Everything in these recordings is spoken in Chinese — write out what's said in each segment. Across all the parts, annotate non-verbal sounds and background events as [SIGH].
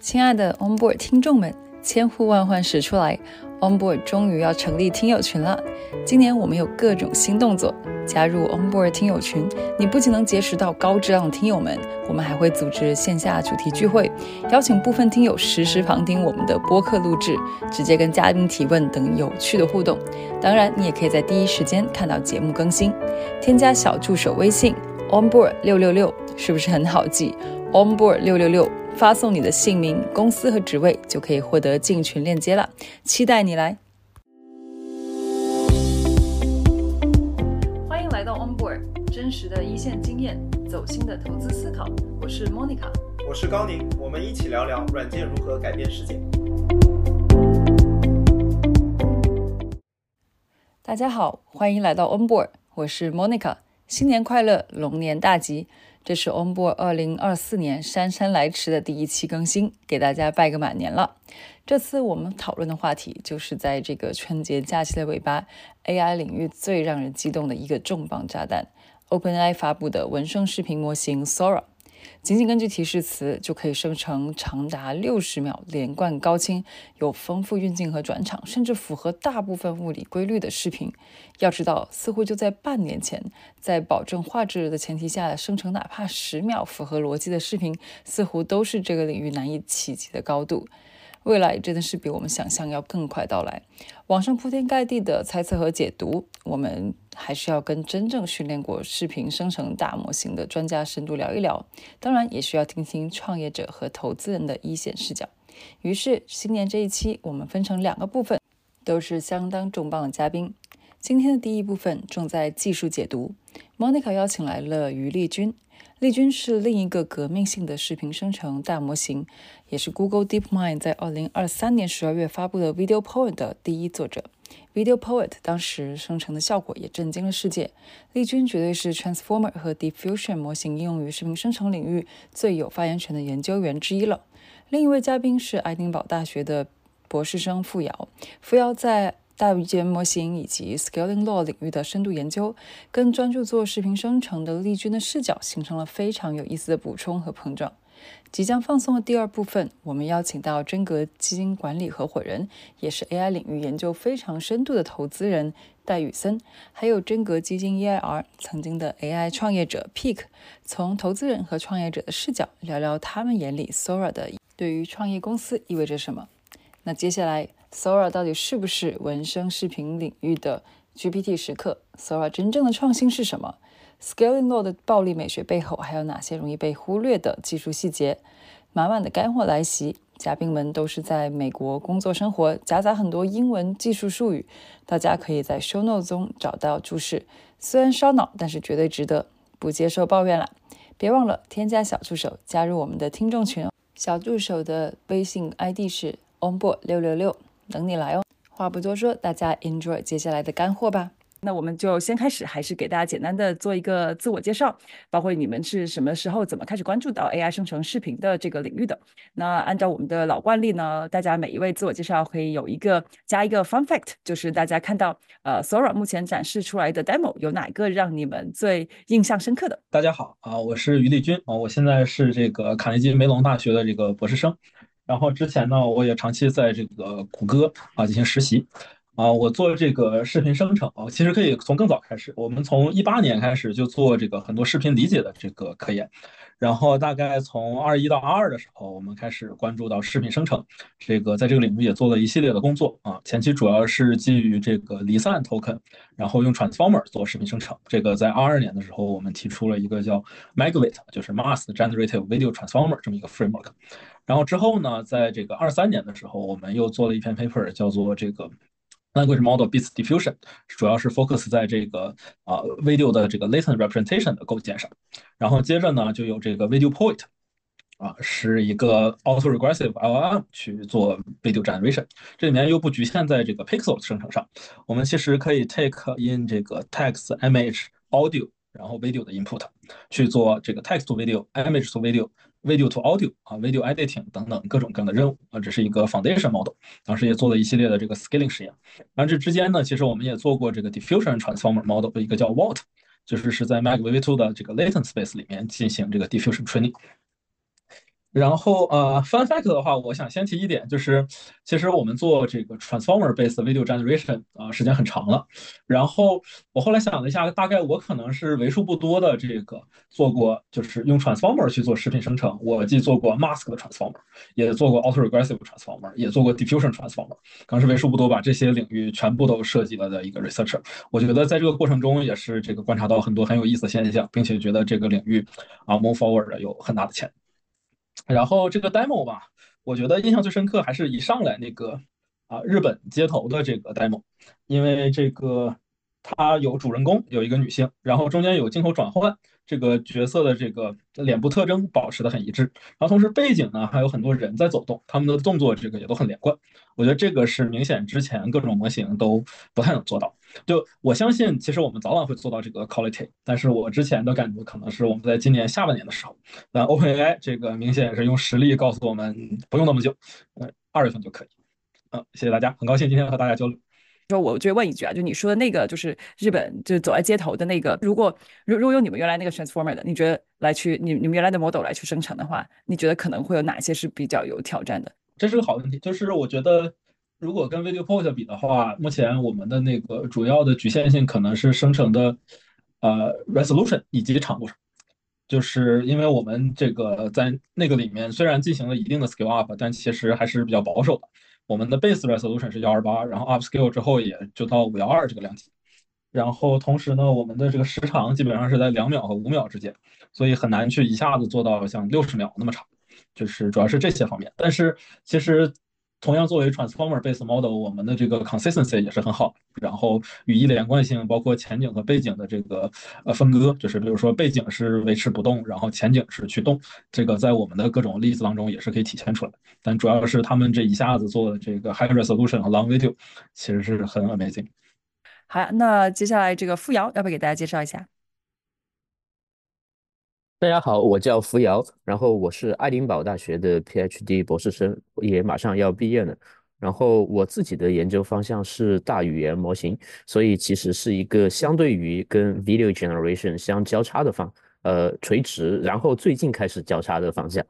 亲爱的 Onboard 听众们，千呼万唤始出来，Onboard 终于要成立听友群了。今年我们有各种新动作，加入 Onboard 听友群，你不仅能结识到高质量的听友们，我们还会组织线下主题聚会，邀请部分听友实时旁听我们的播客录制，直接跟嘉宾提问等有趣的互动。当然，你也可以在第一时间看到节目更新。添加小助手微信 Onboard 六六六，是不是很好记？Onboard 六六六。发送你的姓名、公司和职位，就可以获得进群链接了。期待你来！欢迎来到 Onboard，真实的一线经验，走心的投资思考。我是 Monica，我是高宁，我们一起聊聊软件如何改变世界。大家好，欢迎来到 Onboard，我是 Monica，新年快乐，龙年大吉！这是 Onboard 二零二四年姗姗来迟的第一期更新，给大家拜个晚年了。这次我们讨论的话题就是在这个春节假期的尾巴，AI 领域最让人激动的一个重磅炸弹，OpenAI 发布的文生视频模型 Sora。仅仅根据提示词就可以生成长达六十秒、连贯高清、有丰富运镜和转场，甚至符合大部分物理规律的视频。要知道，似乎就在半年前，在保证画质的前提下生成哪怕十秒符合逻辑的视频，似乎都是这个领域难以企及的高度。未来真的是比我们想象要更快到来。网上铺天盖地的猜测和解读，我们还是要跟真正训练过视频生成大模型的专家深度聊一聊。当然，也需要听听创业者和投资人的一线视角。于是，新年这一期我们分成两个部分，都是相当重磅的嘉宾。今天的第一部分重在技术解读，Monica 邀请来了于丽君。丽君是另一个革命性的视频生成大模型，也是 Google DeepMind 在2023年12月发布的 Video Poet 的第一作者。Video Poet 当时生成的效果也震惊了世界。丽君绝对是 Transformer 和 Diffusion 模型应用于视频生成领域最有发言权的研究员之一了。另一位嘉宾是爱丁堡大学的博士生付瑶，付瑶在大语言模型以及 Scaling Law 领域的深度研究，跟专注做视频生成的丽君的视角形成了非常有意思的补充和碰撞。即将放送的第二部分，我们邀请到真格基金管理合伙人，也是 AI 领域研究非常深度的投资人戴宇森，还有真格基金 EIR 曾经的 AI 创业者 Peak，从投资人和创业者的视角聊聊他们眼里 Sora 的对于创业公司意味着什么。那接下来。Sora 到底是不是文生视频领域的 GPT 时刻？Sora 真正的创新是什么？Scaling Law 的暴力美学背后还有哪些容易被忽略的技术细节？满满的干货来袭，嘉宾们都是在美国工作生活，夹杂很多英文技术术语，大家可以在 Show Note 中找到注释。虽然烧脑，但是绝对值得，不接受抱怨了。别忘了添加小助手加入我们的听众群哦。小助手的微信 ID 是 onboard 六六六。等你来哦！话不多说，大家 enjoy 接下来的干货吧。那我们就先开始，还是给大家简单的做一个自我介绍，包括你们是什么时候、怎么开始关注到 AI 生成视频的这个领域的。那按照我们的老惯例呢，大家每一位自我介绍可以有一个加一个 fun fact，就是大家看到呃 Sora 目前展示出来的 demo 有哪个让你们最印象深刻的？大家好啊，我是于立军啊，我现在是这个卡内基梅隆大学的这个博士生。然后之前呢，我也长期在这个谷歌啊进行实习，啊，我做这个视频生成啊，其实可以从更早开始，我们从一八年开始就做这个很多视频理解的这个科研，然后大概从二一到二二的时候，我们开始关注到视频生成，这个在这个领域也做了一系列的工作啊，前期主要是基于这个离散 token，然后用 transformer 做视频生成，这个在二二年的时候，我们提出了一个叫 Megavit，就是 Mass Generative Video Transformer 这么一个 framework。然后之后呢，在这个二三年的时候，我们又做了一篇 paper，叫做这个 language model bits diffusion，主要是 focus 在这个啊 video 的这个 latent representation 的构建上。然后接着呢，就有这个 video poet，啊，是一个 auto regressive LLM 去做 video generation。这里面又不局限在这个 pixel 生成上，我们其实可以 take in 这个 text、image、audio，然后 video 的 input 去做这个 text to video、image to video。Video to Audio 啊，Video Editing 等等各种各样的任务啊，这是一个 Foundation Model。当时也做了一系列的这个 Scaling 实验。然后这之间呢，其实我们也做过这个 Diffusion Transformer Model 一个叫 WALT，就是是在 Mag VV2 的这个 Latent Space 里面进行这个 Diffusion Training。然后呃，fun fact 的话，我想先提一点，就是其实我们做这个 transformer based video generation 啊，时间很长了。然后我后来想了一下，大概我可能是为数不多的这个做过，就是用 transformer 去做视频生成。我既做过 mask 的 transformer，也做过 autoregressive transformer，也做过 diffusion transformer，可能是为数不多把这些领域全部都涉及了的一个 researcher。我觉得在这个过程中，也是这个观察到很多很有意思的现象，并且觉得这个领域啊 move forward 有很大的潜力。然后这个 demo 吧，我觉得印象最深刻还是一上来那个啊日本街头的这个 demo，因为这个它有主人公有一个女性，然后中间有镜头转换。这个角色的这个脸部特征保持的很一致，然后同时背景呢还有很多人在走动，他们的动作这个也都很连贯。我觉得这个是明显之前各种模型都不太能做到。就我相信，其实我们早晚会做到这个 quality，但是我之前的感觉可能是我们在今年下半年的时候，那 OpenAI 这个明显是用实力告诉我们不用那么久，呃，二月份就可以。嗯，谢谢大家，很高兴今天和大家交流。说，我就问一句啊，就你说的那个，就是日本，就是走在街头的那个，如果如如果用你们原来那个 transformer 的，你觉得来去你你们原来的 model 来去生成的话，你觉得可能会有哪些是比较有挑战的？这是个好问题，就是我觉得如果跟 video point 比的话，目前我们的那个主要的局限性可能是生成的呃 resolution 以及长度上，就是因为我们这个在那个里面虽然进行了一定的 scale up，但其实还是比较保守的。我们的 base resolution 是幺二八，然后 upscale 之后也就到五幺二这个量级，然后同时呢，我们的这个时长基本上是在两秒和五秒之间，所以很难去一下子做到像六十秒那么长，就是主要是这些方面。但是其实。同样作为 transformer based model，我们的这个 consistency 也是很好。然后语义连贯性，包括前景和背景的这个呃分割，就是比如说背景是维持不动，然后前景是去动，这个在我们的各种例子当中也是可以体现出来。但主要是他们这一下子做的这个 high resolution 和 long video，其实是很 amazing。好，那接下来这个付瑶要不要给大家介绍一下？大家好，我叫扶摇，然后我是爱丁堡大学的 PhD 博士生，也马上要毕业了。然后我自己的研究方向是大语言模型，所以其实是一个相对于跟 video generation 相交叉的方，呃，垂直，然后最近开始交叉的方向。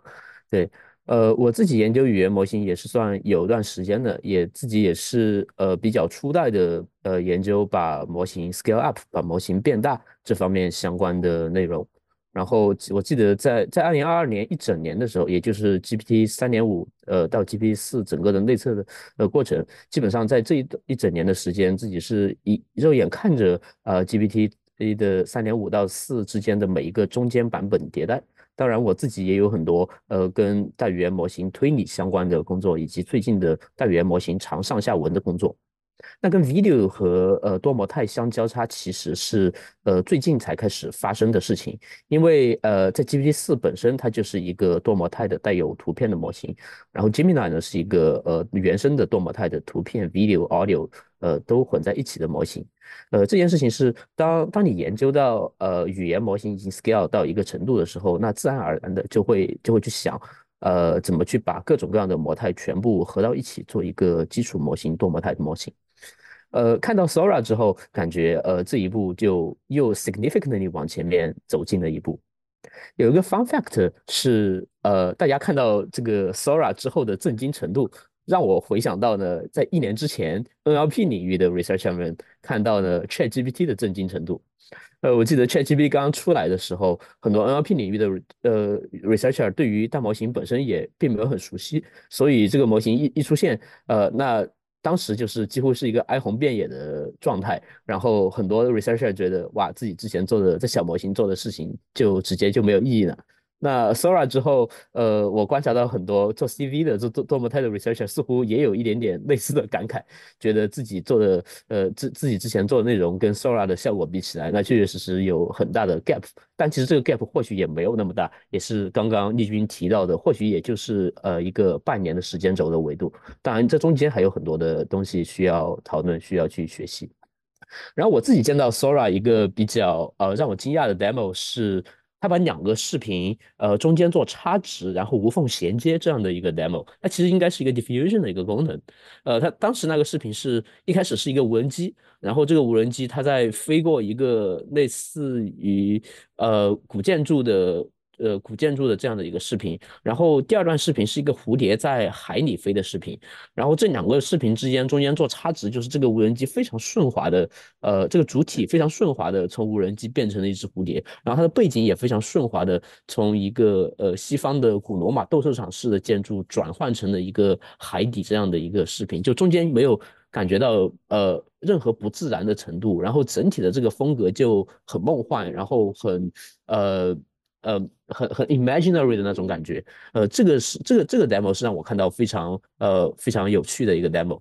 对，呃，我自己研究语言模型也是算有段时间的，也自己也是呃比较初代的呃研究把模型 scale up，把模型变大这方面相关的内容。然后我记得在在二零二二年一整年的时候，也就是 GPT 三点五呃到 GPT 四整个的内测的呃过程，基本上在这一一整年的时间，自己是一肉眼看着呃 GPT 的三点五到四之间的每一个中间版本迭代。当然，我自己也有很多呃跟大语言模型推理相关的工作，以及最近的大语言模型长上下文的工作。那跟 video 和呃多模态相交叉，其实是呃最近才开始发生的事情。因为呃在 GPT 四本身它就是一个多模态的带有图片的模型，然后 Gemini 呢是一个呃原生的多模态的图片、video、audio 呃都混在一起的模型。呃这件事情是当当你研究到呃语言模型已经 scale 到一个程度的时候，那自然而然的就会就会去想。呃，怎么去把各种各样的模态全部合到一起，做一个基础模型多模态的模型？呃，看到 Sora 之后，感觉呃这一步就又 significantly 往前面走近了一步。有一个 fun fact 是，呃，大家看到这个 Sora 之后的震惊程度，让我回想到呢，在一年之前 NLP 领域的 researcher 们看到呢 ChatGPT 的震惊程度。呃，我记得 ChatGPT 刚刚出来的时候，很多 NLP 领域的呃 researcher 对于大模型本身也并没有很熟悉，所以这个模型一一出现，呃，那当时就是几乎是一个哀鸿遍野的状态。然后很多 researcher 觉得，哇，自己之前做的这小模型做的事情就直接就没有意义了。那 Sora 之后，呃，我观察到很多做 CV 的、做多多模态的 researcher 似乎也有一点点类似的感慨，觉得自己做的，呃，自自己之前做的内容跟 Sora 的效果比起来，那确确实实有很大的 gap。但其实这个 gap 或许也没有那么大，也是刚刚丽君提到的，或许也就是呃一个半年的时间轴的维度。当然，这中间还有很多的东西需要讨论，需要去学习。然后我自己见到 Sora 一个比较呃让我惊讶的 demo 是。他把两个视频，呃，中间做差值，然后无缝衔接这样的一个 demo，它其实应该是一个 diffusion 的一个功能。呃，他当时那个视频是一开始是一个无人机，然后这个无人机它在飞过一个类似于呃古建筑的呃古建筑的这样的一个视频，然后第二段视频是一个蝴蝶在海里飞的视频，然后这两个视频之间中间做差值，就是这个无人机非常顺滑的，呃，这个主体非常顺滑的从无人机变成了一只蝴蝶，然后它的背景也非常顺滑的从一个呃西方的古罗马斗兽场式的建筑转换成了一个海底这样的一个视频，就中间没有感觉到呃任何不自然的程度，然后整体的这个风格就很梦幻，然后很呃。呃，很很 imaginary 的那种感觉，呃，这个是这个这个 demo 是让我看到非常呃非常有趣的一个 demo。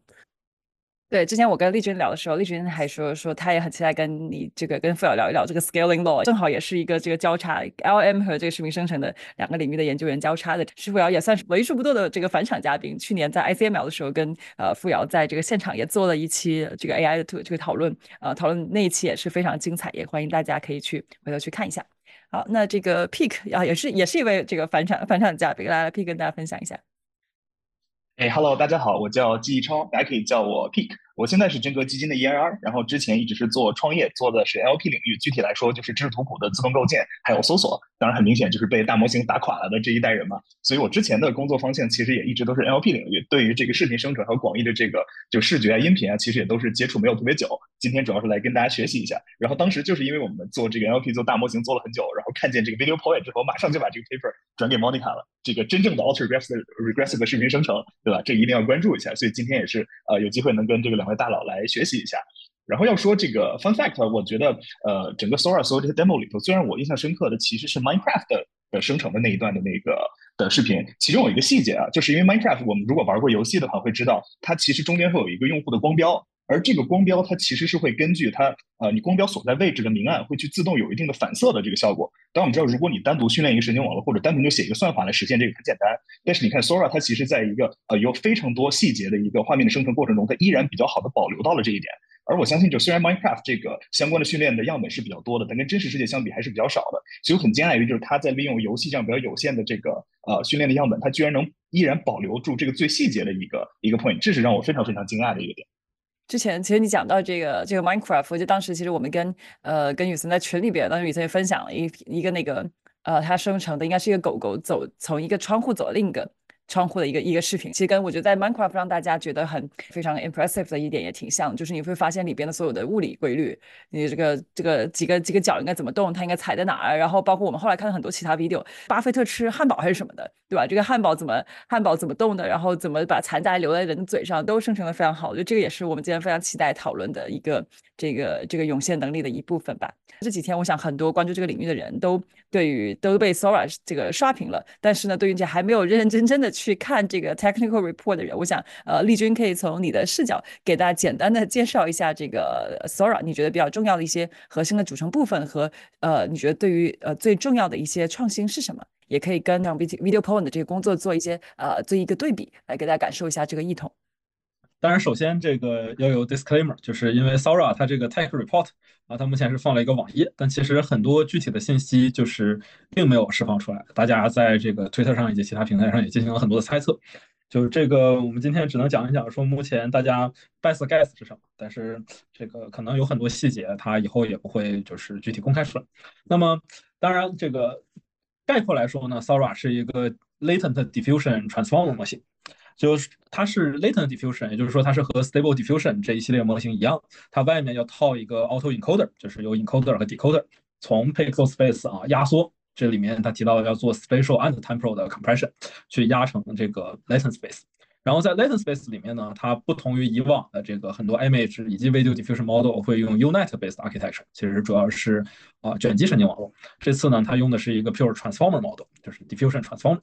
对，之前我跟丽君聊的时候，丽君还说说她也很期待跟你这个跟付瑶聊一聊这个 scaling law，正好也是一个这个交叉 LM 和这个视频生成的两个领域的研究员交叉的。付瑶也算是为数不多的这个返场嘉宾，去年在 ICML 的时候跟呃付瑶在这个现场也做了一期这个 AI 的这个讨论，呃，讨论那一期也是非常精彩，也欢迎大家可以去回头去看一下。好，那这个 Pick 啊，也是也是一位这个返场返场嘉宾，来来 Pick 跟大家分享一下。哎，Hello，大家好，我叫季超，大家可以叫我 Pick。我现在是真格基金的 EIR，然后之前一直是做创业，做的是 LP 领域，具体来说就是知识图谱的自动构建，还有搜索。当然很明显就是被大模型打垮了的这一代人嘛。所以我之前的工作方向其实也一直都是 LP 领域，对于这个视频生成和广义的这个就视觉啊、音频啊，其实也都是接触没有特别久。今天主要是来跟大家学习一下。然后当时就是因为我们做这个 LP 做大模型做了很久，然后看见这个 Video Poet 之后，马上就把这个 paper 转给 Monica 了。这个真正的 Auto Regressive Regressive 视频生成，对吧？这一定要关注一下。所以今天也是呃有机会能跟这个两位大佬来学习。一下，然后要说这个 fun fact，我觉得呃，整个 Sora 所有这些 demo 里头，最让我印象深刻的其实是 Minecraft 的生成的那一段的那个的视频。其中有一个细节啊，就是因为 Minecraft，我们如果玩过游戏的话，会知道它其实中间会有一个用户的光标。而这个光标，它其实是会根据它，呃，你光标所在位置的明暗，会去自动有一定的反色的这个效果。当我们知道，如果你单独训练一个神经网络，或者单独就写一个算法来实现这个很简单。但是你看 Sora，它其实在一个呃有非常多细节的一个画面的生成过程中，它依然比较好的保留到了这一点。而我相信，就虽然 Minecraft 这个相关的训练的样本是比较多的，但跟真实世界相比还是比较少的。所以我很惊讶于，就是它在利用游戏这样比较有限的这个呃训练的样本，它居然能依然保留住这个最细节的一个一个 point，这是让我非常非常惊讶的一个点。之前其实你讲到这个这个 Minecraft，就当时其实我们跟呃跟雨森在群里边，当时雨森也分享了一一个那个呃他生成的应该是一个狗狗走从一个窗户走另一个。窗户的一个一个视频，其实跟我觉得在 Minecraft 让大家觉得很非常 impressive 的一点也挺像，就是你会发现里边的所有的物理规律，你这个这个几个几个脚应该怎么动，它应该踩在哪儿，然后包括我们后来看到很多其他 video，巴菲特吃汉堡还是什么的，对吧？这个汉堡怎么汉堡怎么动的，然后怎么把残渣留在人的嘴上，都生成的非常好，我觉得这个也是我们今天非常期待讨论的一个这个这个涌现能力的一部分吧。这几天我想很多关注这个领域的人都对于都被 Sora 这个刷屏了，但是呢，对于这还没有认认真真的。去看这个 technical report 的人，我想，呃，丽君可以从你的视角给大家简单的介绍一下这个 Sora，你觉得比较重要的一些核心的组成部分和，呃，你觉得对于呃最重要的一些创新是什么？也可以跟 video point 的这个工作做一些呃做一个对比，来给大家感受一下这个异同。当然，首先这个要有 disclaimer，就是因为 Sora 它这个 tech report 啊，它目前是放了一个网页，但其实很多具体的信息就是并没有释放出来。大家在这个推特上以及其他平台上也进行了很多的猜测。就是这个，我们今天只能讲一讲，说目前大家 best guess 是什么，但是这个可能有很多细节，它以后也不会就是具体公开出来。那么，当然这个概括来说呢，Sora 是一个 latent diffusion transformer 模型。就是它是 latent diffusion，也就是说它是和 stable diffusion 这一系列模型一样，它外面要套一个 auto encoder，就是有 encoder 和 decoder 从 pixel space 啊压缩，这里面它提到要做 spatial and temporal 的 compression，去压成这个 latent space。然后在 latent space 里面呢，它不同于以往的这个很多 image 以及 video diffusion model 会用 U-Net based architecture，其实主要是啊卷积神经网络。这次呢，它用的是一个 pure transformer model，就是 diffusion transformer。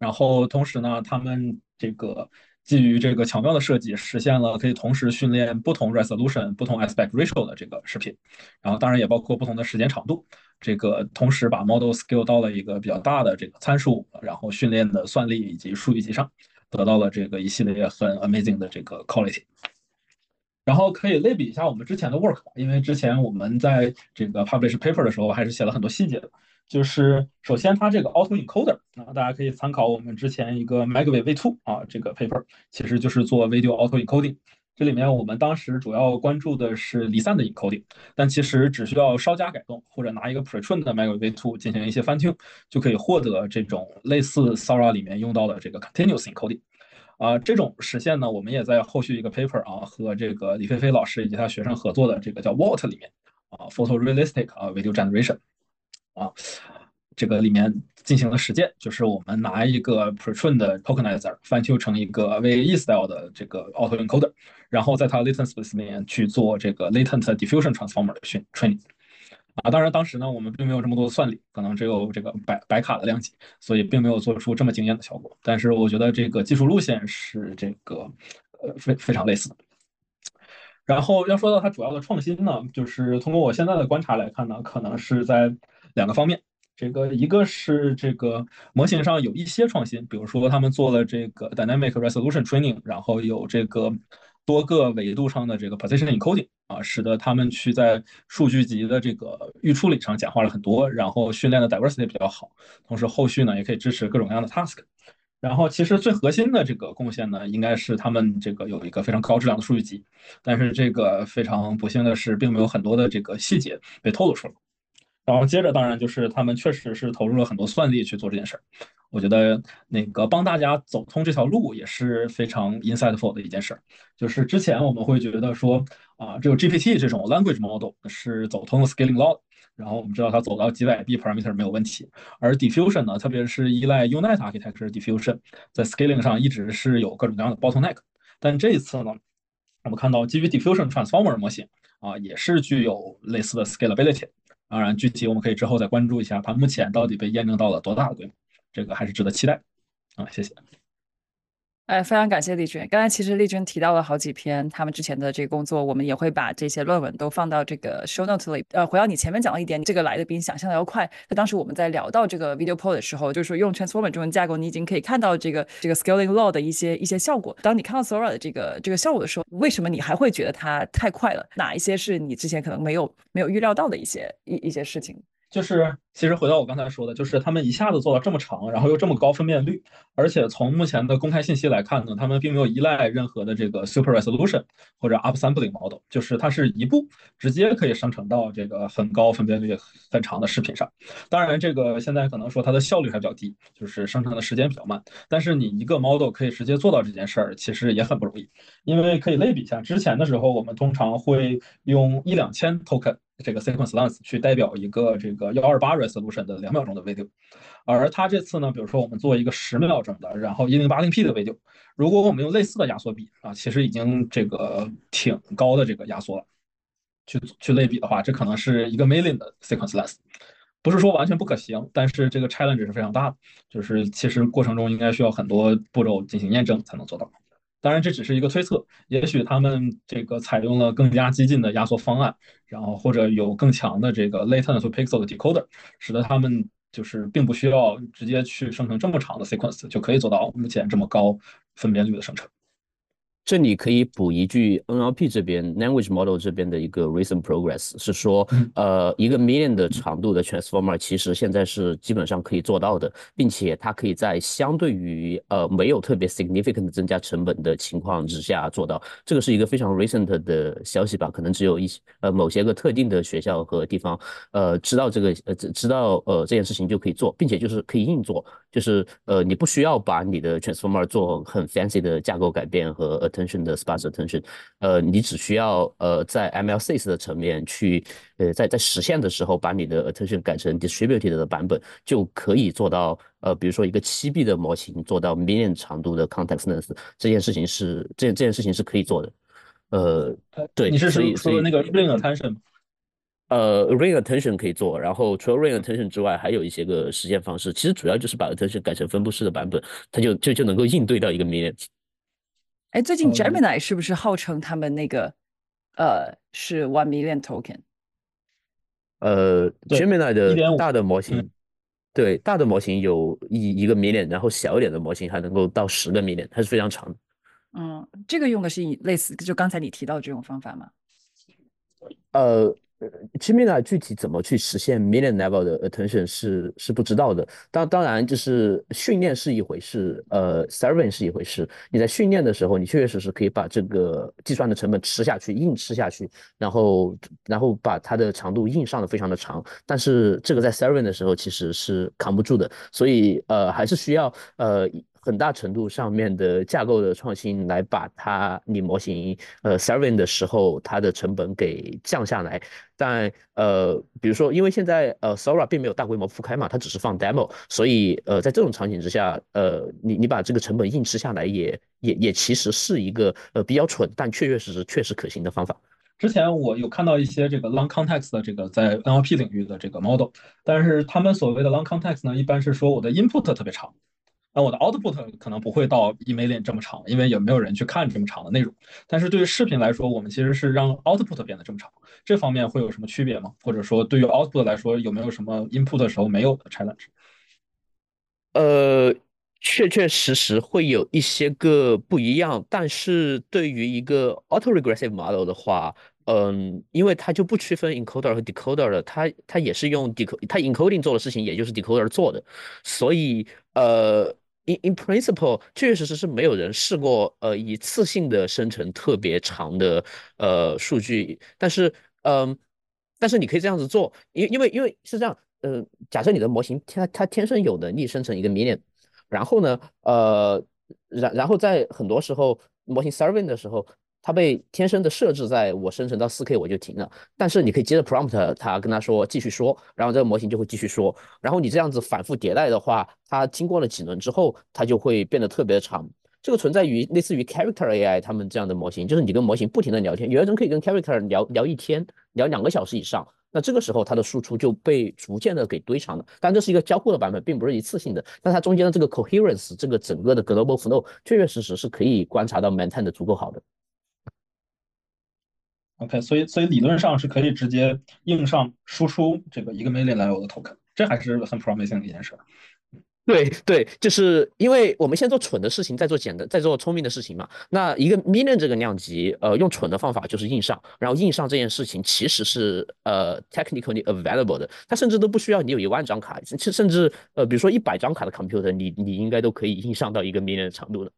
然后同时呢，他们这个基于这个巧妙的设计，实现了可以同时训练不同 resolution、不同 aspect ratio 的这个视频。然后当然也包括不同的时间长度，这个同时把 model scale 到了一个比较大的这个参数，然后训练的算力以及数据集上，得到了这个一系列很 amazing 的这个 quality。然后可以类比一下我们之前的 work，因为之前我们在这个 publish paper 的时候，还是写了很多细节的。就是首先它这个 auto encoder 啊，大家可以参考我们之前一个 Magway V2 啊这个 paper，其实就是做 video auto encoding。这里面我们当时主要关注的是离散的 encoding，但其实只需要稍加改动，或者拿一个 pretrain 的 MegaV2 进行一些 fine tune，就可以获得这种类似 Sora 里面用到的这个 continuous encoding。啊，这种实现呢，我们也在后续一个 paper 啊和这个李飞飞老师以及他学生合作的这个叫 Walt 里面啊，photorealistic 啊 video generation 啊。这个里面进行了实践，就是我们拿一个 pretrain 的 tokenizer 翻修成一个 VAE style 的这个 auto encoder，然后在它 latent space 里面去做这个 latent diffusion transformer 的训 training。啊，当然当时呢，我们并没有这么多的算力，可能只有这个白白卡的量级，所以并没有做出这么惊艳的效果。但是我觉得这个技术路线是这个呃非非常类似的。然后要说到它主要的创新呢，就是通过我现在的观察来看呢，可能是在两个方面。这个一个是这个模型上有一些创新，比如说他们做了这个 dynamic resolution training，然后有这个多个维度上的这个 position encoding 啊，使得他们去在数据集的这个预处理上简化了很多，然后训练的 diversity 比较好，同时后续呢也可以支持各种各样的 task。然后其实最核心的这个贡献呢，应该是他们这个有一个非常高质量的数据集，但是这个非常不幸的是，并没有很多的这个细节被透露出来。然后接着，当然就是他们确实是投入了很多算力去做这件事儿。我觉得那个帮大家走通这条路也是非常 insightful 的一件事儿。就是之前我们会觉得说啊，这个 GPT 这种 language model 是走通了 scaling law，然后我们知道它走到几百 B parameter 没有问题。而 diffusion 呢，特别是依赖 Unet architecture diffusion，在 scaling 上一直是有各种各样的 bottleneck。但这一次呢，我们看到基于 diffusion transformer 模型啊，也是具有类似的 scalability。当然，具体我们可以之后再关注一下，它目前到底被验证到了多大的规模，这个还是值得期待。啊，谢谢。哎，非常感谢丽君。刚才其实丽君提到了好几篇他们之前的这个工作，我们也会把这些论文都放到这个 show note 里。呃，回到你前面讲了一点，这个来的比你想象的要快。那当时我们在聊到这个 video p o l 的时候，就是说用 transformer 这种架构，你已经可以看到这个这个 scaling law 的一些一些效果。当你看到 Sora 的这个这个效果的时候，为什么你还会觉得它太快了？哪一些是你之前可能没有没有预料到的一些一一些事情？就是，其实回到我刚才说的，就是他们一下子做到这么长，然后又这么高分辨率，而且从目前的公开信息来看呢，他们并没有依赖任何的这个 super resolution 或者 upsampling model，就是它是一步直接可以生成到这个很高分辨率很长的视频上。当然，这个现在可能说它的效率还比较低，就是生成的时间比较慢。但是你一个 model 可以直接做到这件事儿，其实也很不容易。因为可以类比一下，之前的时候我们通常会用一两千 token。这个 sequence length 去代表一个这个幺二八 resolution 的两秒钟的 video，而它这次呢，比如说我们做一个十秒钟的，然后一零八零 P 的 video，如果我们用类似的压缩比啊，其实已经这个挺高的这个压缩了。去去类比的话，这可能是一个 million 的 sequence length，不是说完全不可行，但是这个 challenge 是非常大的，就是其实过程中应该需要很多步骤进行验证才能做到。当然，这只是一个推测。也许他们这个采用了更加激进的压缩方案，然后或者有更强的这个 latent to pixel 的 decoder，使得他们就是并不需要直接去生成这么长的 sequence，就可以做到目前这么高分辨率的生成。这里可以补一句，NLP 这边 language model 这边的一个 recent progress 是说，呃，一个 million 的长度的 transformer 其实现在是基本上可以做到的，并且它可以在相对于呃没有特别 significant 增加成本的情况之下做到。这个是一个非常 recent 的消息吧？可能只有一些呃某些个特定的学校和地方呃知道这个呃知知道呃这件事情就可以做，并且就是可以硬做，就是呃你不需要把你的 transformer 做很 fancy 的架构改变和 attention 的 sparse attention，呃，你只需要呃在 MLSys 的层面去，呃，在在实现的时候把你的 attention 改成 distributed 的版本，就可以做到呃，比如说一个七 B 的模型做到 million 长度的 context length，这件事情是这这件事情是可以做的，呃，对，你是说说那个 ring attention？呃，ring attention 可以做，然后除了 ring attention 之外，还有一些个实现方式，其实主要就是把 attention 改成分布式的版本，它就就就能够应对到一个 million。哎，最近 Gemini 是不是号称他们那个呃是 one million token？呃，Gemini 的大的模型，对大的模型有一一个 million，然后小一点的模型还能够到十个 million，它是非常长的。嗯，这个用的是类似就刚才你提到这种方法吗？呃，Gemini 具体怎么去实现 million level 的 attention 是是不知道的。当当然就是训练是一回事，呃，serving 是一回事。你在训练的时候，你确确实实可以把这个计算的成本吃下去，硬吃下去，然后然后把它的长度硬上的非常的长。但是这个在 serving 的时候其实是扛不住的，所以呃还是需要呃。很大程度上面的架构的创新，来把它你模型呃 serving 的时候，它的成本给降下来。但呃，比如说，因为现在呃 Sora 并没有大规模铺开嘛，它只是放 demo，所以呃，在这种场景之下，呃，你你把这个成本硬吃下来，也也也其实是一个呃比较蠢，但确确实实确实可行的方法。之前我有看到一些这个 long context 的这个在 NLP 领域的这个 model，但是他们所谓的 long context 呢，一般是说我的 input 特别长。那我的 output 可能不会到一 million 这么长，因为也没有人去看这么长的内容。但是对于视频来说，我们其实是让 output 变得这么长，这方面会有什么区别吗？或者说对于 output 来说，有没有什么 input 的时候没有的 challenge？呃，确确实实会有一些个不一样，但是对于一个 autoregressive model 的话，嗯，因为它就不区分 encoder 和 decoder 了，它它也是用 decode，它 encoding 做的事情也就是 decoder 做的，所以呃。In in principle，确确实实是没有人试过，呃，一次性的生成特别长的呃数据。但是，嗯，但是你可以这样子做，因因为因为是这样，呃，假设你的模型它它天生有能力生成一个 million，然后呢，呃，然然后在很多时候模型 serving 的时候。它被天生的设置在我生成到 4K 我就停了，但是你可以接着 prompt 它跟它说继续说，然后这个模型就会继续说，然后你这样子反复迭代的话，它经过了几轮之后，它就会变得特别长。这个存在于类似于 character AI 他们这样的模型，就是你跟模型不停的聊天，有的人可以跟 character 聊聊一天，聊两个小时以上，那这个时候它的输出就被逐渐的给堆长了。但这是一个交互的版本，并不是一次性的，但它中间的这个 coherence，这个整个的 global flow，确确实实是可以观察到 maintain 的足够好的。OK，所以所以理论上是可以直接硬上输出这个一个 million level 的 token，这还是很 promising 的一件事。对对，就是因为我们现在做蠢的事情，在做简单，在做聪明的事情嘛。那一个 million 这个量级，呃，用蠢的方法就是硬上，然后硬上这件事情其实是呃 technically available 的，它甚至都不需要你有一万张卡，甚甚至呃，比如说一百张卡的 computer，你你应该都可以硬上到一个 million 的长度的。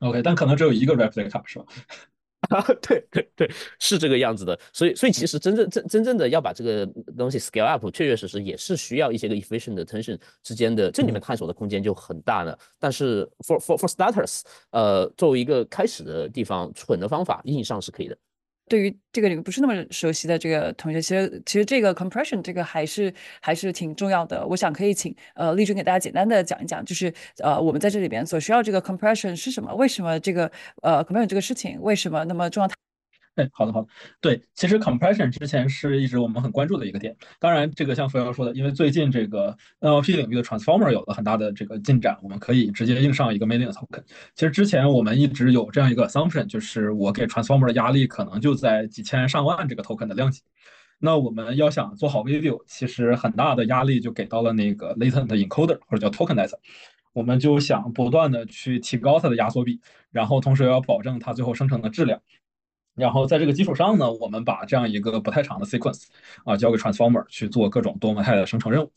OK，但可能只有一个 replica 是吧？[LAUGHS] 啊，对 [LAUGHS] 对对，是这个样子的，所以所以其实真正真真正的要把这个东西 scale up，确确实实也是需要一些个 efficient attention 之间的，这里面探索的空间就很大了。但是 for for for starters，呃，作为一个开始的地方，蠢的方法硬上是可以的。对于这个领域不是那么熟悉的这个同学，其实其实这个 compression 这个还是还是挺重要的。我想可以请呃丽君给大家简单的讲一讲，就是呃我们在这里边所需要这个 compression 是什么？为什么这个呃 compression 这个事情为什么那么重要？[LAUGHS] 好的好的，对，其实 compression 之前是一直我们很关注的一个点。当然，这个像冯瑶说的，因为最近这个 NLP 领域的 transformer 有了很大的这个进展，我们可以直接硬上一个 million token。其实之前我们一直有这样一个 assumption，就是我给 transformer 的压力可能就在几千上万这个 token 的量级。那我们要想做好 video，其实很大的压力就给到了那个 latent encoder 或者叫 tokenizer。我们就想不断的去提高它的压缩比，然后同时要保证它最后生成的质量。然后在这个基础上呢，我们把这样一个不太长的 sequence 啊交给 transformer 去做各种多模态的生成任务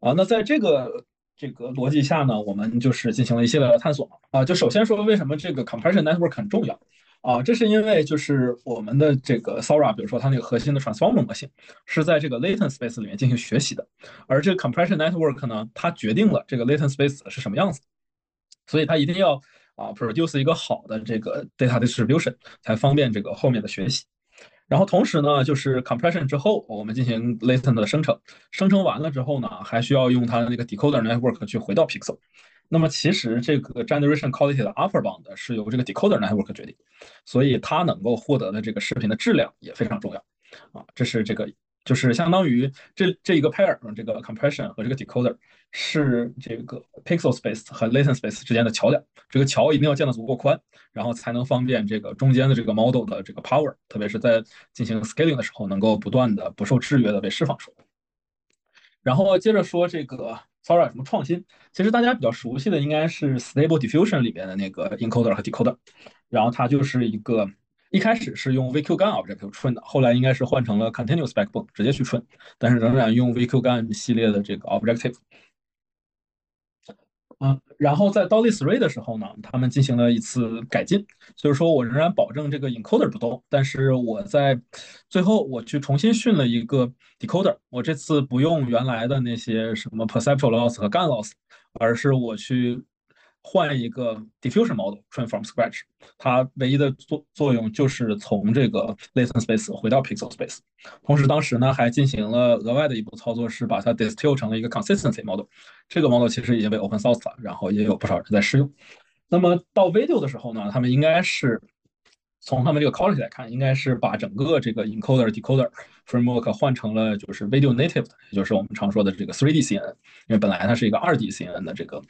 啊。那在这个这个逻辑下呢，我们就是进行了一系列的探索啊。就首先说为什么这个 compression network 很重要啊？这是因为就是我们的这个 Sora，比如说它那个核心的 transformer 模型是在这个 latent space 里面进行学习的，而这个 compression network 呢，它决定了这个 latent space 是什么样子，所以它一定要。啊，produce 一个好的这个 data distribution 才方便这个后面的学习。然后同时呢，就是 compression 之后，我们进行 latent 的生成，生成完了之后呢，还需要用它的那个 decoder network 去回到 pixel。那么其实这个 generation quality 的 upper bound 是由这个 decoder network 决定，所以它能够获得的这个视频的质量也非常重要。啊，这是这个。就是相当于这这一个 pair，这个 compression 和这个 decoder 是这个 pixel space 和 latent space 之间的桥梁。这个桥一定要建得足够宽，然后才能方便这个中间的这个 model 的这个 power，特别是在进行 scaling 的时候，能够不断的不受制约的被释放出来。然后接着说这个 Sora 什么创新，其实大家比较熟悉的应该是 Stable Diffusion 里边的那个 encoder 和 decoder，然后它就是一个。一开始是用 VQGAN Objective train 的，后来应该是换成了 Continuous Backbone 直接去 train，但是仍然用 VQGAN 系列的这个 Objective。嗯，然后在 Dolly Three 的时候呢，他们进行了一次改进，就是说我仍然保证这个 encoder 不动，但是我在最后我去重新训了一个 decoder，我这次不用原来的那些什么 perceptual loss 和 GAN loss，而是我去。换一个 diffusion model train from scratch，它唯一的作作用就是从这个 latent space 回到 pixel space。同时，当时呢还进行了额外的一步操作，是把它 distill 成了一个 consistency model。这个 model 其实已经被 open source 了，然后也有不少人在试用。那么到 video 的时候呢，他们应该是从他们这个 quality 来看，应该是把整个这个 encoder decoder framework 换成了就是 video native 的，也就是我们常说的这个 3D CNN，因为本来它是一个 2D CNN 的这个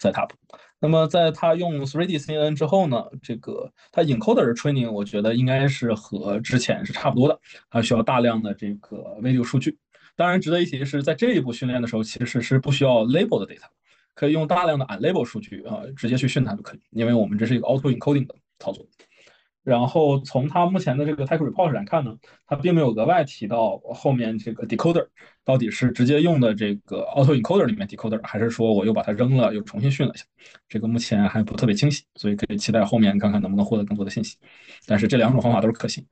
setup。那么在它用 3D CNN 之后呢，这个它 encoder training 我觉得应该是和之前是差不多的，它需要大量的这个 video 数据。当然值得一提的是，在这一步训练的时候，其实是不需要 label 的 data，可以用大量的 unlabel 数据啊，直接去训它就可以，因为我们这是一个 auto encoding 的操作。然后从他目前的这个 tech report 来看呢，他并没有额外提到后面这个 decoder 到底是直接用的这个 auto encoder 里面 decoder，还是说我又把它扔了又重新训了一下，这个目前还不特别清晰，所以可以期待后面看看能不能获得更多的信息。但是这两种方法都是可行。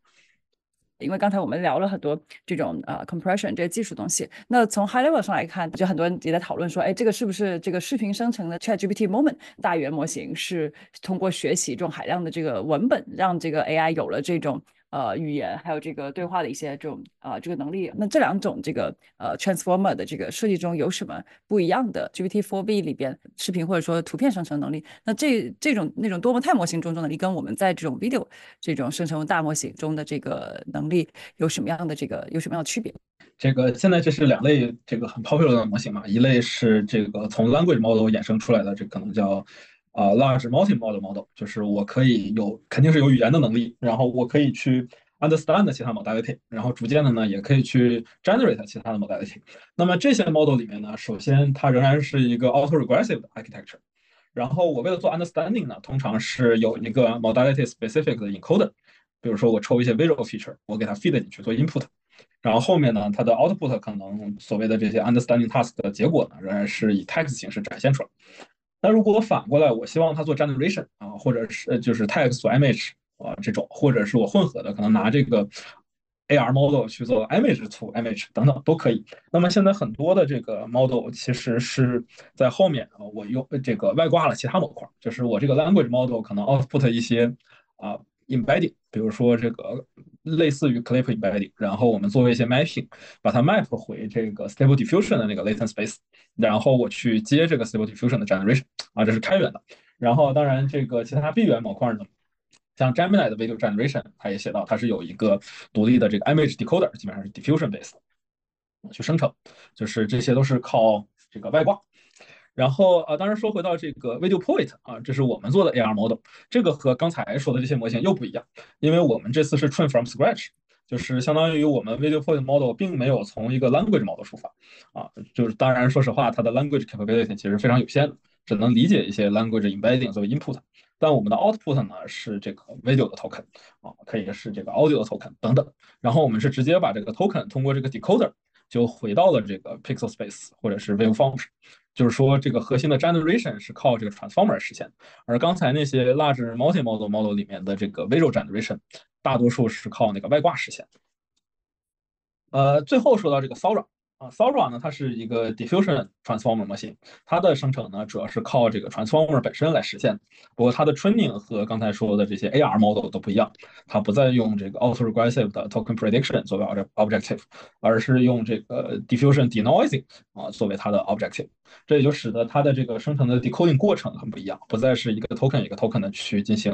因为刚才我们聊了很多这种呃 compression 这些技术东西，那从 high level 上来看，就很多人也在讨论说，哎，这个是不是这个视频生成的 ChatGPT Moment 大语言模型是通过学习这种海量的这个文本，让这个 AI 有了这种。呃，语言还有这个对话的一些这种啊，这个能力。那这两种这个呃 transformer 的这个设计中有什么不一样的？GPT-4V 里边视频或者说图片生成能力，那这这种那种多模态模型中的能力，跟我们在这种 video 这种生成大模型中的这个能力有什么样的这个有什么样的区别？这个现在这是两类这个很 popular 的模型嘛，一类是这个从 language model 衍生出来的，这可能叫。啊，large multi-modal model 就是我可以有肯定是有语言的能力，然后我可以去 understand 其他 modality，然后逐渐的呢也可以去 generate 其他的 modality。那么这些 model 里面呢，首先它仍然是一个 auto-regressive 的 architecture。然后我为了做 understanding 呢，通常是有一个 modality specific 的 encoder，比如说我抽一些 visual feature，我给它 feed 进去做 input，然后后面呢它的 output 可能所谓的这些 understanding task 的结果呢，仍然是以 text 形式展现出来。那如果我反过来，我希望它做 generation 啊，或者是就是 text to image 啊这种，或者是我混合的，可能拿这个 AR model 去做 image to image 等等都可以。那么现在很多的这个 model 其实是在后面啊，我用这个外挂了其他模块，就是我这个 language model 可能 output 一些啊 embedding，比如说这个。类似于 clip embedding，然后我们做一些 mapping，把它 map 回这个 stable diffusion 的那个 latent space，然后我去接这个 stable diffusion 的 generation，啊，这是开源的。然后当然这个其他闭源模块呢，像 Gemini 的 video generation，它也写到它是有一个独立的这个 image decoder，基本上是 diffusion based 去生成，就是这些都是靠这个外挂。然后啊，当然说回到这个 Video Point 啊，这是我们做的 AR model，这个和刚才说的这些模型又不一样，因为我们这次是 train from scratch，就是相当于我们 Video Point model 并没有从一个 language model 出发啊，就是当然说实话，它的 language capability 其实非常有限，只能理解一些 language embedding 作为 input，但我们的 output 呢是这个 video 的 token 啊，可以是这个 audio 的 token 等等，然后我们是直接把这个 token 通过这个 decoder 就回到了这个 pixel space 或者是 waveform。就是说，这个核心的 generation 是靠这个 transformer 实现，而刚才那些 large multi-modal model 里面的这个 visual generation，大多数是靠那个外挂实现。呃，最后说到这个骚扰。啊，Sora 呢，它是一个 diffusion transformer 模型，它的生成呢主要是靠这个 transformer 本身来实现。不过它的 training 和刚才说的这些 AR model 都不一样，它不再用这个 auto-regressive 的 token prediction 作为 objective，而是用这个 diffusion denoising 啊作为它的 objective。这也就使得它的这个生成的 decoding 过程很不一样，不再是一个 token 一个 token 的去进行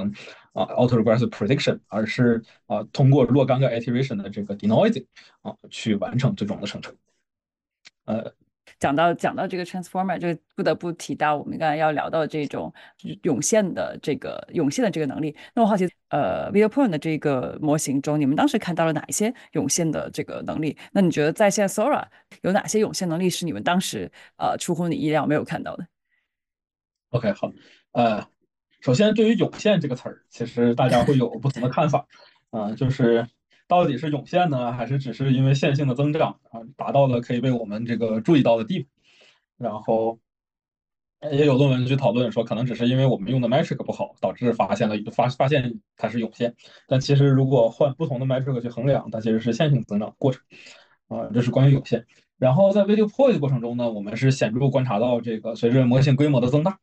啊 auto-regressive prediction，而是啊通过若干个 iteration 的这个 denoising 啊去完成最终的生成。呃，讲到讲到这个 transformer，就不得不提到我们刚才要聊到这种涌现的这个涌现的这个能力。那我好奇，呃，VideoPoint 的这个模型中，你们当时看到了哪一些涌现的这个能力？那你觉得在线 Sora 有哪些涌现能力是你们当时呃出乎你意料没有看到的？OK，好，呃，首先对于涌现这个词儿，其实大家会有不同的看法。啊，就是到底是涌现呢，还是只是因为线性的增长啊，达到了可以被我们这个注意到的地步？然后也有论文去讨论说，可能只是因为我们用的 metric 不好，导致发现了发发现它是涌现。但其实如果换不同的 metric 去衡量，它其实是线性增长过程啊，这是关于涌现。然后在 video point 过程中呢，我们是显著观察到这个随着模型规模的增大。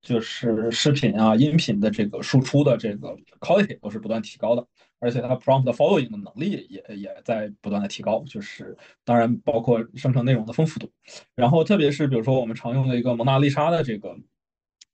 就是视频啊、音频的这个输出的这个 quality 都是不断提高的，而且它 prompt following 的能力也也在不断的提高。就是当然包括生成内容的丰富度，然后特别是比如说我们常用的一个蒙娜丽莎的这个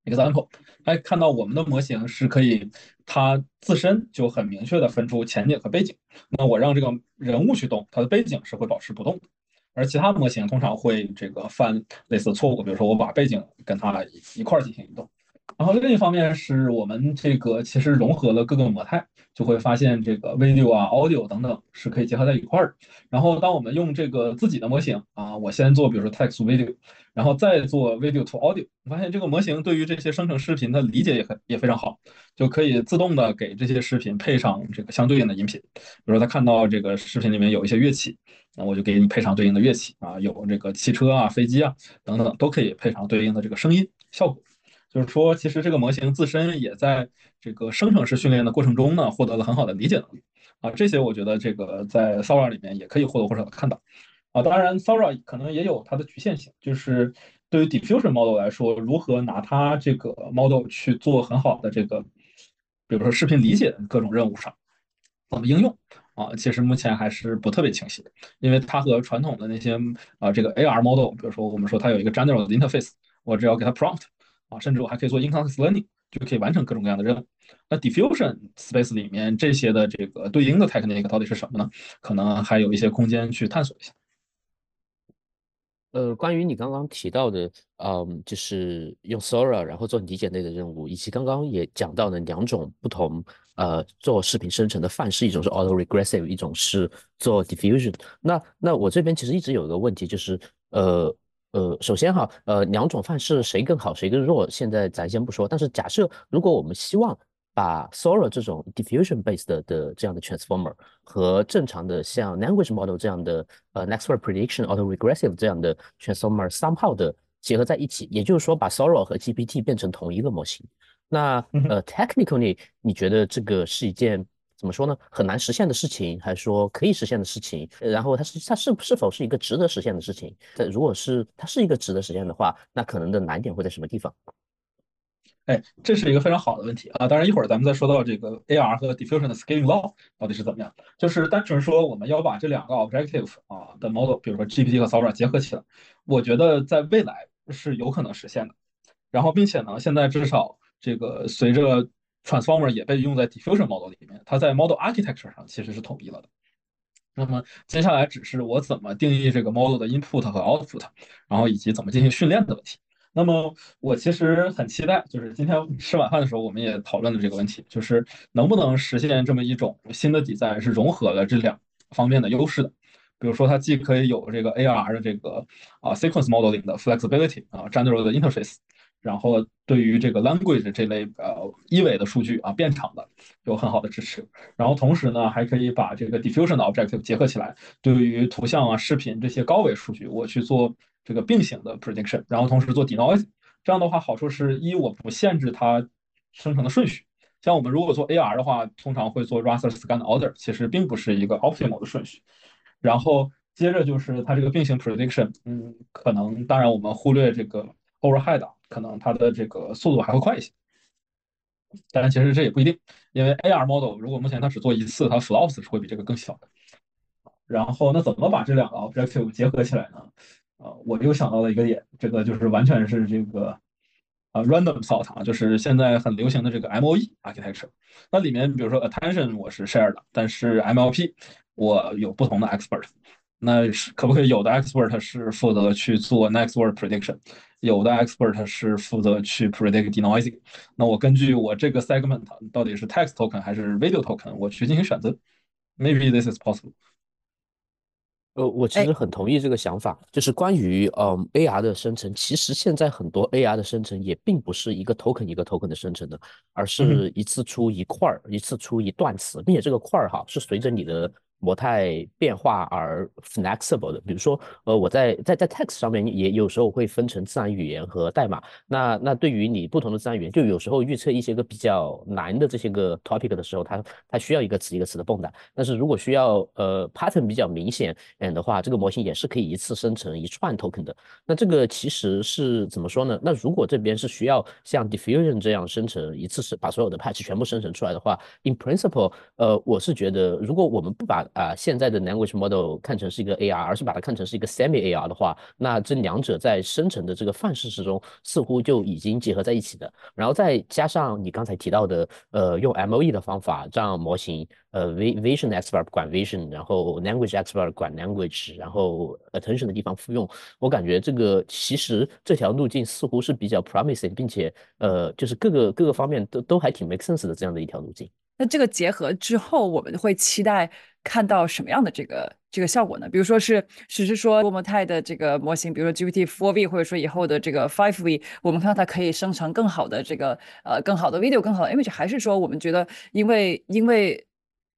example，哎，看到我们的模型是可以它自身就很明确的分出前景和背景。那我让这个人物去动，它的背景是会保持不动的。而其他模型通常会这个犯类似的错误，比如说我把背景跟它一块儿进行移动。然后另一方面是我们这个其实融合了各个模态，就会发现这个 video 啊、audio 等等是可以结合在一块儿。然后当我们用这个自己的模型啊，我先做比如说 text video，然后再做 video to audio，我发现这个模型对于这些生成视频的理解也很也非常好，就可以自动的给这些视频配上这个相对应的音频。比如说他看到这个视频里面有一些乐器，那我就给你配上对应的乐器啊，有这个汽车啊、飞机啊等等都可以配上对应的这个声音效果。就是说，其实这个模型自身也在这个生成式训练的过程中呢，获得了很好的理解能力啊。这些我觉得这个在 Sora 里面也可以或多或少的看到啊。当然，Sora 可能也有它的局限性，就是对于 Diffusion Model 来说，如何拿它这个 Model 去做很好的这个，比如说视频理解各种任务上，怎么应用啊？其实目前还是不特别清晰，因为它和传统的那些啊这个 AR Model，比如说我们说它有一个 General Interface，我只要给它 Prompt。啊，甚至我还可以做 in-context learning，就可以完成各种各样的任务。那 diffusion space 里面这些的这个对应的 technique 到底是什么呢？可能还有一些空间去探索一下。呃，关于你刚刚提到的，嗯，就是用 Sora 然后做理解类的任务，以及刚刚也讲到的两种不同，呃，做视频生成的范式，一种是 auto regressive，一种是做 diffusion。那那我这边其实一直有一个问题，就是呃。呃，首先哈，呃，两种范式谁更好谁更弱，现在咱先不说。但是假设如果我们希望把 Sora 这种 diffusion based 的这样的 transformer 和正常的像 language model 这样的呃 next word prediction auto regressive 这样的 transformer somehow 的结合在一起，也就是说把 Sora 和 GPT 变成同一个模型，那呃 technically 你觉得这个是一件？怎么说呢？很难实现的事情，还是说可以实现的事情？然后它是它是是否是一个值得实现的事情？在如果是它是一个值得实现的话，那可能的难点会在什么地方？哎，这是一个非常好的问题啊！当然，一会儿咱们再说到这个 AR 和 diffusion 的 scaling law 到底是怎么样。就是单纯说我们要把这两个 objective 啊的 model，比如说 GPT 和 Sora 结合起来，我觉得在未来是有可能实现的。然后，并且呢，现在至少这个随着 Transformer 也被用在 Diffusion Model 里面，它在 Model Architecture 上其实是统一了的。那么接下来只是我怎么定义这个 Model 的 Input 和 Output，然后以及怎么进行训练的问题。那么我其实很期待，就是今天吃晚饭的时候我们也讨论了这个问题，就是能不能实现这么一种新的底载是融合了这两方面的优势的。比如说它既可以有这个 AR 的这个啊 Sequence Modeling 的 Flexibility 啊 General 的 Interface。然后对于这个 language 这类呃一维的数据啊变长的有很好的支持，然后同时呢还可以把这个 diffusion objective 结合起来，对于图像啊视频这些高维数据我去做这个并行的 prediction，然后同时做 denoise，这样的话好处是一我不限制它生成的顺序，像我们如果做 AR 的话，通常会做 raster scan order，其实并不是一个 optimal 的顺序，然后接着就是它这个并行 prediction，嗯，可能当然我们忽略这个 overhead。可能它的这个速度还会快一些，当然其实这也不一定，因为 AR model 如果目前它只做一次，它 flops 是会比这个更小的。然后那怎么把这两个 objective 结合起来呢？呃，我又想到了一个点，这个就是完全是这个啊 random thought 啊，就是现在很流行的这个 MOE architecture。那里面比如说 attention 我是 share 的，但是 MLP 我有不同的 expert。那是可不可以有的 expert 是负责去做 next word prediction，有的 expert 是负责去 predict denoising。那我根据我这个 segment 到底是 text token 还是 video token，我去进行选择。Maybe this is possible。呃，我其实很同意这个想法，就是关于嗯 AR 的生成，其实现在很多 AR 的生成也并不是一个 token 一个 token 的生成的，而是一次出一块儿，一次出一段词，并且这个块儿哈是随着你的。模态变化而 flexible 的，比如说，呃，我在在在 text 上面也有时候会分成自然语言和代码。那那对于你不同的自然语言，就有时候预测一些个比较难的这些个 topic 的时候，它它需要一个词一个词的蹦跶。但是如果需要呃 pattern 比较明显嗯的话，这个模型也是可以一次生成一串 token 的。那这个其实是怎么说呢？那如果这边是需要像 diffusion 这样生成一次是把所有的 patch 全部生成出来的话，in principle，呃，我是觉得如果我们不把啊，现在的 language model 看成是一个 AR，而是把它看成是一个 semi AR 的话，那这两者在生成的这个范式之中，似乎就已经结合在一起的。然后再加上你刚才提到的，呃，用 MOE 的方法让模型，呃，vision expert 管 vision，然后 language expert 管 language，然后 attention 的地方复用，我感觉这个其实这条路径似乎是比较 promising，并且呃，就是各个各个方面都都还挺 make sense 的这样的一条路径。那这个结合之后，我们会期待看到什么样的这个这个效果呢？比如说是，只是说多模态的这个模型，比如说 GPT 4V，或者说以后的这个 5V，我们看到它可以生成更好的这个呃更好的 video、更好的 image，还是说我们觉得，因为因为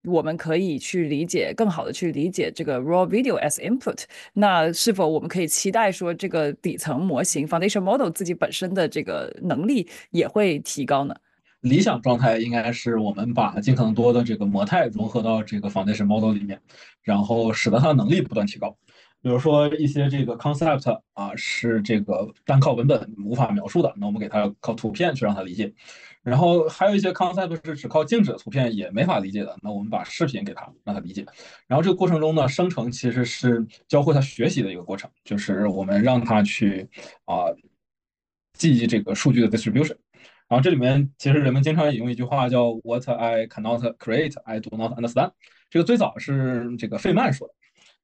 我们可以去理解更好的去理解这个 raw video as input，那是否我们可以期待说这个底层模型 foundation model 自己本身的这个能力也会提高呢？理想状态应该是我们把尽可能多的这个模态融合到这个 foundation model 里面，然后使得它的能力不断提高。比如说一些这个 concept 啊是这个单靠文本无法描述的，那我们给它靠图片去让它理解。然后还有一些 concept 是只靠静止的图片也没法理解的，那我们把视频给它让它理解。然后这个过程中呢，生成其实是教会它学习的一个过程，就是我们让它去啊记忆这个数据的 distribution。然后这里面其实人们经常引用一句话叫 "What I cannot create, I do not understand"。这个最早是这个费曼说的，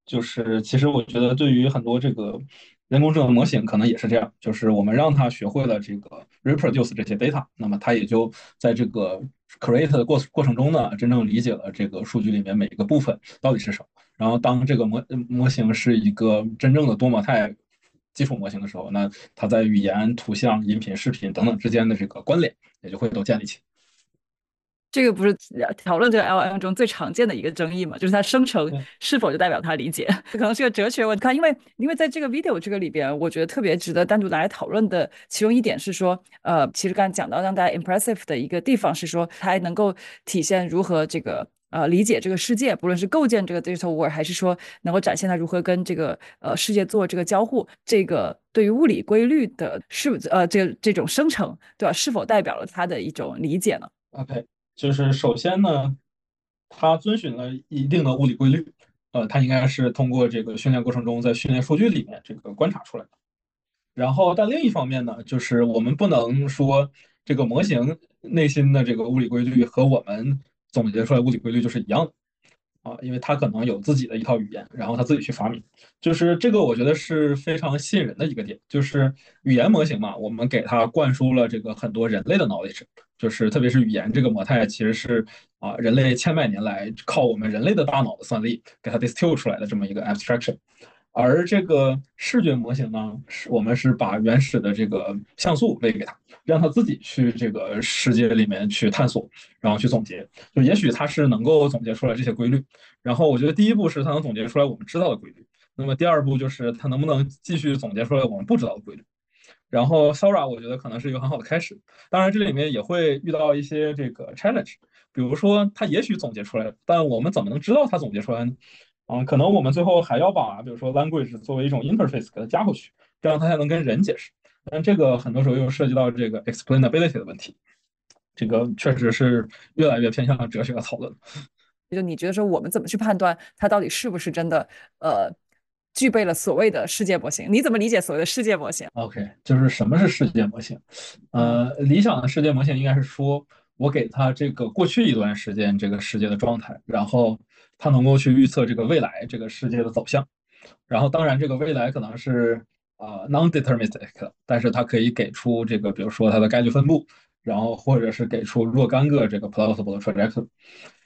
就是其实我觉得对于很多这个人工智能模型可能也是这样，就是我们让它学会了这个 reproduce 这些 data，那么它也就在这个 create 的过过程中呢，真正理解了这个数据里面每一个部分到底是什么。然后当这个模模型是一个真正的多模态。基础模型的时候，那它在语言、图像、音频、视频等等之间的这个关联也就会都建立起。这个不是讨论这个 L M 中最常见的一个争议嘛？就是它生成是否就代表它理解？[LAUGHS] 可能是个哲学问题。因为因为在这个 video 这个里边，我觉得特别值得单独拿来讨论的其中一点是说，呃，其实刚才讲到让大家 impressive 的一个地方是说，它还能够体现如何这个。呃，理解这个世界，不论是构建这个 digital world，还是说能够展现它如何跟这个呃世界做这个交互，这个对于物理规律的是呃这这种生成，对吧？是否代表了它的一种理解呢？OK，就是首先呢，它遵循了一定的物理规律，呃，它应该是通过这个训练过程中在训练数据里面这个观察出来的。然后，但另一方面呢，就是我们不能说这个模型内心的这个物理规律和我们。总结出来物理规律就是一样的。啊，因为他可能有自己的一套语言，然后他自己去发明，就是这个我觉得是非常吸引人的一个点，就是语言模型嘛，我们给它灌输了这个很多人类的 knowledge，就是特别是语言这个模态，其实是啊人类千百年来靠我们人类的大脑的算力给它 distill 出来的这么一个 abstraction。而这个视觉模型呢，是我们是把原始的这个像素喂给它，让它自己去这个世界里面去探索，然后去总结。就也许它是能够总结出来这些规律。然后我觉得第一步是它能总结出来我们知道的规律。那么第二步就是它能不能继续总结出来我们不知道的规律。然后 Sora 我觉得可能是一个很好的开始。当然这里面也会遇到一些这个 challenge，比如说它也许总结出来，但我们怎么能知道它总结出来呢？嗯，可能我们最后还要把，比如说 language 作为一种 interface 给它加回去，这样它才能跟人解释。但这个很多时候又涉及到这个 explainability 的问题，这个确实是越来越偏向哲学的讨论。就你觉得说，我们怎么去判断它到底是不是真的，呃，具备了所谓的世界模型？你怎么理解所谓的世界模型？OK，就是什么是世界模型？呃，理想的世界模型应该是说我给它这个过去一段时间这个世界的状态，然后。它能够去预测这个未来这个世界的走向，然后当然这个未来可能是啊 non-deterministic，但是它可以给出这个，比如说它的概率分布，然后或者是给出若干个这个 plausible trajectory。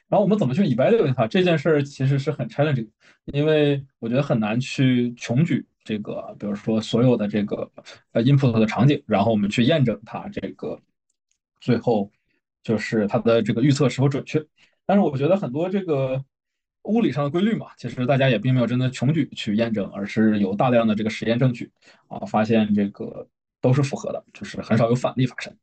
然后我们怎么去 evaluate 它这件事儿其实是很 challenging，因为我觉得很难去穷举这个，比如说所有的这个呃 input 的场景，然后我们去验证它这个最后就是它的这个预测是否准确。但是我觉得很多这个物理上的规律嘛，其实大家也并没有真的穷举去验证，而是有大量的这个实验证据啊，发现这个都是符合的，就是很少有反例发生。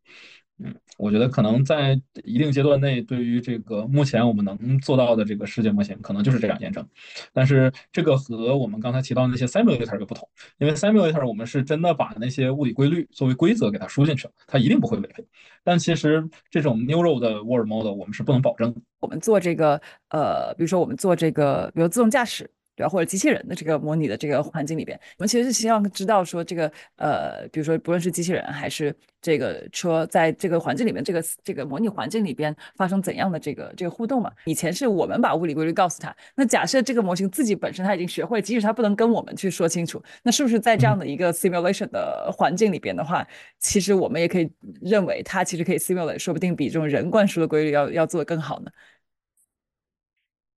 嗯，我觉得可能在一定阶段内，对于这个目前我们能做到的这个世界模型，可能就是这样验证。但是这个和我们刚才提到那些 simulator 就不同，因为 simulator 我们是真的把那些物理规律作为规则给它输进去了，它一定不会违背。但其实这种 neural 的 world model 我们是不能保证。我们做这个，呃，比如说我们做这个，比如自动驾驶。对吧？或者机器人的这个模拟的这个环境里边，我们其实是希望知道说这个呃，比如说不论是机器人还是这个车，在这个环境里面，这个这个模拟环境里边发生怎样的这个这个互动嘛？以前是我们把物理规律告诉他，那假设这个模型自己本身他已经学会，即使他不能跟我们去说清楚，那是不是在这样的一个 simulation 的环境里边的话，其实我们也可以认为它其实可以 simulate，说不定比这种人灌输的规律要要做得更好呢？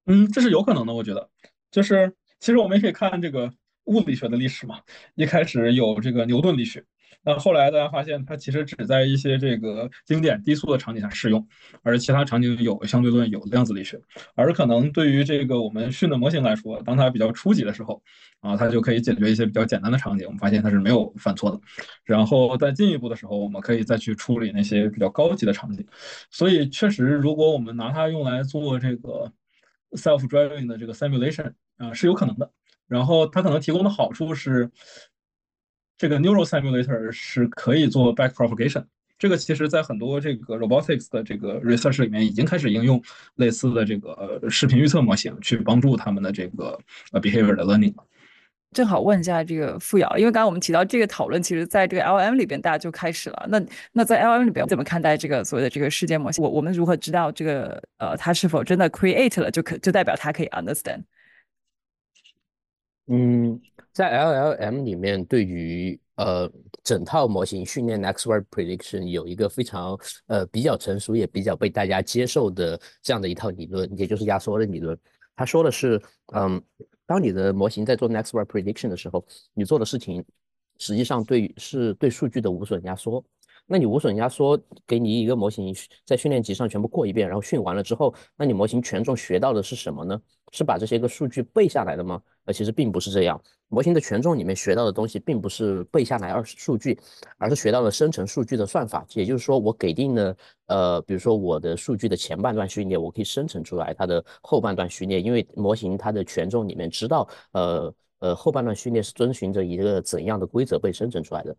嗯，这是有可能的，我觉得。就是，其实我们也可以看这个物理学的历史嘛。一开始有这个牛顿力学，那后来大家发现它其实只在一些这个经典低速的场景下适用，而其他场景有相对论、有量子力学。而可能对于这个我们训的模型来说，当它比较初级的时候，啊，它就可以解决一些比较简单的场景。我们发现它是没有犯错的。然后在进一步的时候，我们可以再去处理那些比较高级的场景。所以确实，如果我们拿它用来做这个。Self-driving 的这个 simulation 啊是有可能的，然后它可能提供的好处是，这个 neural simulator 是可以做 back propagation，这个其实在很多这个 robotics 的这个 research 里面已经开始应用类似的这个视频预测模型去帮助他们的这个呃 behavior 的 learning。正好问一下这个付瑶，因为刚刚我们提到这个讨论，其实在这个 L M 里边大家就开始了。那那在 L M 里边怎么看待这个所谓的这个世界模型？我我们如何知道这个呃它是否真的 create 了，就可就代表它可以 understand？嗯，在 L L M 里面，对于呃整套模型训练 next word prediction 有一个非常呃比较成熟也比较被大家接受的这样的一套理论，也就是压缩的理论。他说的是，嗯。当你的模型在做 next word prediction 的时候，你做的事情实际上对是对数据的无损压缩。那你无损压缩，给你一个模型在训练集上全部过一遍，然后训完了之后，那你模型权重学到的是什么呢？是把这些个数据背下来的吗？呃，其实并不是这样。模型的权重里面学到的东西，并不是背下来二数据，而是学到了生成数据的算法。也就是说，我给定了，呃，比如说我的数据的前半段序列，我可以生成出来它的后半段序列，因为模型它的权重里面知道，呃呃，后半段序列是遵循着一个怎样的规则被生成出来的。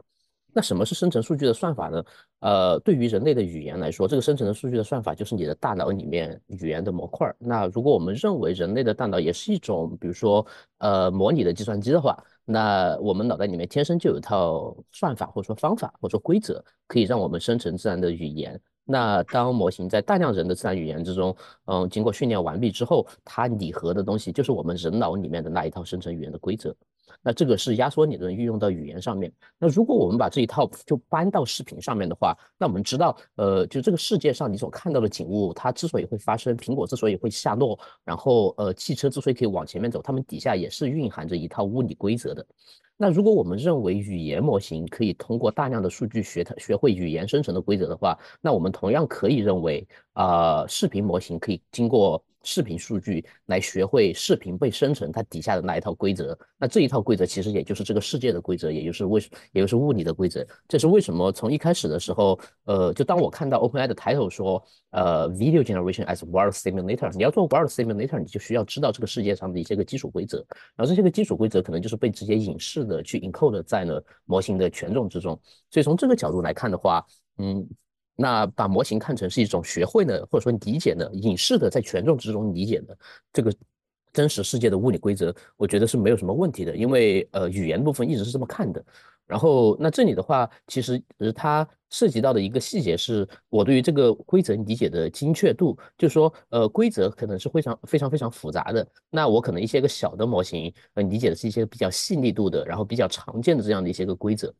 那什么是生成数据的算法呢？呃，对于人类的语言来说，这个生成的数据的算法就是你的大脑里面语言的模块。那如果我们认为人类的大脑也是一种，比如说呃模拟的计算机的话，那我们脑袋里面天生就有一套算法或者说方法或者说规则，可以让我们生成自然的语言。那当模型在大量人的自然语言之中，嗯，经过训练完毕之后，它拟合的东西就是我们人脑里面的那一套生成语言的规则。那这个是压缩理论运用到语言上面。那如果我们把这一套就搬到视频上面的话，那我们知道，呃，就这个世界上你所看到的景物，它之所以会发生，苹果之所以会下落，然后呃，汽车之所以可以往前面走，它们底下也是蕴含着一套物理规则的。那如果我们认为语言模型可以通过大量的数据学它学会语言生成的规则的话，那我们同样可以认为啊，视频模型可以经过。视频数据来学会视频被生成它底下的那一套规则，那这一套规则其实也就是这个世界的规则，也就是为也就是物理的规则。这是为什么从一开始的时候，呃，就当我看到 OpenAI 的 title 说，呃，video generation as world simulator，你要做 world simulator，你就需要知道这个世界上的一些个基础规则，然后这些个基础规则可能就是被直接隐式的去 encode 在了模型的权重之中。所以从这个角度来看的话，嗯。那把模型看成是一种学会的，或者说理解的、隐式的，在权重之中理解的这个真实世界的物理规则，我觉得是没有什么问题的，因为呃语言部分一直是这么看的。然后那这里的话，其实它涉及到的一个细节是我对于这个规则理解的精确度，就是说呃规则可能是非常非常非常复杂的，那我可能一些个小的模型呃理解的是一些比较细腻度的，然后比较常见的这样的一些个规则。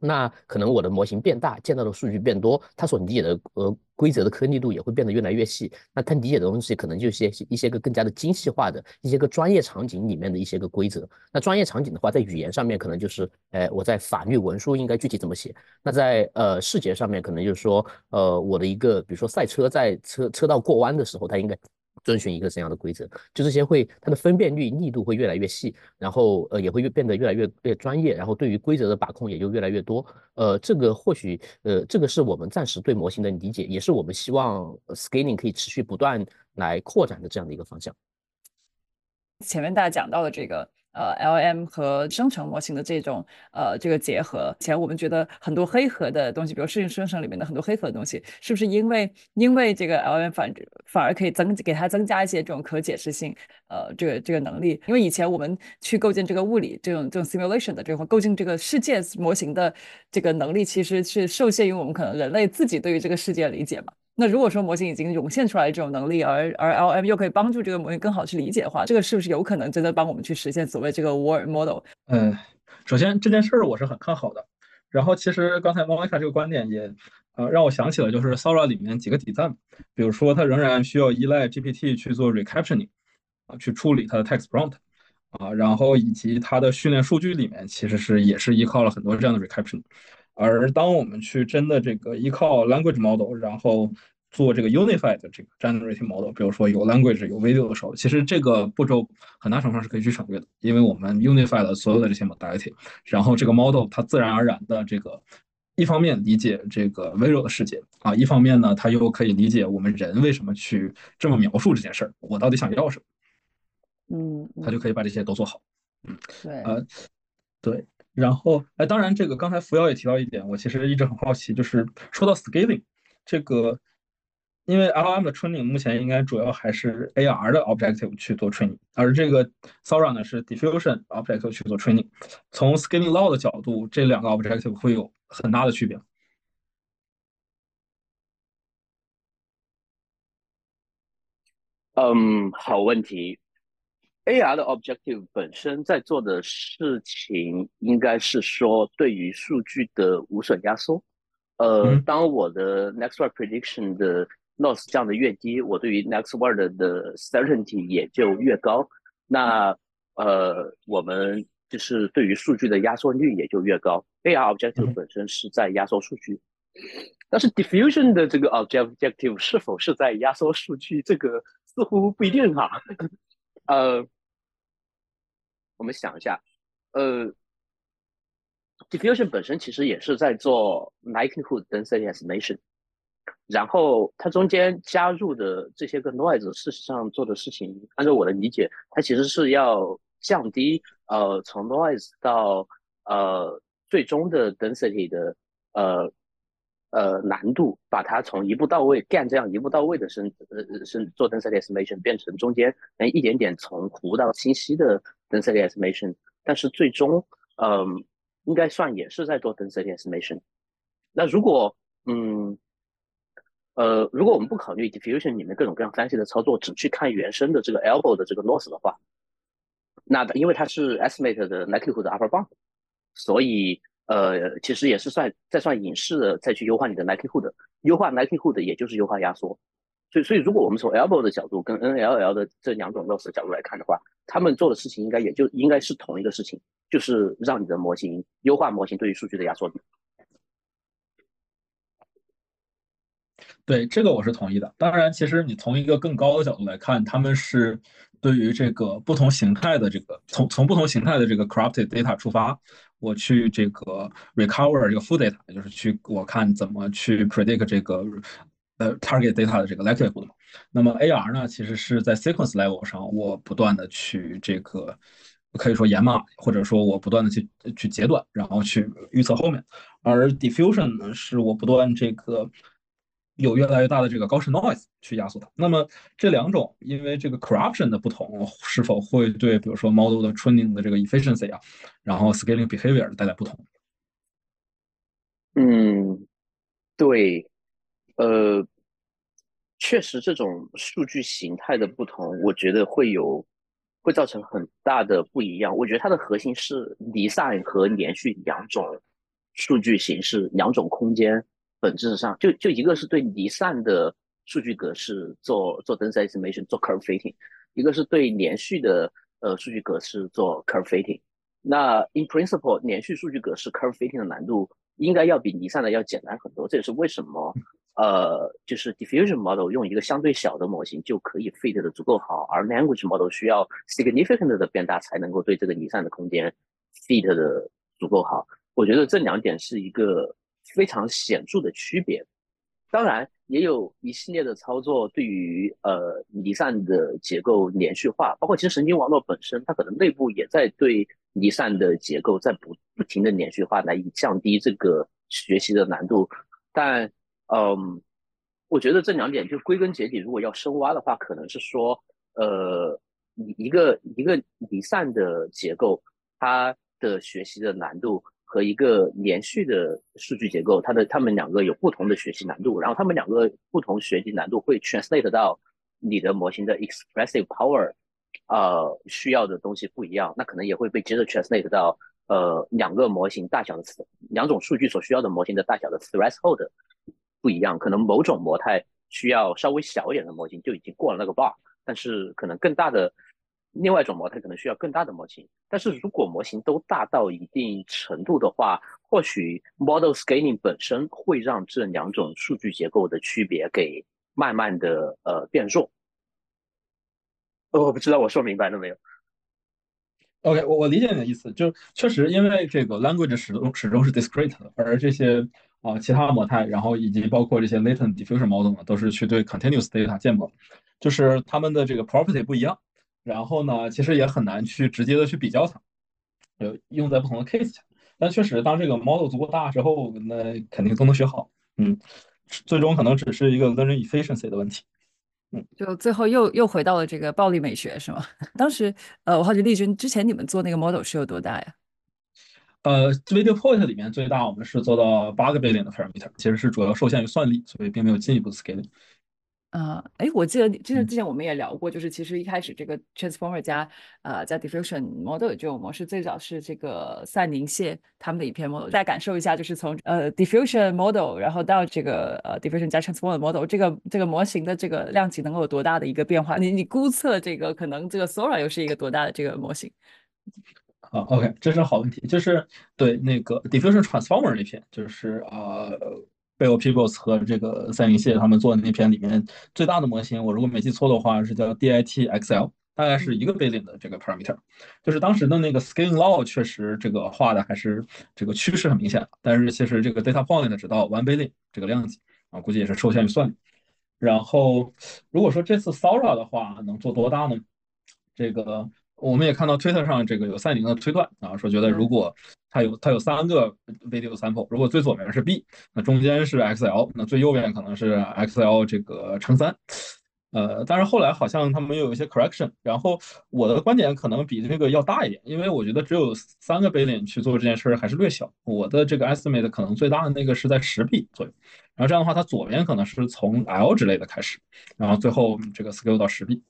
那可能我的模型变大，见到的数据变多，它所理解的呃规则的颗粒度也会变得越来越细。那它理解的东西可能就些一些个更加的精细化的一些个专业场景里面的一些个规则。那专业场景的话，在语言上面可能就是，哎，我在法律文书应该具体怎么写。那在呃视觉上面可能就是说，呃我的一个比如说赛车在车车道过弯的时候，它应该。遵循一个怎样的规则？就这些会，它的分辨率、力度会越来越细，然后呃也会越变得越来越越专业，然后对于规则的把控也就越来越多。呃，这个或许呃这个是我们暂时对模型的理解，也是我们希望 scaling 可以持续不断来扩展的这样的一个方向。前面大家讲到的这个。呃，L M 和生成模型的这种呃这个结合，以前我们觉得很多黑盒的东西，比如适应生成里面的很多黑盒的东西，是不是因为因为这个 L M 反反而可以增给它增加一些这种可解释性，呃，这个这个能力？因为以前我们去构建这个物理这种这种 simulation 的这种构建这个世界模型的这个能力，其实是受限于我们可能人类自己对于这个世界理解嘛。那如果说模型已经涌现出来这种能力，而而 L M 又可以帮助这个模型更好去理解的话，这个是不是有可能真的帮我们去实现所谓这个 word Model？嗯，首先这件事儿我是很看好的。然后其实刚才 Monica 这个观点也呃让我想起了就是 Sora 里面几个底赞，比如说它仍然需要依赖 GPT 去做 recaptioning 啊，去处理它的 text prompt 啊，然后以及它的训练数据里面其实是也是依靠了很多这样的 recaptioning。而当我们去真的这个依靠 language model，然后做这个 unified 的这个 generative model，比如说有 language 有 video 的时候，其实这个步骤很大程度上是可以去省略的，因为我们 unified 了所有的这些 modality，然后这个 model 它自然而然的这个一方面理解这个 video 的世界啊，一方面呢它又可以理解我们人为什么去这么描述这件事儿，我到底想要什么，嗯，它就可以把这些都做好，嗯，对，呃，对。然后，哎，当然，这个刚才扶摇也提到一点，我其实一直很好奇，就是说到 scaling 这个，因为 LM 的 training 目前应该主要还是 AR 的 objective 去做 training，而这个 Sora 呢是 diffusion objective 去做 training。从 scaling law 的角度，这两个 objective 会有很大的区别。嗯，好问题。AR 的 objective 本身在做的事情，应该是说对于数据的无损压缩。呃，当我的 next word prediction 的 loss 降得越低，我对于 next word 的 certainty 也就越高。那呃，我们就是对于数据的压缩率也就越高。AR objective 本身是在压缩数据，但是 diffusion 的这个 objective 是否是在压缩数据，这个似乎不一定哈。[LAUGHS] 呃。我们想一下，呃，diffusion 本身其实也是在做 likelihood density estimation，然后它中间加入的这些个 noise，事实上做的事情，按照我的理解，它其实是要降低呃从 noise 到呃最终的 density 的呃呃难度，把它从一步到位干这样一步到位的生呃生做 density estimation，变成中间能一点点从糊到清晰的。density estimation，但是最终，嗯，应该算也是在做 density estimation。那如果，嗯，呃，如果我们不考虑 diffusion 里面各种各样 fancy 的操作，只去看原生的这个 elbow 的这个 loss 的话，那因为它是 estimate 的 likelihood upper bound，所以，呃，其实也是算再算隐式的再去优化你的 like hood 优化 like hood 也就是优化压缩。所以，所以如果我们从 elbow 的角度跟 NLL 的这两种 loss 的角度来看的话，他们做的事情应该也就应该是同一个事情，就是让你的模型优化模型对于数据的压缩。对，这个我是同意的。当然，其实你从一个更高的角度来看，他们是对于这个不同形态的这个从从不同形态的这个 corrupted data 出发，我去这个 recover 这个 full data，就是去我看怎么去 predict 这个。呃，target data 的这个 likelihood，那么 AR 呢，其实是在 sequence level 上，我不断的去这个可以说延码，或者说我不断的去去截断，然后去预测后面。而 diffusion 呢，是我不断这个有越来越大的这个高 n noise 去压缩它。那么这两种因为这个 corruption 的不同，是否会对比如说 model 的 training 的这个 efficiency 啊，然后 scaling behavior 带来不同？嗯，对。呃，确实，这种数据形态的不同，我觉得会有会造成很大的不一样。我觉得它的核心是离散和连续两种数据形式两种空间，本质上就就一个是对离散的数据格式做做 density estimation 做 curve fitting，一个是对连续的呃数据格式做 curve fitting。那 in principle，连续数据格式 curve fitting 的难度应该要比离散的要简单很多。这也是为什么呃，就是 diffusion model 用一个相对小的模型就可以 fit 的足够好，而 language model 需要 significant 的变大才能够对这个离散的空间 fit 的足够好。我觉得这两点是一个非常显著的区别。当然，也有一系列的操作对于呃离散的结构连续化，包括其实神经网络本身，它可能内部也在对离散的结构在不不停的连续化，来以降低这个学习的难度。但嗯，我觉得这两点就归根结底，如果要深挖的话，可能是说呃一一个一个离散的结构，它的学习的难度。和一个连续的数据结构，它的它们两个有不同的学习难度，然后它们两个不同学习难度会 translate 到你的模型的 expressive power，呃，需要的东西不一样，那可能也会被接着 translate 到呃两个模型大小的两种数据所需要的模型的大小的 threshold 不一样，可能某种模态需要稍微小一点的模型就已经过了那个 bar，但是可能更大的。另外一种模态可能需要更大的模型，但是如果模型都大到一定程度的话，或许 model scaling 本身会让这两种数据结构的区别给慢慢的呃变弱。我不知道我说明白了没有？OK，我我理解你的意思，就确实因为这个 language 始终始终是 discrete 的，而这些啊其他模态，然后以及包括这些 latent diffusion model 呢，都是去对 continuous data 建模，就是他们的这个 property 不一样。然后呢，其实也很难去直接的去比较它，呃，用在不同的 case 下。但确实，当这个 model 足够大之后，那肯定都能学好。嗯，最终可能只是一个 learning efficiency 的问题。嗯，就最后又又回到了这个暴力美学，是吗？[LAUGHS] 当时，呃，我好奇丽君之前你们做那个 model 是有多大呀？呃，video point 里面最大我们是做到八个 billion 的 parameter，其实是主要受限于算力，所以并没有进一步 scaling。啊，哎，我记得就是之前我们也聊过，就是其实一开始这个 transformer 加呃加 diffusion model 这种模式，最早是这个赛宁谢他们的一篇 model，大家感受一下，就是从呃 diffusion model，然后到这个呃 diffusion 加 transformer model，这个这个模型的这个量级能够有多大的一个变化？你你估测这个可能这个 Sora 又是一个多大的这个模型？好，OK，这是好问题，就是对那个 diffusion transformer 那篇，就是啊。贝欧 Peoples 和这个赛宁谢他们做的那篇里面最大的模型，我如果没记错的话是叫 DIT XL，大概是一个 billion 的这个 parameter。就是当时的那个 scaling law 确实这个画的还是这个趋势很明显，但是其实这个 data point 只到 one billion 这个量级啊，估计也是受限于算力。然后如果说这次 Sora 的话能做多大呢？这个。我们也看到 Twitter 上这个有赛宁的推断啊，说觉得如果它有它有三个 video sample，如果最左边是 B，那中间是 XL，那最右边可能是 XL 这个乘三。呃，但是后来好像他们又有一些 correction，然后我的观点可能比这个要大一点，因为我觉得只有三个 billion 去做这件事还是略小。我的这个 estimate 可能最大的那个是在十 B 左右，然后这样的话，它左边可能是从 L 之类的开始，然后最后这个 scale 到十 B。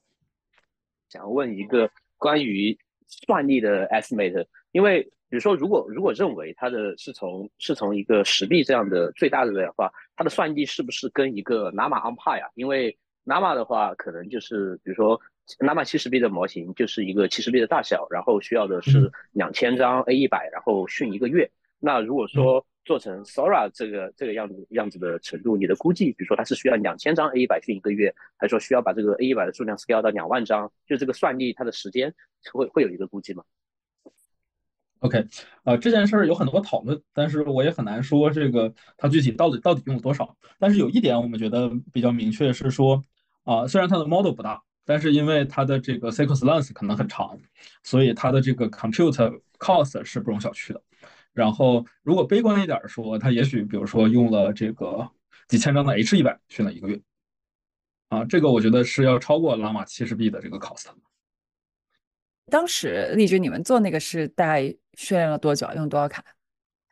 想问一个。关于算力的 estimate，因为比如说，如果如果认为它的是从是从一个十 B 这样的最大的的话，它的算力是不是跟一个 Llama on par 呀？因为 Llama 的话，可能就是比如说 Llama 七十 B 的模型就是一个七十 B 的大小，然后需要的是两千张 A 一百，然后训一个月。那如果说做成 Sora 这个这个样子样子的程度，你的估计，比如说它是需要两千张 A 一百训一个月，还是说需要把这个 A 一百的数量 scale 到两万张？就这个算力，它的时间会会有一个估计吗？OK，呃，这件事儿有很多讨论，但是我也很难说这个它具体到底到底用了多少。但是有一点我们觉得比较明确是说，啊，虽然它的 model 不大，但是因为它的这个 sequence length 可能很长，所以它的这个 compute cost 是不容小觑的。然后，如果悲观一点说，他也许比如说用了这个几千张的 H 一百训了一个月，啊，这个我觉得是要超过拉玛七十 B 的这个 cost。当时丽君，你们做那个是大概训练了多久？用多少卡？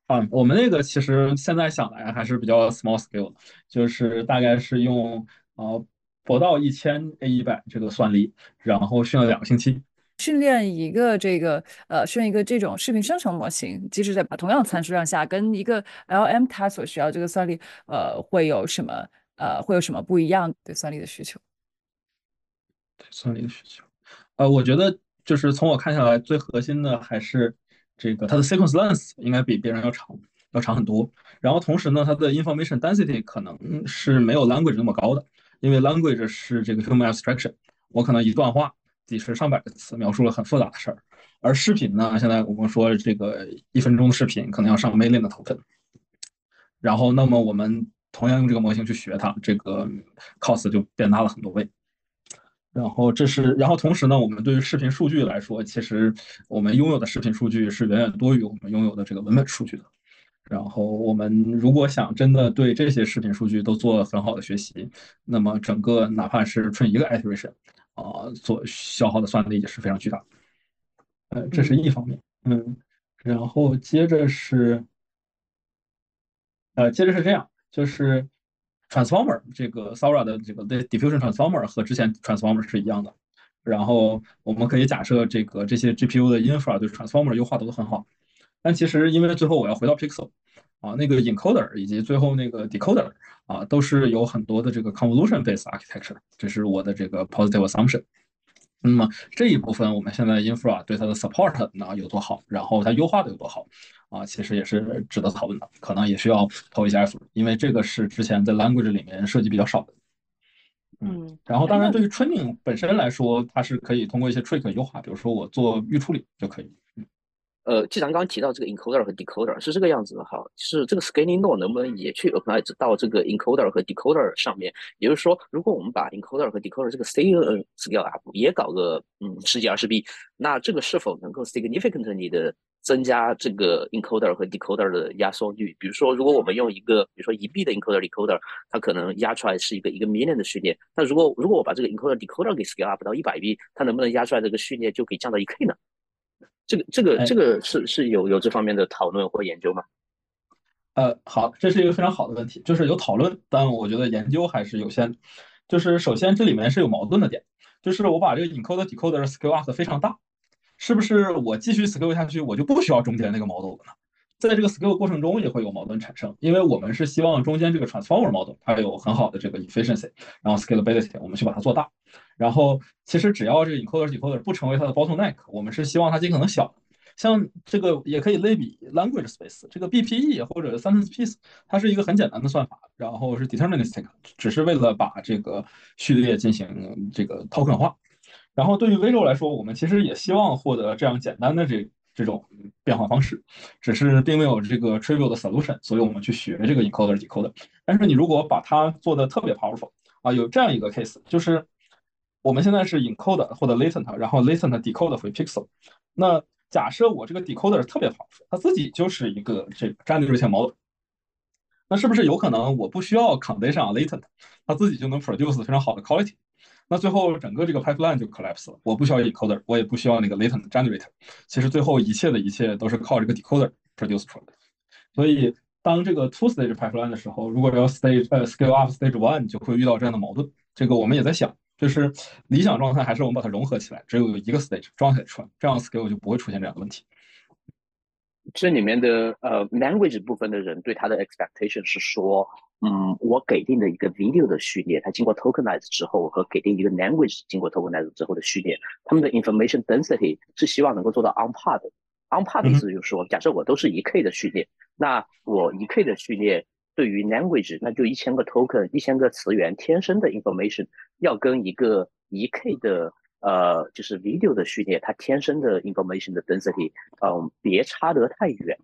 啊，我们那个其实现在想来还是比较 small scale，的就是大概是用呃不到一千 A 一百这个算力，然后训了两个星期。训练一个这个呃，训练一个这种视频生成模型，即使在同样的参数量下，跟一个 LM 它所需要这个算力，呃，会有什么呃，会有什么不一样对算力的需求？对算力的需求，呃，我觉得就是从我看下来，最核心的还是这个它的 sequence length 应该比别人要长，要长很多。然后同时呢，它的 information density 可能是没有 language 那么高的，因为 language 是这个 human abstraction，我可能一段话。几十上百个词描述了很复杂的事儿，而视频呢？现在我们说这个一分钟的视频可能要上 million 的头分，然后那么我们同样用这个模型去学它，这个 cost 就变大了很多倍。然后这是，然后同时呢，我们对于视频数据来说，其实我们拥有的视频数据是远远多于我们拥有的这个文本数据的。然后我们如果想真的对这些视频数据都做很好的学习，那么整个哪怕是纯一个 iteration。啊，所消耗的算力也是非常巨大，呃，这是一方面，嗯，然后接着是，呃，接着是这样，就是 transformer 这个 Sora 的这个 diffusion transformer 和之前 transformer 是一样的，然后我们可以假设这个这些 GPU 的 infra 对 transformer 优化都很好，但其实因为最后我要回到 pixel。啊，那个 encoder 以及最后那个 decoder 啊，都是有很多的这个 convolution-based architecture，这是我的这个 positive assumption。那么这一部分我们现在 infra 对它的 support 呢有多好，然后它优化的有多好啊，其实也是值得讨论的，可能也需要投一下 effort，因为这个是之前在 language 里面涉及比较少的。嗯，然后当然对于 training 本身来说，它是可以通过一些 trick 优化，比如说我做预处理就可以。呃，既然刚刚提到这个 encoder 和 decoder 是这个样子的哈，是这个 scaling law 能不能也去 apply 到这个 encoder 和 decoder 上面？也就是说，如果我们把 encoder 和 decoder 这个 scale scale up 也搞个嗯十几二十 B，那这个是否能够 significantly 的增加这个 encoder 和 decoder 的压缩率？比如说，如果我们用一个比如说一 B 的 encoder decoder，它可能压出来是一个一个 million 的序列，那如果如果我把这个 encoder decoder 给 scale up 到一百 B，它能不能压出来这个序列就可以降到一 K 呢？这个这个这个是是有有这方面的讨论或研究吗？呃，好，这是一个非常好的问题，就是有讨论，但我觉得研究还是有限。就是首先这里面是有矛盾的点，就是我把这个 encoder decoder scale up 的非常大，是不是我继续 scale 下去，我就不需要中间那个 model 了呢？在这个 scale 过程中也会有矛盾产生，因为我们是希望中间这个 transformer model 它有很好的这个 efficiency，然后 scalability，我们去把它做大。然后其实只要这个 encoder decoder 不成为它的 bottleneck，我们是希望它尽可能小。像这个也可以类比 language space，这个 BPE 或者 sentence piece，它是一个很简单的算法，然后是 deterministic，只是为了把这个序列进行这个 token 化。然后对于 visual 来说，我们其实也希望获得这样简单的这。这种变化方式，只是并没有这个 trivial 的 solution，所以我们去学这个 encoder decoder。但是你如果把它做的特别 powerful 啊，有这样一个 case，就是我们现在是 encode 或者 latent，然后 latent decode 回 pixel。那假设我这个 decoder 特别 powerful，它自己就是一个这个 generative model，那是不是有可能我不需要 condition latent，它自己就能 produce 非常好的 quality？那最后整个这个 pipeline 就 collapse 了，我不需要 encoder，我也不需要那个 latent generator，其实最后一切的一切都是靠这个 decoder produce 出来的。所以当这个 two stage pipeline 的时候，如果要 stage 呃 scale up stage one，就会遇到这样的矛盾。这个我们也在想，就是理想状态还是我们把它融合起来，只有一个 stage 装起来出来，这样 scale 就不会出现这样的问题。这里面的呃 language 部分的人对它的 expectation 是说。嗯，我给定的一个 video 的序列，它经过 tokenize 之后和给定一个 language 经过 tokenize 之后的序列，他们的 information density 是希望能够做到 on par 的。on par 的意思就是说，假设我都是一 k 的序列，那我一 k 的序列对于 language，那就一千个 token，一千个词源天生的 information 要跟一个一 k 的呃就是 video 的序列，它天生的 information 的 density，嗯，别差得太远。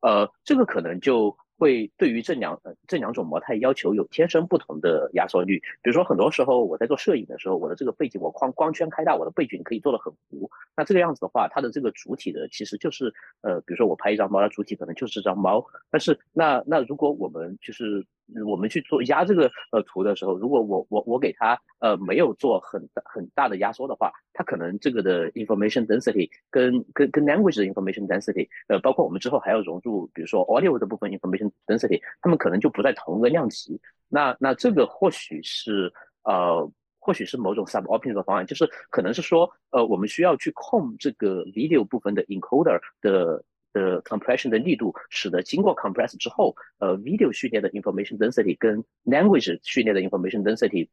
呃，这个可能就。会对于这两这两种模态要求有天生不同的压缩率。比如说，很多时候我在做摄影的时候，我的这个背景我框光圈开大，我的背景可以做的很糊。那这个样子的话，它的这个主体的其实就是呃，比如说我拍一张猫，它主体可能就是这张猫。但是那那如果我们就是我们去做压这个呃图的时候，如果我我我给它呃没有做很大很大的压缩的话，它可能这个的 information density 跟跟跟 language 的 information density，呃，包括我们之后还要融入比如说 audio 的部分 information density，它们可能就不在同一个量级。那那这个或许是呃或许是某种 suboptimal 的方案，就是可能是说，呃，我们需要去控这个 video 部分的 encoder 的的 compression 的力度，使得经过 compress 之后，呃，video 序列的 information density 跟 language 序列的 information density，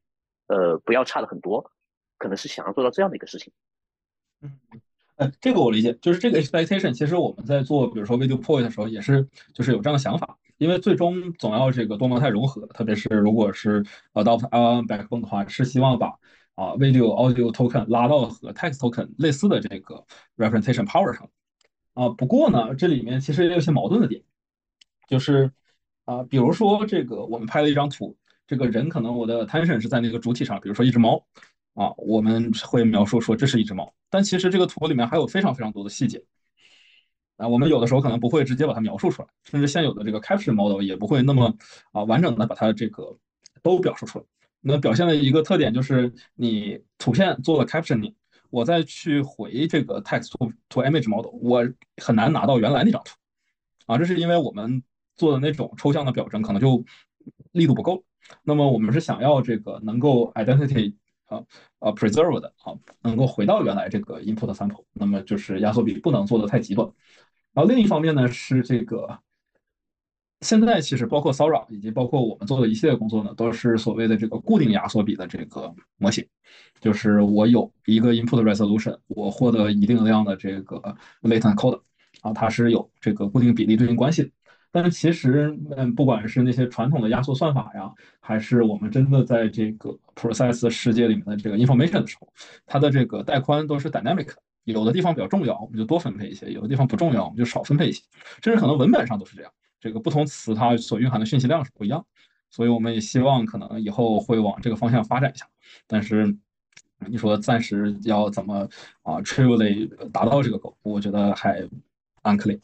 呃，不要差的很多，可能是想要做到这样的一个事情。嗯，呃，这个我理解，就是这个 expectation，其实我们在做，比如说 video point 的时候，也是就是有这样的想法。因为最终总要这个多模态融合，特别是如果是 adopt LLM backbone 的话，是希望把啊 video audio token 拉到和 text token 类似的这个 representation power 上。啊，不过呢，这里面其实也有些矛盾的点，就是啊，比如说这个我们拍了一张图，这个人可能我的 attention 是在那个主体上，比如说一只猫啊，我们会描述说这是一只猫，但其实这个图里面还有非常非常多的细节。啊，我们有的时候可能不会直接把它描述出来，甚至现有的这个 caption model 也不会那么啊完整的把它这个都表述出来。那表现的一个特点就是，你图片做了 captioning，我再去回这个 text to to image model，我很难拿到原来那张图。啊，这是因为我们做的那种抽象的表征可能就力度不够。那么我们是想要这个能够 identity 啊啊 preserve 的啊，能够回到原来这个 input sample，那么就是压缩比不能做的太极端。然后另一方面呢，是这个现在其实包括骚扰以及包括我们做的一系列工作呢，都是所谓的这个固定压缩比的这个模型，就是我有一个 input resolution，我获得一定量的这个 latent code，啊，它是有这个固定比例对应关系。但是其实，嗯，不管是那些传统的压缩算法呀，还是我们真的在这个 process 世界里面的这个 information 的时候，它的这个带宽都是 dynamic。有的地方比较重要，我们就多分配一些；有的地方不重要，我们就少分配一些。甚至可能文本上都是这样，这个不同词它所蕴含的信息量是不一样。所以我们也希望可能以后会往这个方向发展一下。但是你说暂时要怎么啊 trivially 达到这个 goal，我觉得还 unclear。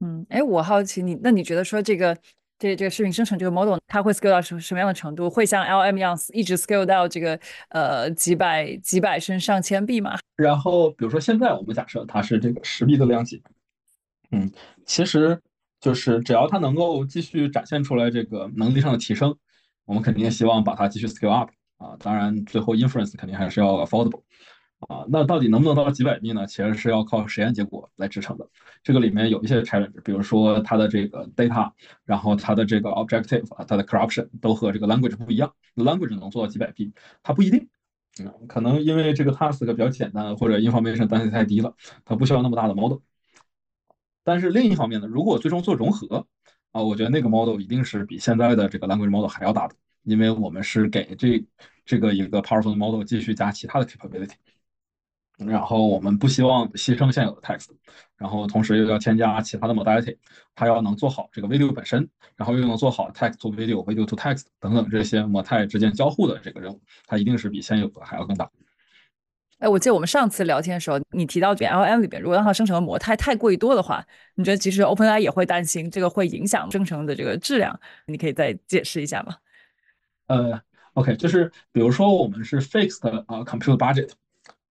嗯，哎，我好奇你，那你觉得说这个？这这个视频生成这个 model，它会 scale 到什什么样的程度？会像 LM 一样一直 scale 到这个呃几百几百甚至上千 B 吗？然后比如说现在我们假设它是这个十 B 的量级，嗯，其实就是只要它能够继续展现出来这个能力上的提升，我们肯定希望把它继续 scale up 啊。当然最后 inference 肯定还是要 affordable。啊，那到底能不能到几百 B 呢？其实是要靠实验结果来支撑的。这个里面有一些 challenge，比如说它的这个 data，然后它的这个 objective 啊，它的 corruption 都和这个 language 不一样。language 能做到几百 B，它不一定。嗯，可能因为这个 task 比较简单，或者 information density 太低了，它不需要那么大的 model。但是另一方面呢，如果最终做融合啊，我觉得那个 model 一定是比现在的这个 language model 还要大的，因为我们是给这这个一个 powerful model 继续加其他的 capability。然后我们不希望牺牲现有的 text，然后同时又要添加其他的 modality，它要能做好这个 video 本身，然后又能做好 text to video、video to text 等等这些模态之间交互的这个任务，它一定是比现有的还要更大。哎，我记得我们上次聊天的时候，你提到这 LM 里边，如果让它生成的模态太过于多的话，你觉得其实 OpenAI 也会担心这个会影响生成的这个质量？你可以再解释一下吗？呃，OK，就是比如说我们是 fixed 啊 compute budget。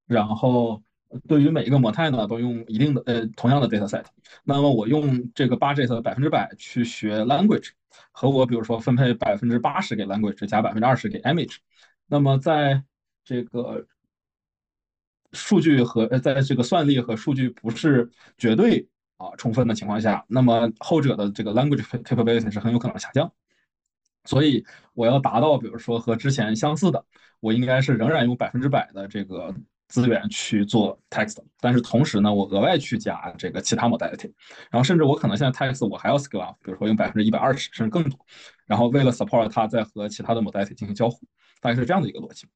然后对于每一个模态呢，都用一定的呃同样的 data set。那么我用这个 budget 百分之百去学 language，和我比如说分配百分之八十给 language，加百分之二十给 image。那么在这个数据和在这个算力和数据不是绝对啊充分的情况下，那么后者的这个 language capability 是很有可能下降。所以我要达到比如说和之前相似的，我应该是仍然用百分之百的这个。资源去做 text，但是同时呢，我额外去加这个其他 modality，然后甚至我可能现在 text 我还要 scale up，比如说用百分之一百二十甚至更多，然后为了 support 它再和其他的 modality 进行交互，大概是这样的一个逻辑。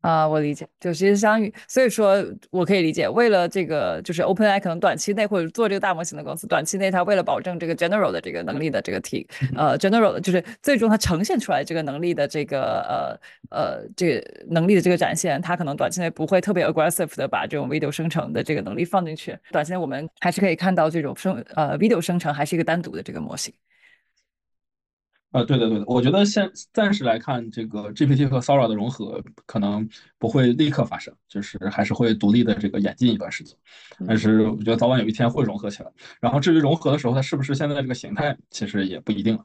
啊，我理解，就其实相当于，所以说我可以理解，为了这个，就是 OpenAI 可能短期内或者做这个大模型的公司，短期内它为了保证这个 general 的这个能力的这个提，呃，general 的就是最终它呈现出来这个能力的这个呃呃这个能力的这个展现，它可能短期内不会特别 aggressive 的把这种 video 生成的这个能力放进去，短期内我们还是可以看到这种生呃 video 生成还是一个单独的这个模型。啊，对的，对的，我觉得现暂时来看，这个 GPT 和 Sora 的融合可能不会立刻发生，就是还是会独立的这个演进一段时间。但是我觉得早晚有一天会融合起来。然后至于融合的时候，它是不是现在这个形态，其实也不一定了。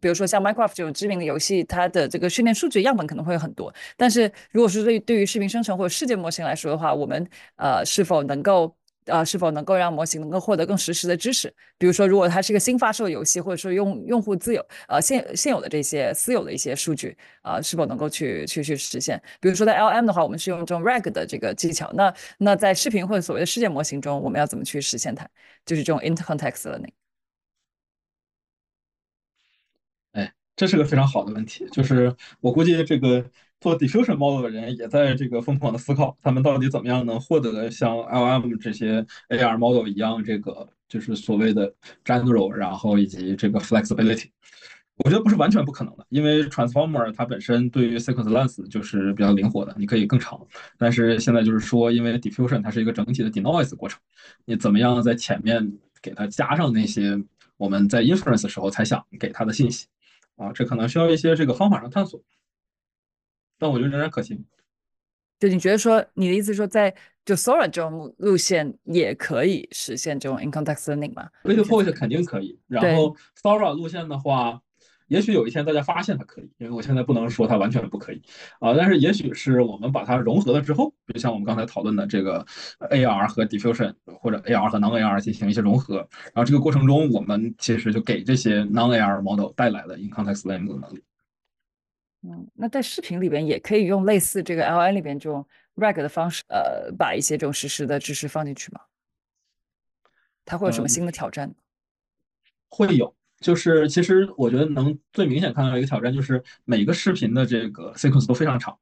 比如说像 Minecraft 这种知名的游戏，它的这个训练数据样本可能会有很多。但是如果是对对于视频生成或者世界模型来说的话，我们呃是否能够？呃，是否能够让模型能够获得更实时的知识？比如说，如果它是一个新发售的游戏，或者说用用户自有呃现现有的这些私有的一些数据啊，是否能够去去去实现？比如说在 LM 的话，我们是用这种 RAG 的这个技巧，那那在视频或者所谓的世界模型中，我们要怎么去实现它？就是这种 intercontext learning。哎，这是个非常好的问题，就是我估计这个。做 diffusion model 的人也在这个疯狂的思考，他们到底怎么样能获得像 LM 这些 AR model 一样，这个就是所谓的 general，然后以及这个 flexibility。我觉得不是完全不可能的，因为 transformer 它本身对于 sequence length 就是比较灵活的，你可以更长。但是现在就是说，因为 diffusion 它是一个整体的 denoise 过程，你怎么样在前面给它加上那些我们在 inference 的时候才想给它的信息啊？这可能需要一些这个方法上探索。但我觉得仍然可行。就你觉得说，你的意思是说，在就 Sora 这种路线也可以实现这种 in-context learning 吗 v i d e o Voice 肯定可以。然后 Sora 路线的话，也许有一天大家发现它可以，因为我现在不能说它完全不可以啊。但是也许是我们把它融合了之后，就像我们刚才讨论的这个 AR 和 diffusion 或者 AR 和 non-AR 进行一些融合，然后这个过程中，我们其实就给这些 non-AR model 带来了 in-context learning 的能力。嗯，那在视频里边也可以用类似这个 L N 里边这种 RAG 的方式，呃，把一些这种实时的知识放进去吗？它会有什么新的挑战？会有，就是其实我觉得能最明显看到一个挑战，就是每个视频的这个 sequence 都非常长。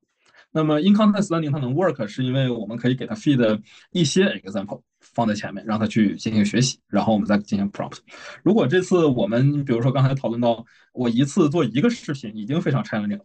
那么 in context learning 它能 work，是因为我们可以给它 feed 一些 example 放在前面，让它去进行学习，然后我们再进行 prompt。如果这次我们比如说刚才讨论到，我一次做一个视频已经非常 challenging。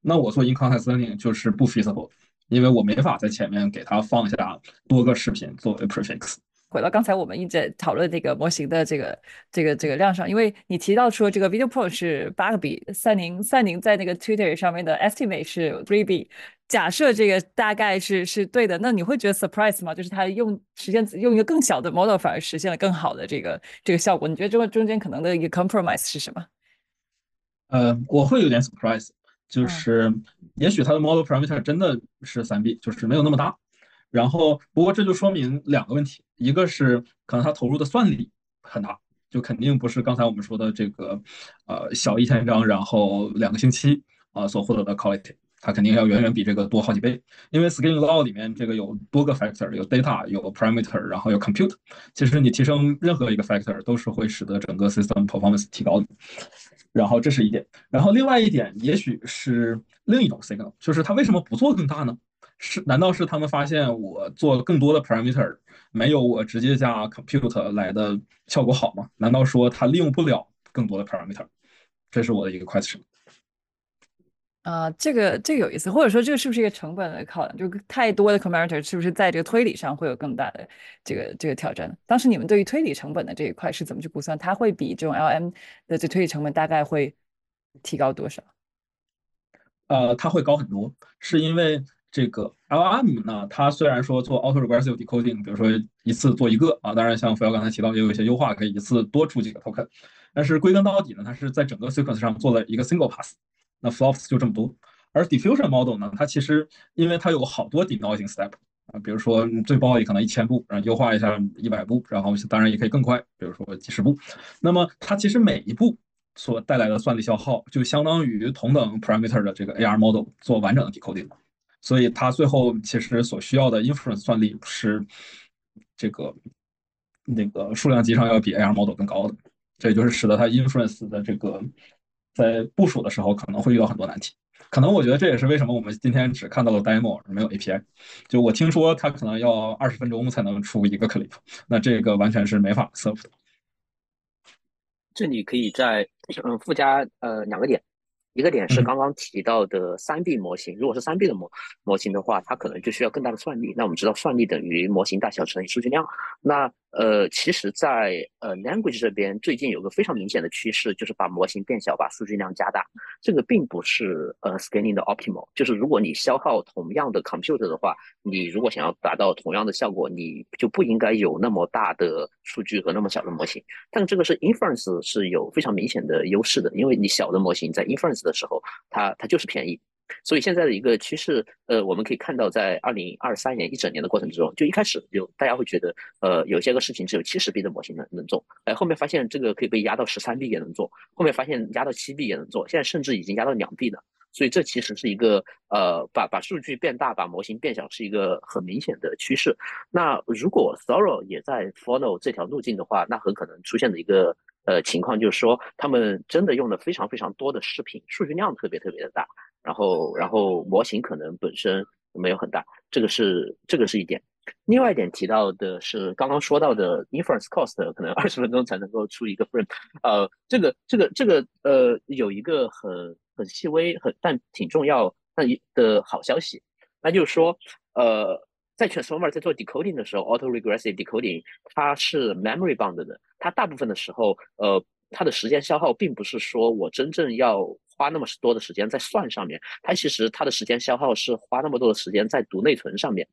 那我做 in context learning 就是不 feasible，因为我没法在前面给它放下多个视频作为 prefix。回到刚才我们一直在讨论这个模型的这个这个这个量上，因为你提到说这个 video pro 是八个 B，赛宁赛宁在那个 Twitter 上面的 estimate 是 three B，假设这个大概是是对的，那你会觉得 surprise 吗？就是他用实现用一个更小的 model 反而实现了更好的这个这个效果？你觉得中中间可能的一个 compromise 是什么？呃，我会有点 surprise。就是，也许它的 model parameter 真的是三 B，就是没有那么大。然后，不过这就说明两个问题，一个是可能它投入的算力很大，就肯定不是刚才我们说的这个，呃，小一千张，然后两个星期啊所获得的 quality，它肯定要远远比这个多好几倍。因为 scaling law 里面这个有多个 factor，有 data，有 parameter，然后有 compute。其实你提升任何一个 factor 都是会使得整个 system performance 提高的。然后这是一点，然后另外一点也许是另一种 signal，就是他为什么不做更大呢？是难道是他们发现我做更多的 parameter 没有我直接加 compute 来的效果好吗？难道说他利用不了更多的 parameter？这是我的一个 question。啊，这个这个有意思，或者说这个是不是一个成本的考量？就太多的 commenter 是不是在这个推理上会有更大的这个这个挑战？当时你们对于推理成本的这一块是怎么去估算？它会比这种 LM 的这推理成本大概会提高多少？呃，它会高很多，是因为这个 LM 呢，它虽然说做 auto regressive decoding，比如说一次做一个啊，当然像福耀刚才提到也有一些优化可以一次多出几个 token，但是归根到底呢，它是在整个 sequence 上做了一个 single pass。那 flops 就这么多，而 diffusion model 呢，它其实因为它有好多 denoising step 啊，比如说最暴力可能一千步，然后优化一下一百步，然后当然也可以更快，比如说几十步。那么它其实每一步所带来的算力消耗，就相当于同等 parameter 的这个 AR model 做完整的 decoding，所以它最后其实所需要的 inference 算力是这个那个数量级上要比 AR model 更高的，这也就是使得它 inference 的这个。在部署的时候可能会遇到很多难题，可能我觉得这也是为什么我们今天只看到了 demo 而没有 API。就我听说它可能要二十分钟才能出一个 clip，那这个完全是没法 serve 的。这里可以在嗯附加呃两个点，一个点是刚刚提到的三 B 模型，如果是三 B 的模模型的话，它可能就需要更大的算力。那我们知道算力等于模型大小乘以数据量。那呃，其实，在呃 language 这边，最近有个非常明显的趋势，就是把模型变小，把数据量加大。这个并不是呃 scaling 的 optimal，就是如果你消耗同样的 computer 的话，你如果想要达到同样的效果，你就不应该有那么大的数据和那么小的模型。但这个是 inference 是有非常明显的优势的，因为你小的模型在 inference 的时候，它它就是便宜。所以现在的一个趋势，呃，我们可以看到，在二零二三年一整年的过程之中，就一开始有大家会觉得，呃，有些个事情只有七十 B 的模型能能做，哎，后面发现这个可以被压到十三 B 也能做，后面发现压到七 B 也能做，现在甚至已经压到两 B 了。所以这其实是一个，呃，把把数据变大，把模型变小，是一个很明显的趋势。那如果 Thorough 也在 follow 这条路径的话，那很可能出现的一个呃情况就是说，他们真的用了非常非常多的视频，数据量特别特别的大。然后，然后模型可能本身没有很大，这个是这个是一点。另外一点提到的是刚刚说到的 inference cost，可能二十分钟才能够出一个 frame。呃，这个这个这个呃，有一个很很细微很但挺重要但一的好消息，那就是说，呃，在 transformer 在做 decoding 的时候，auto regressive decoding 它是 memory bound 的，它大部分的时候，呃，它的时间消耗并不是说我真正要。花那么多的时间在算上面，它其实它的时间消耗是花那么多的时间在读内存上面。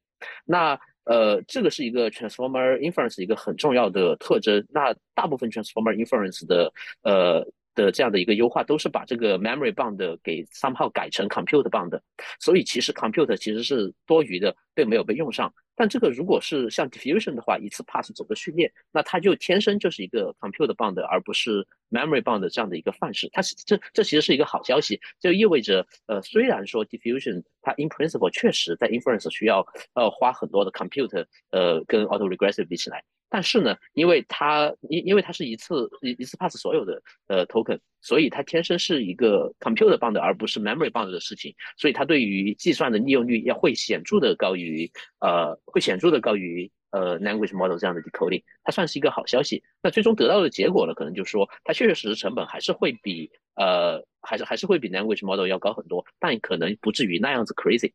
那呃，这个是一个 transformer inference 一个很重要的特征。那大部分 transformer inference 的呃的这样的一个优化，都是把这个 memory bound 给 somehow 改成 compute bound。所以其实 compute 其实是多余的，并没有被用上。但这个如果是像 diffusion 的话，一次 pass 走个序列，那它就天生就是一个 compute bound，而不是 memory bound 这样的一个范式。它是这这其实是一个好消息，就意味着呃，虽然说 diffusion 它 in principle 确实在 inference 需要呃花很多的 compute，呃，跟 auto regressive 比起来。但是呢，因为它因因为它是一次一一次 pass 所有的呃 token，所以它天生是一个 computer bound，而不是 memory bound 的事情，所以它对于计算的利用率要会显著的高于呃会显著的高于呃 language model 这样的 decoding，它算是一个好消息。那最终得到的结果呢，可能就是说它确确实实成本还是会比呃还是还是会比 language model 要高很多，但可能不至于那样子 crazy。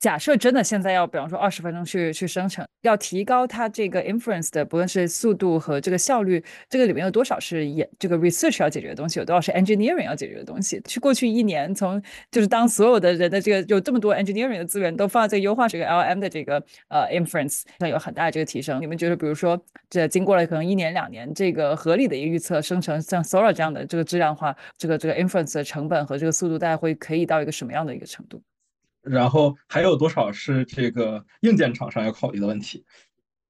假设真的现在要，比方说二十分钟去去生成，要提高它这个 inference 的，不论是速度和这个效率，这个里面有多少是研这个 research 要解决的东西，有多少是 engineering 要解决的东西？去过去一年，从就是当所有的人的这个有这么多 engineering 的资源都放在这个优化这个 LM 的这个呃 inference 上有很大的这个提升。你们觉得，比如说这经过了可能一年两年，这个合理的一个预测生成像 Sora 这样的这个质量化，这个这个 inference 的成本和这个速度，大概会可以到一个什么样的一个程度？然后还有多少是这个硬件厂商要考虑的问题？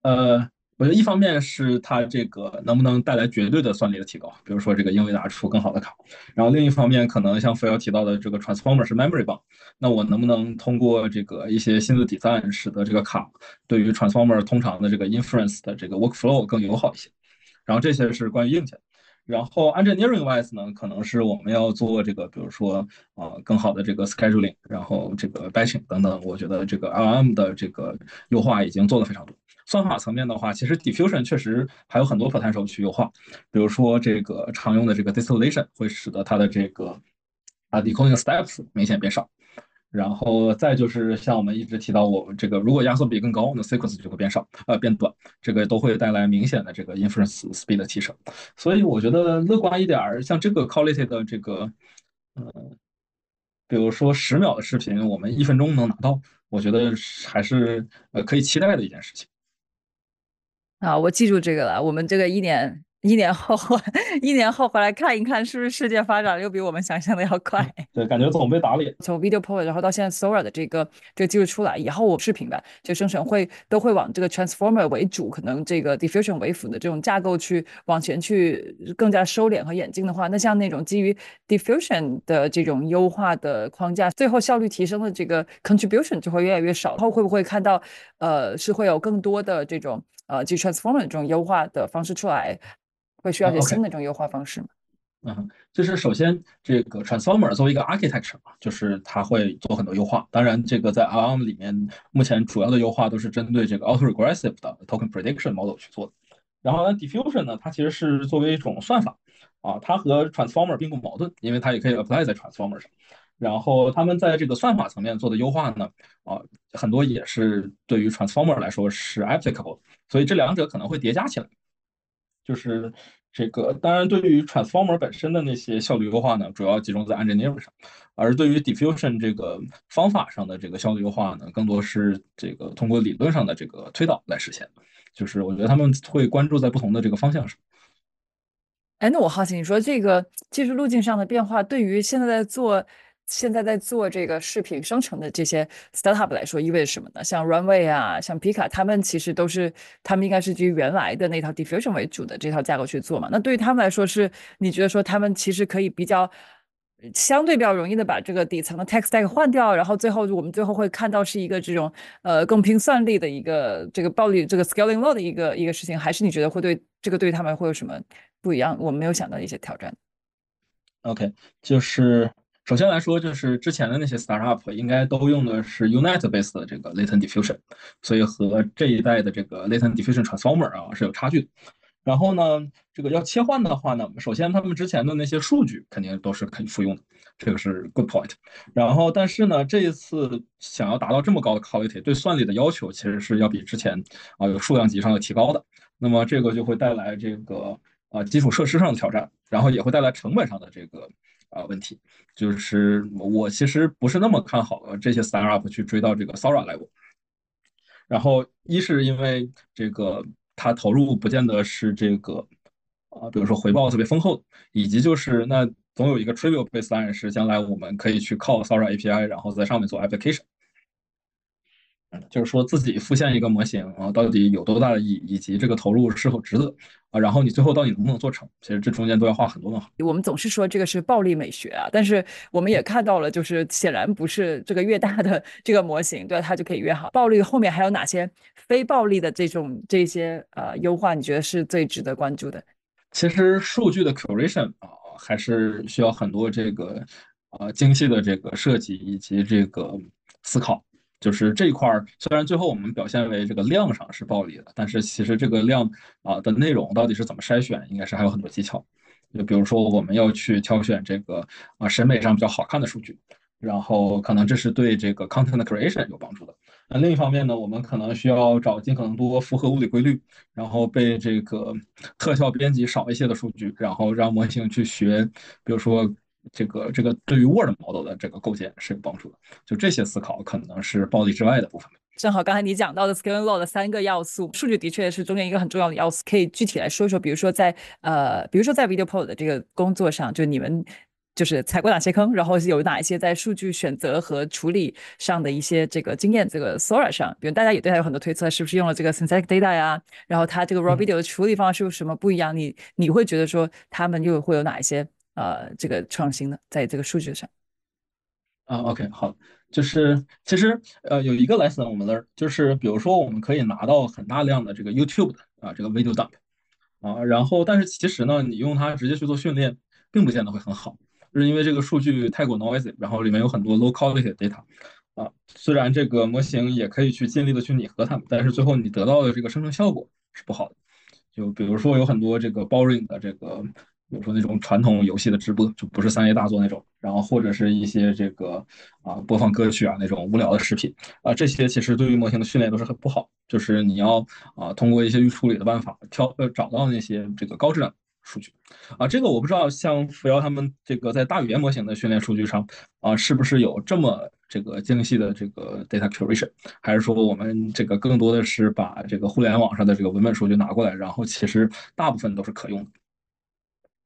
呃，我觉得一方面是它这个能不能带来绝对的算力的提高，比如说这个英伟达出更好的卡。然后另一方面，可能像福瑶提到的这个 transformer 是 memory bound，那我能不能通过这个一些新的 design 使得这个卡对于 transformer 通常的这个 inference 的这个 workflow 更友好一些？然后这些是关于硬件。然后 engineering wise 呢，可能是我们要做这个，比如说啊，更好的这个 scheduling，然后这个 batching 等等。我觉得这个 LM 的这个优化已经做的非常多。算法层面的话，其实 diffusion 确实还有很多 potential 去优化，比如说这个常用的这个 distillation 会使得它的这个啊 decoding steps 明显变少。然后再就是像我们一直提到，我们这个如果压缩比更高，那 sequence 就会变少，呃，变短，这个都会带来明显的这个 inference speed 的提升。所以我觉得乐观一点儿，像这个 quality 的这个，呃，比如说十秒的视频，我们一分钟能拿到，我觉得还是呃可以期待的一件事情。啊，我记住这个了，我们这个一年。一年后，[LAUGHS] 一年后回来看一看，是不是世界发展又比我们想象的要快？对，感觉总被打脸。从 Video Power，然后到现在 Sora 的这个这个技术出来以后，我视频吧，就生成会都会往这个 Transformer 为主，可能这个 Diffusion 为辅的这种架构去往前去更加收敛和演进的话，那像那种基于 Diffusion 的这种优化的框架，最后效率提升的这个 Contribution 就会越来越少。后会不会看到，呃，是会有更多的这种呃，基于 Transformer 这种优化的方式出来？会需要一些新的这种优化方式吗？嗯，就是首先这个 transformer 作为一个 architecture 嘛，就是它会做很多优化。当然，这个在 ARM 里面，目前主要的优化都是针对这个 auto regressive 的 token prediction model 去做的。然后呢，diffusion 呢，它其实是作为一种算法啊，它和 transformer 并不矛盾，因为它也可以 apply 在 transformer 上。然后他们在这个算法层面做的优化呢，啊，很多也是对于 transformer 来说是 applicable，所以这两者可能会叠加起来。就是这个，当然对于 transformer 本身的那些效率优化呢，主要集中在 engineer 上，而对于 diffusion 这个方法上的这个效率优化呢，更多是这个通过理论上的这个推导来实现。就是我觉得他们会关注在不同的这个方向上。哎，那我好奇，你说这个技术路径上的变化，对于现在在做。现在在做这个视频生成的这些 startup 来说，意味着什么呢？像 Runway 啊，像 Pika，他们其实都是，他们应该是基于原来的那套 diffusion 为主的这套架构去做嘛。那对于他们来说，是你觉得说他们其实可以比较相对比较容易的把这个底层的 tech stack 换掉，然后最后我们最后会看到是一个这种呃更拼算力的一个这个暴力这个 scaling law 的一个一个事情，还是你觉得会对这个对他们会有什么不一样？我们没有想到一些挑战。OK，就是。首先来说，就是之前的那些 startup 应该都用的是 Unit based 的这个 latent diffusion，所以和这一代的这个 latent diffusion transformer 啊是有差距的。然后呢，这个要切换的话呢，首先他们之前的那些数据肯定都是可以复用的，这个是 good point。然后，但是呢，这一次想要达到这么高的 quality，对算力的要求其实是要比之前啊有数量级上的提高的。那么这个就会带来这个啊基础设施上的挑战，然后也会带来成本上的这个。啊，问题就是我其实不是那么看好这些 startup 去追到这个 Sora level。然后一是因为这个它投入不见得是这个啊，比如说回报特别丰厚，以及就是那总有一个 trivial baseline 是将来我们可以去靠 Sora API，然后在上面做 application。就是说自己复现一个模型啊，到底有多大的意义，以及这个投入是否值得啊？然后你最后到底能不能做成？其实这中间都要画很多问号。我们总是说这个是暴力美学啊，但是我们也看到了，就是显然不是这个越大的这个模型，对它就可以越好。暴力后面还有哪些非暴力的这种这些呃优化？你觉得是最值得关注的？其实数据的 curation 啊，还是需要很多这个呃精细的这个设计以及这个思考。就是这一块儿，虽然最后我们表现为这个量上是暴力的，但是其实这个量啊的内容到底是怎么筛选，应该是还有很多技巧。就比如说我们要去挑选这个啊审美上比较好看的数据，然后可能这是对这个 content creation 有帮助的。那另一方面呢，我们可能需要找尽可能多符合物理规律，然后被这个特效编辑少一些的数据，然后让模型去学，比如说。这个这个对于 Word model 的这个构建是有帮助的，就这些思考可能是暴力之外的部分。正好刚才你讲到的 Scaling Law 的三个要素，数据的确是中间一个很重要的要素，可以具体来说一说。比如说在呃，比如说在 Video Pro 的这个工作上，就你们就是踩过哪些坑，然后有哪一些在数据选择和处理上的一些这个经验。这个 Sora 上，比如大家也对它有很多推测，是不是用了这个 Synthetic Data 呀？然后它这个 Raw Video 的处理方式有什么不一样？你你会觉得说他们又会有哪一些？呃，这个创新的，在这个数据上，啊，OK，好，就是其实呃有一个 lesson 我们 learn，就是比如说我们可以拿到很大量的这个 YouTube 的啊这个 video dump 啊，然后但是其实呢，你用它直接去做训练，并不见得会很好，就是因为这个数据太过 noisy，然后里面有很多 low quality data 啊，虽然这个模型也可以去尽力的去拟合它们，但是最后你得到的这个生成效果是不好的，就比如说有很多这个 boring 的这个。比如说那种传统游戏的直播，就不是三 A 大作那种，然后或者是一些这个啊播放歌曲啊那种无聊的视频啊，这些其实对于模型的训练都是很不好。就是你要啊通过一些预处理的办法挑呃找到那些这个高质量数据啊，这个我不知道像扶摇他们这个在大语言模型的训练数据上啊是不是有这么这个精细的这个 data curation，还是说我们这个更多的是把这个互联网上的这个文本数据拿过来，然后其实大部分都是可用的。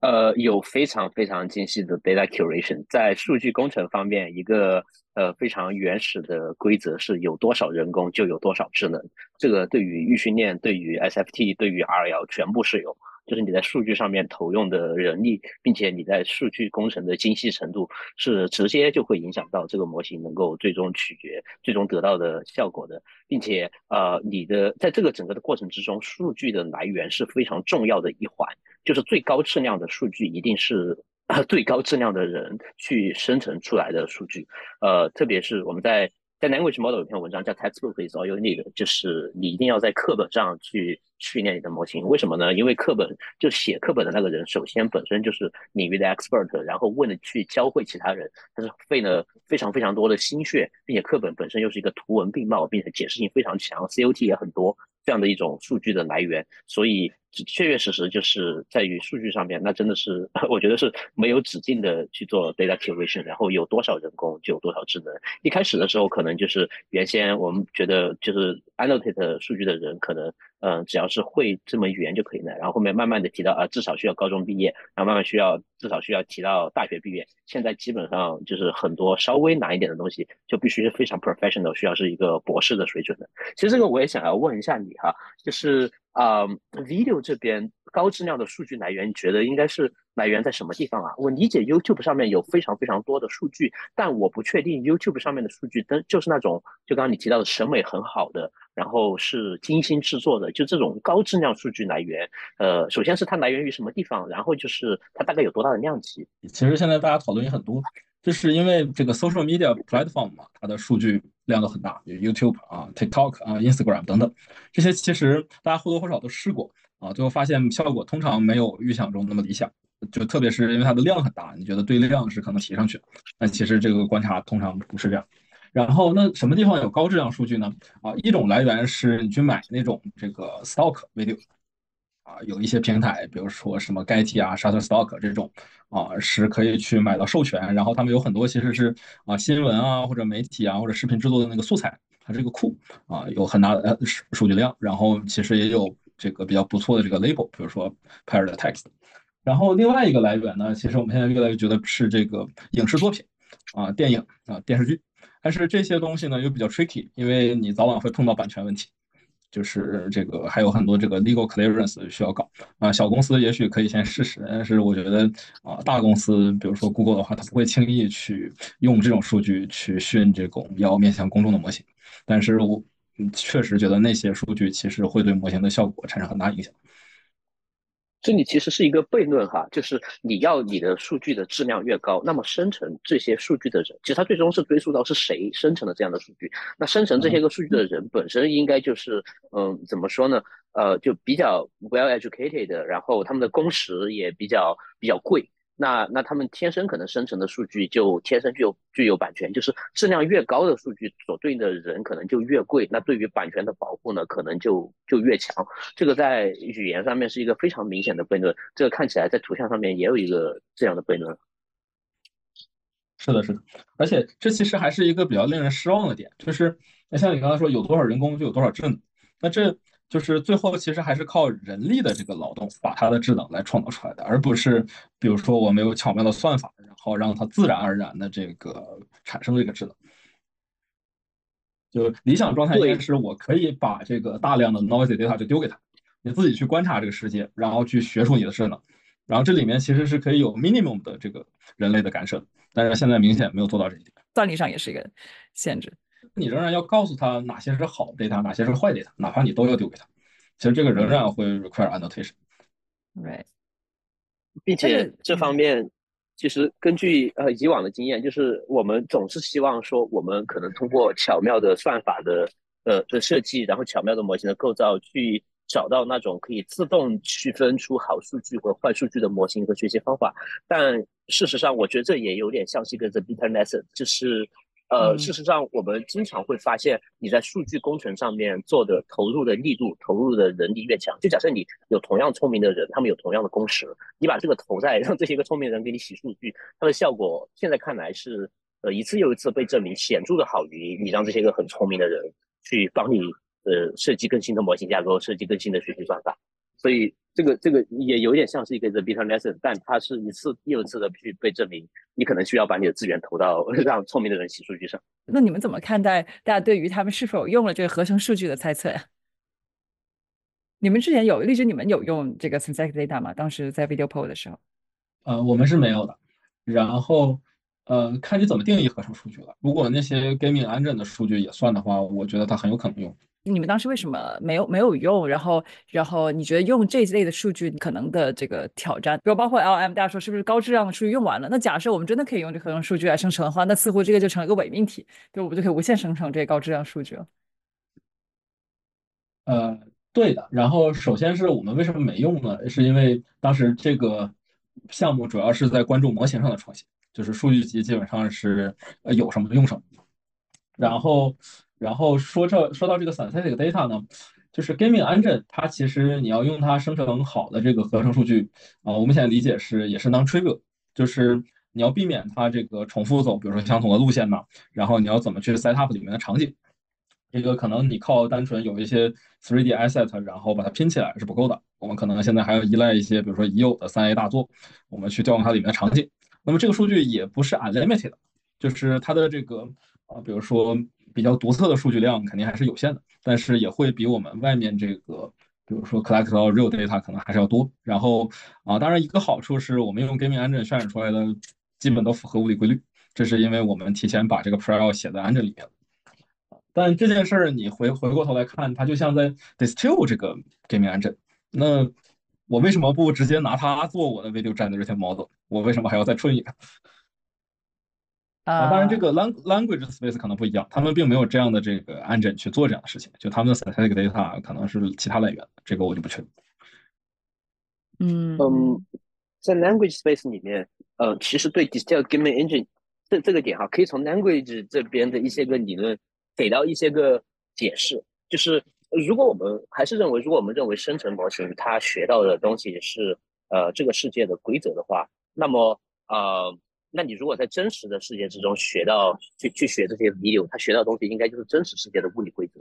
呃，有非常非常精细的 data curation，在数据工程方面，一个呃非常原始的规则是有多少人工就有多少智能，这个对于预训练、对于 SFT、对于 RL 全部适用。就是你在数据上面投用的人力，并且你在数据工程的精细程度，是直接就会影响到这个模型能够最终取决、最终得到的效果的，并且呃，你的在这个整个的过程之中，数据的来源是非常重要的一环，就是最高质量的数据一定是 [COUGHS] 最高质量的人去生成出来的数据，呃，特别是我们在。在 language model 有篇文章叫 textbook is all you need，就是你一定要在课本上去训练你的模型。为什么呢？因为课本就写课本的那个人，首先本身就是领域的 expert，然后为了去教会其他人，他是费了非常非常多的心血，并且课本本身又是一个图文并茂，并且解释性非常强，COT 也很多。这样的一种数据的来源，所以确确实实就是在于数据上面，那真的是 [LAUGHS] 我觉得是没有止境的去做 data curation，然后有多少人工就有多少智能。一开始的时候可能就是原先我们觉得就是 annotate 数据的人可能。嗯，只要是会这门语言就可以了。然后后面慢慢的提到啊，至少需要高中毕业，然后慢慢需要至少需要提到大学毕业。现在基本上就是很多稍微难一点的东西，就必须是非常 professional，需要是一个博士的水准的。其实这个我也想要问一下你哈，就是啊，video 这边高质量的数据来源，你觉得应该是来源在什么地方啊？我理解 YouTube 上面有非常非常多的数据，但我不确定 YouTube 上面的数据，都就是那种就刚刚你提到的审美很好的。然后是精心制作的，就这种高质量数据来源，呃，首先是它来源于什么地方，然后就是它大概有多大的量级。其实现在大家讨论也很多，就是因为这个 social media platform 嘛，它的数据量都很大，有 YouTube 啊、TikTok 啊、Instagram 等等，这些其实大家或多或少都试过啊，最后发现效果通常没有预想中那么理想，就特别是因为它的量很大，你觉得对量是可能提上去，但其实这个观察通常不是这样。然后那什么地方有高质量数据呢？啊，一种来源是你去买那种这个 stock video，啊，有一些平台，比如说什么 Getty 啊、Shutterstock 这种，啊，是可以去买到授权，然后他们有很多其实是啊新闻啊或者媒体啊或者视频制作的那个素材，它这个库啊有很大的呃数数据量，然后其实也有这个比较不错的这个 label，比如说 paired text。然后另外一个来源呢，其实我们现在越来越觉得是这个影视作品，啊，电影啊电视剧。但是这些东西呢又比较 tricky，因为你早晚会碰到版权问题，就是这个还有很多这个 legal clearance 需要搞啊。小公司也许可以先试试，但是我觉得啊，大公司比如说 Google 的话，它不会轻易去用这种数据去训这种要面向公众的模型。但是我确实觉得那些数据其实会对模型的效果产生很大影响。这里其实是一个悖论哈，就是你要你的数据的质量越高，那么生成这些数据的人，其实他最终是追溯到是谁生成了这样的数据。那生成这些个数据的人本身应该就是，嗯，怎么说呢？呃，就比较 well educated，然后他们的工时也比较比较贵。那那他们天生可能生成的数据就天生具有具有版权，就是质量越高的数据所对应的人可能就越贵，那对于版权的保护呢，可能就就越强。这个在语言上面是一个非常明显的悖论，这个看起来在图像上面也有一个这样的悖论。是的，是的，而且这其实还是一个比较令人失望的点，就是那像你刚才说，有多少人工就有多少智能，那这。就是最后其实还是靠人力的这个劳动把它的智能来创造出来的，而不是比如说我们有巧妙的算法，然后让它自然而然的这个产生这个智能。就理想状态应该是我可以把这个大量的 noisy data 就丢给他，你自己去观察这个世界，然后去学出你的智能。然后这里面其实是可以有 minimum 的这个人类的干涉，但是现在明显没有做到这一点。算力上也是一个限制。你仍然要告诉他哪些是好 data，哪些是坏 data，哪怕你都要丢给他。其实这个仍然会 require annotation。Right，并且这方面其实根据呃以往的经验，就是我们总是希望说，我们可能通过巧妙的算法的呃的设计，然后巧妙的模型的构造，去找到那种可以自动区分出好数据和坏数据的模型和学习方法。但事实上，我觉得这也有点像是一个 the bitter lesson，就是。呃，事实上，我们经常会发现，你在数据工程上面做的投入的力度、投入的人力越强，就假设你有同样聪明的人，他们有同样的工时，你把这个投在 [LAUGHS] 让这些个聪明人给你洗数据，它的效果现在看来是呃一次又一次被证明显著的好于你让这些个很聪明的人去帮你呃设计更新的模型架构、设计更新的学习算法，所以。这个这个也有点像是一个 the bitter lesson，但它是一次又一次的去被证明，你可能需要把你的资源投到让聪明的人洗数据上。那你们怎么看待大家对于他们是否用了这个合成数据的猜测呀？你们之前有荔枝，你们有用这个 synthetic data 吗？当时在 video poll 的时候？呃，我们是没有的。然后呃，看你怎么定义合成数据了。如果那些 gaming engine 的数据也算的话，我觉得它很有可能用。你们当时为什么没有没有用？然后然后你觉得用这一类的数据可能的这个挑战，比如包括 LM，大家说是不是高质量的数据用完了？那假设我们真的可以用这合成数据来生成的话，那似乎这个就成了一个伪命题，就我们就可以无限生成这些高质量数据了。呃，对的。然后首先是我们为什么没用呢？是因为当时这个项目主要是在关注模型上的创新，就是数据集基本上是呃有什么用什么。然后。然后说这说到这个 synthetic data 呢，就是 gaming engine，它其实你要用它生成好的这个合成数据啊，我们现在理解是也是 non-trivial，就是你要避免它这个重复走，比如说相同的路线呢，然后你要怎么去 set up 里面的场景，这个可能你靠单纯有一些 3D asset，然后把它拼起来是不够的，我们可能现在还要依赖一些，比如说已有的 3A 大作，我们去调用它里面的场景。那么这个数据也不是 unlimited，就是它的这个啊，比如说。比较独特的数据量肯定还是有限的，但是也会比我们外面这个，比如说 collect 到 real data 可能还是要多。然后啊，当然一个好处是我们用 gaming engine 渲染出来的基本都符合物理规律，这是因为我们提前把这个 prior 写在 engine 里面了。但这件事儿你回回过头来看，它就像在 distill 这个 gaming engine，那我为什么不直接拿它做我的 video generation model？我为什么还要再吹一个？啊，当然这个 lang language space 可能不一样，他们并没有这样的这个 engine 去做这样的事情，就他们的 synthetic data 可能是其他来源，这个我就不确定。嗯嗯，在 language space 里面，呃，其实对 distill gaming engine 这这个点哈，可以从 language 这边的一些个理论给到一些个解释，就是如果我们还是认为，如果我们认为生成模型它学到的东西是呃这个世界的规则的话，那么呃。那你如果在真实的世界之中学到去去学这些 video，它学到的东西应该就是真实世界的物理规则。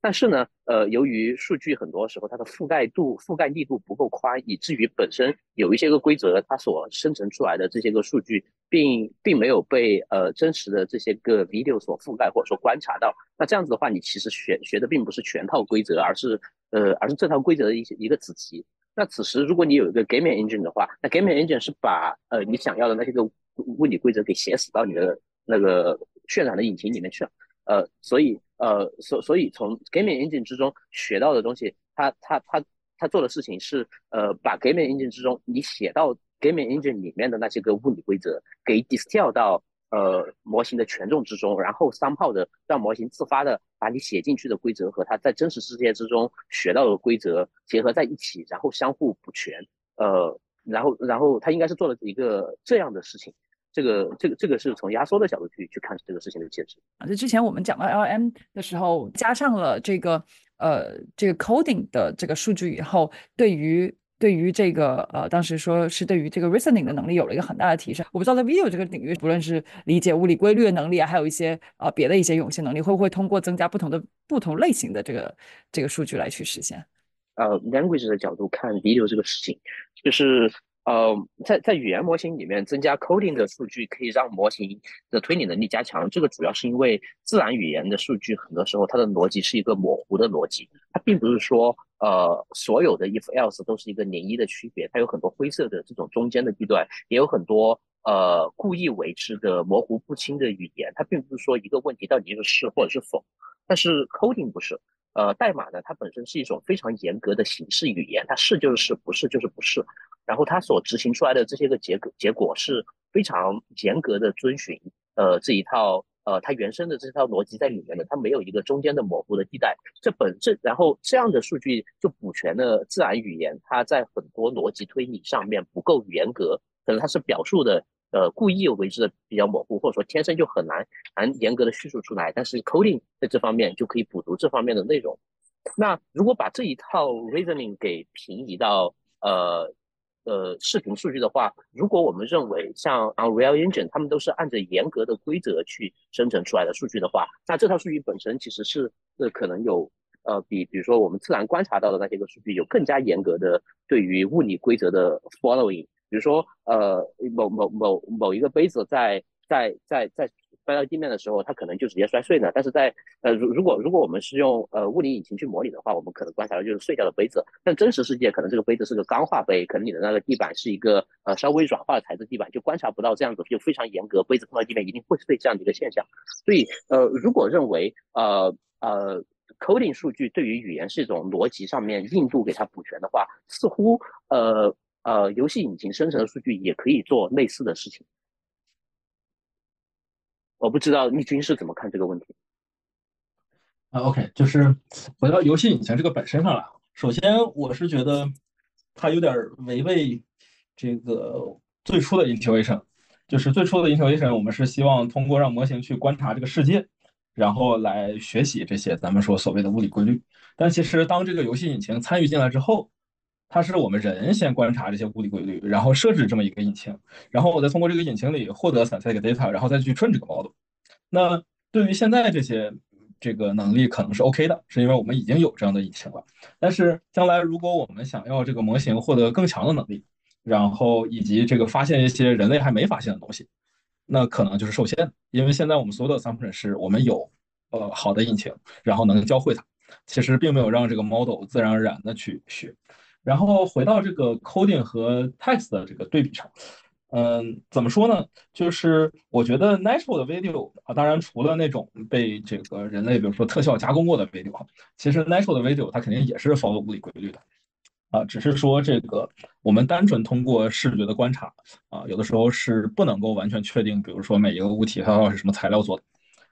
但是呢，呃，由于数据很多时候它的覆盖度、覆盖力度不够宽，以至于本身有一些个规则，它所生成出来的这些个数据，并并没有被呃真实的这些个 video 所覆盖或者说观察到。那这样子的话，你其实学学的并不是全套规则，而是呃而是这套规则的一些一个子集。那此时如果你有一个 gaming engine 的话，那 gaming engine 是把呃你想要的那些个物理规则给写死到你的那个渲染的引擎里面去了，呃，所以呃，所所以从 gaming engine 之中学到的东西，它它它它做的事情是呃，把 gaming engine 之中你写到 gaming engine 里面的那些个物理规则给 distill 到呃模型的权重之中，然后三炮的让模型自发的把你写进去的规则和它在真实世界之中学到的规则结合在一起，然后相互补全，呃，然后然后它应该是做了一个这样的事情。这个这个这个是从压缩的角度去去看这个事情的解释啊。就之前我们讲到 L M 的时候，加上了这个呃这个 coding 的这个数据以后，对于对于这个呃当时说是对于这个 reasoning 的能力有了一个很大的提升。我不知道在 video 这个领域，不论是理解物理规律的能力啊，还有一些呃别的一些涌现能力，会不会通过增加不同的不同类型的这个这个数据来去实现？呃，language 的角度看 video 这个事情，就是。呃，在在语言模型里面增加 coding 的数据，可以让模型的推理能力加强。这个主要是因为自然语言的数据很多时候它的逻辑是一个模糊的逻辑，它并不是说呃所有的 if else 都是一个零一的区别，它有很多灰色的这种中间的地段，也有很多呃故意为之的模糊不清的语言。它并不是说一个问题到底是是或者是否，但是 coding 不是。呃，代码呢，它本身是一种非常严格的形式语言，它是就是是，不是就是不是。然后它所执行出来的这些个结果结果是非常严格的遵循呃这一套呃它原生的这套逻辑在里面的，它没有一个中间的模糊的地带。这本这然后这样的数据就补全了自然语言，它在很多逻辑推理上面不够严格，可能它是表述的。呃，故意为之的比较模糊，或者说天生就很难难严格的叙述出来，但是 coding 在这方面就可以补足这方面的内容。那如果把这一套 reasoning 给平移到呃呃视频数据的话，如果我们认为像 Unreal Engine 他们都是按着严格的规则去生成出来的数据的话，那这套数据本身其实是呃可能有呃比比如说我们自然观察到的那些个数据有更加严格的对于物理规则的 following。比如说，呃，某某某某一个杯子在在在在摔到地面的时候，它可能就直接摔碎了。但是在呃，如如果如果我们是用呃物理引擎去模拟的话，我们可能观察到就是碎掉的杯子。但真实世界可能这个杯子是个钢化杯，可能你的那个地板是一个呃稍微软化的材质地板，就观察不到这样子就非常严格，杯子碰到地面一定会碎这样的一个现象。所以呃，如果认为呃呃 coding 数据对于语言是一种逻辑上面硬度给它补全的话，似乎呃呃游戏引擎生成的数据也可以做类似的事情。我不知道密军是怎么看这个问题。啊，OK，就是回到游戏引擎这个本身上来。首先，我是觉得它有点违背这个最初的 intuition，就是最初的 intuition，我们是希望通过让模型去观察这个世界，然后来学习这些咱们说所谓的物理规律。但其实当这个游戏引擎参与进来之后，它是我们人先观察这些物理规律，然后设置这么一个引擎，然后我再通过这个引擎里获得 synthetic data，然后再去 train 这个 model。那对于现在这些这个能力可能是 OK 的，是因为我们已经有这样的引擎了。但是将来如果我们想要这个模型获得更强的能力，然后以及这个发现一些人类还没发现的东西，那可能就是受限。因为现在我们所有的 assumption 是我们有呃好的引擎，然后能教会它，其实并没有让这个 model 自然而然的去学。然后回到这个 coding 和 text 的这个对比上，嗯，怎么说呢？就是我觉得 natural 的 video 啊，当然除了那种被这个人类比如说特效加工过的 video 啊，其实 natural 的 video 它肯定也是 follow 物理规律的啊，只是说这个我们单纯通过视觉的观察啊，有的时候是不能够完全确定，比如说每一个物体它到底是什么材料做的，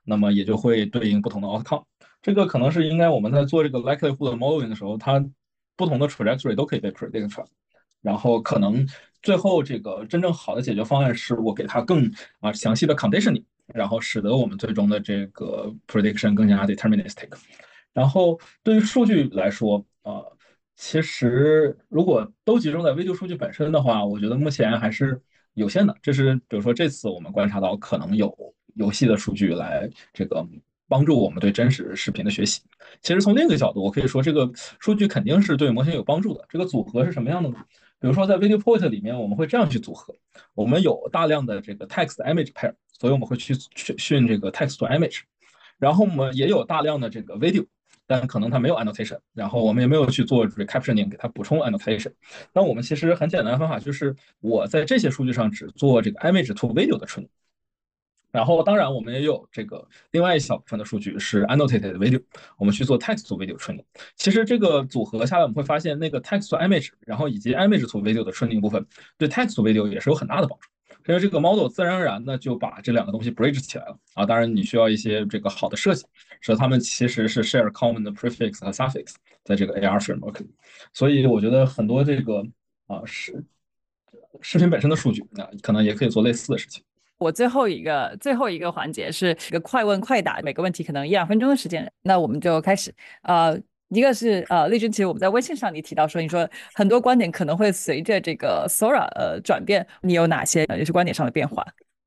那么也就会对应不同的 outcome。这个可能是应该我们在做这个 likelihood modeling 的时候，它。不同的 trajectory 都可以被 predict 出来，然后可能最后这个真正好的解决方案是我给它更啊详细的 conditioning，然后使得我们最终的这个 prediction 更加 deterministic。然后对于数据来说啊，其实如果都集中在 video 数据本身的话，我觉得目前还是有限的。这是比如说这次我们观察到可能有游戏的数据来这个。帮助我们对真实视频的学习。其实从另一个角度，我可以说这个数据肯定是对模型有帮助的。这个组合是什么样的呢？比如说在 Video Point 里面，我们会这样去组合：我们有大量的这个 Text Image Pair，所以我们会去训训这个 Text to Image。然后我们也有大量的这个 Video，但可能它没有 Annotation，然后我们也没有去做 Recaptioning 给它补充 Annotation。那我们其实很简单的方法就是，我在这些数据上只做这个 Image to Video 的处理。然后，当然，我们也有这个另外一小部分的数据是 annotated video，我们去做 text to video training。其实这个组合下来，我们会发现那个 text to image，然后以及 image to video 的 training 部分，对 text to video 也是有很大的帮助。因为这个 model 自然而然的就把这两个东西 bridge 起来了啊。当然，你需要一些这个好的设计，使得它们其实是 share common 的 prefix 和 suffix 在这个 AR framework 里。所以我觉得很多这个啊视视频本身的数据啊，可能也可以做类似的事情。我最后一个最后一个环节是一个快问快答，每个问题可能一两分钟的时间，那我们就开始。呃，一个是呃，丽君，其实我们在微信上你提到说，你说很多观点可能会随着这个 Sora 呃转变，你有哪些呃就是观点上的变化？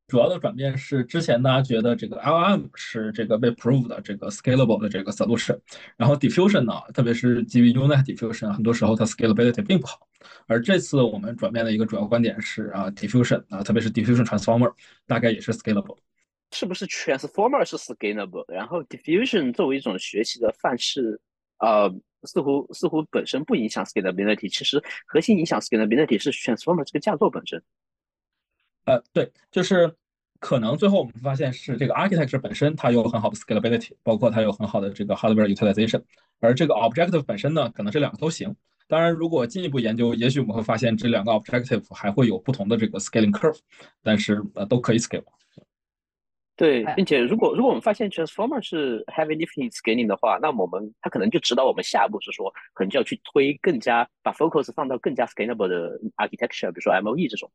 主要的转变是，之前大家觉得这个 LM 是这个被 prove 的这个 scalable 的这个 solution，然后 diffusion 呢，特别是基于 Unit diffusion，很多时候它 scalability 并不好。而这次我们转变的一个主要观点是啊，diffusion 啊，特别是 diffusion transformer 大概也是 scalable。是不是 transformer 是 scalable？然后 diffusion 作为一种学习的范式，呃，似乎似乎本身不影响 scalability。其实核心影响 scalability 是 transformer 这个架构本身。呃，对，就是可能最后我们发现是这个 architecture 本身它有很好的 scalability，包括它有很好的这个 hardware utilization，而这个 objective 本身呢，可能这两个都行。当然，如果进一步研究，也许我们会发现这两个 objective 还会有不同的这个 scaling curve，但是呃都可以 scale。对，并且如果如果我们发现 transformer 是 heavy lifting scaling 的话，那么我们它可能就指导我们下一步是说，可能就要去推更加把 focus 放到更加 scalable 的 architecture，比如说 MOE 这种。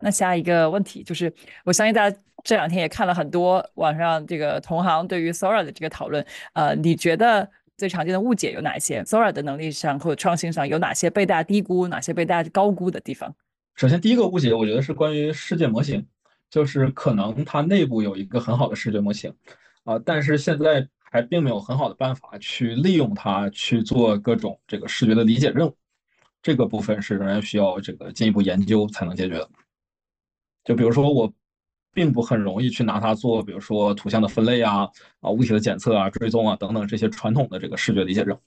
那下一个问题就是，我相信大家这两天也看了很多网上这个同行对于 Sora 的这个讨论，呃，你觉得最常见的误解有哪些？Sora 的能力上或者创新上有哪些被大家低估，哪些被大家高估的地方？首先，第一个误解我觉得是关于世界模型，就是可能它内部有一个很好的视觉模型，啊，但是现在还并没有很好的办法去利用它去做各种这个视觉的理解任务，这个部分是仍然需要这个进一步研究才能解决的。就比如说我并不很容易去拿它做，比如说图像的分类啊、啊物体的检测啊、追踪啊等等这些传统的这个视觉理解任务。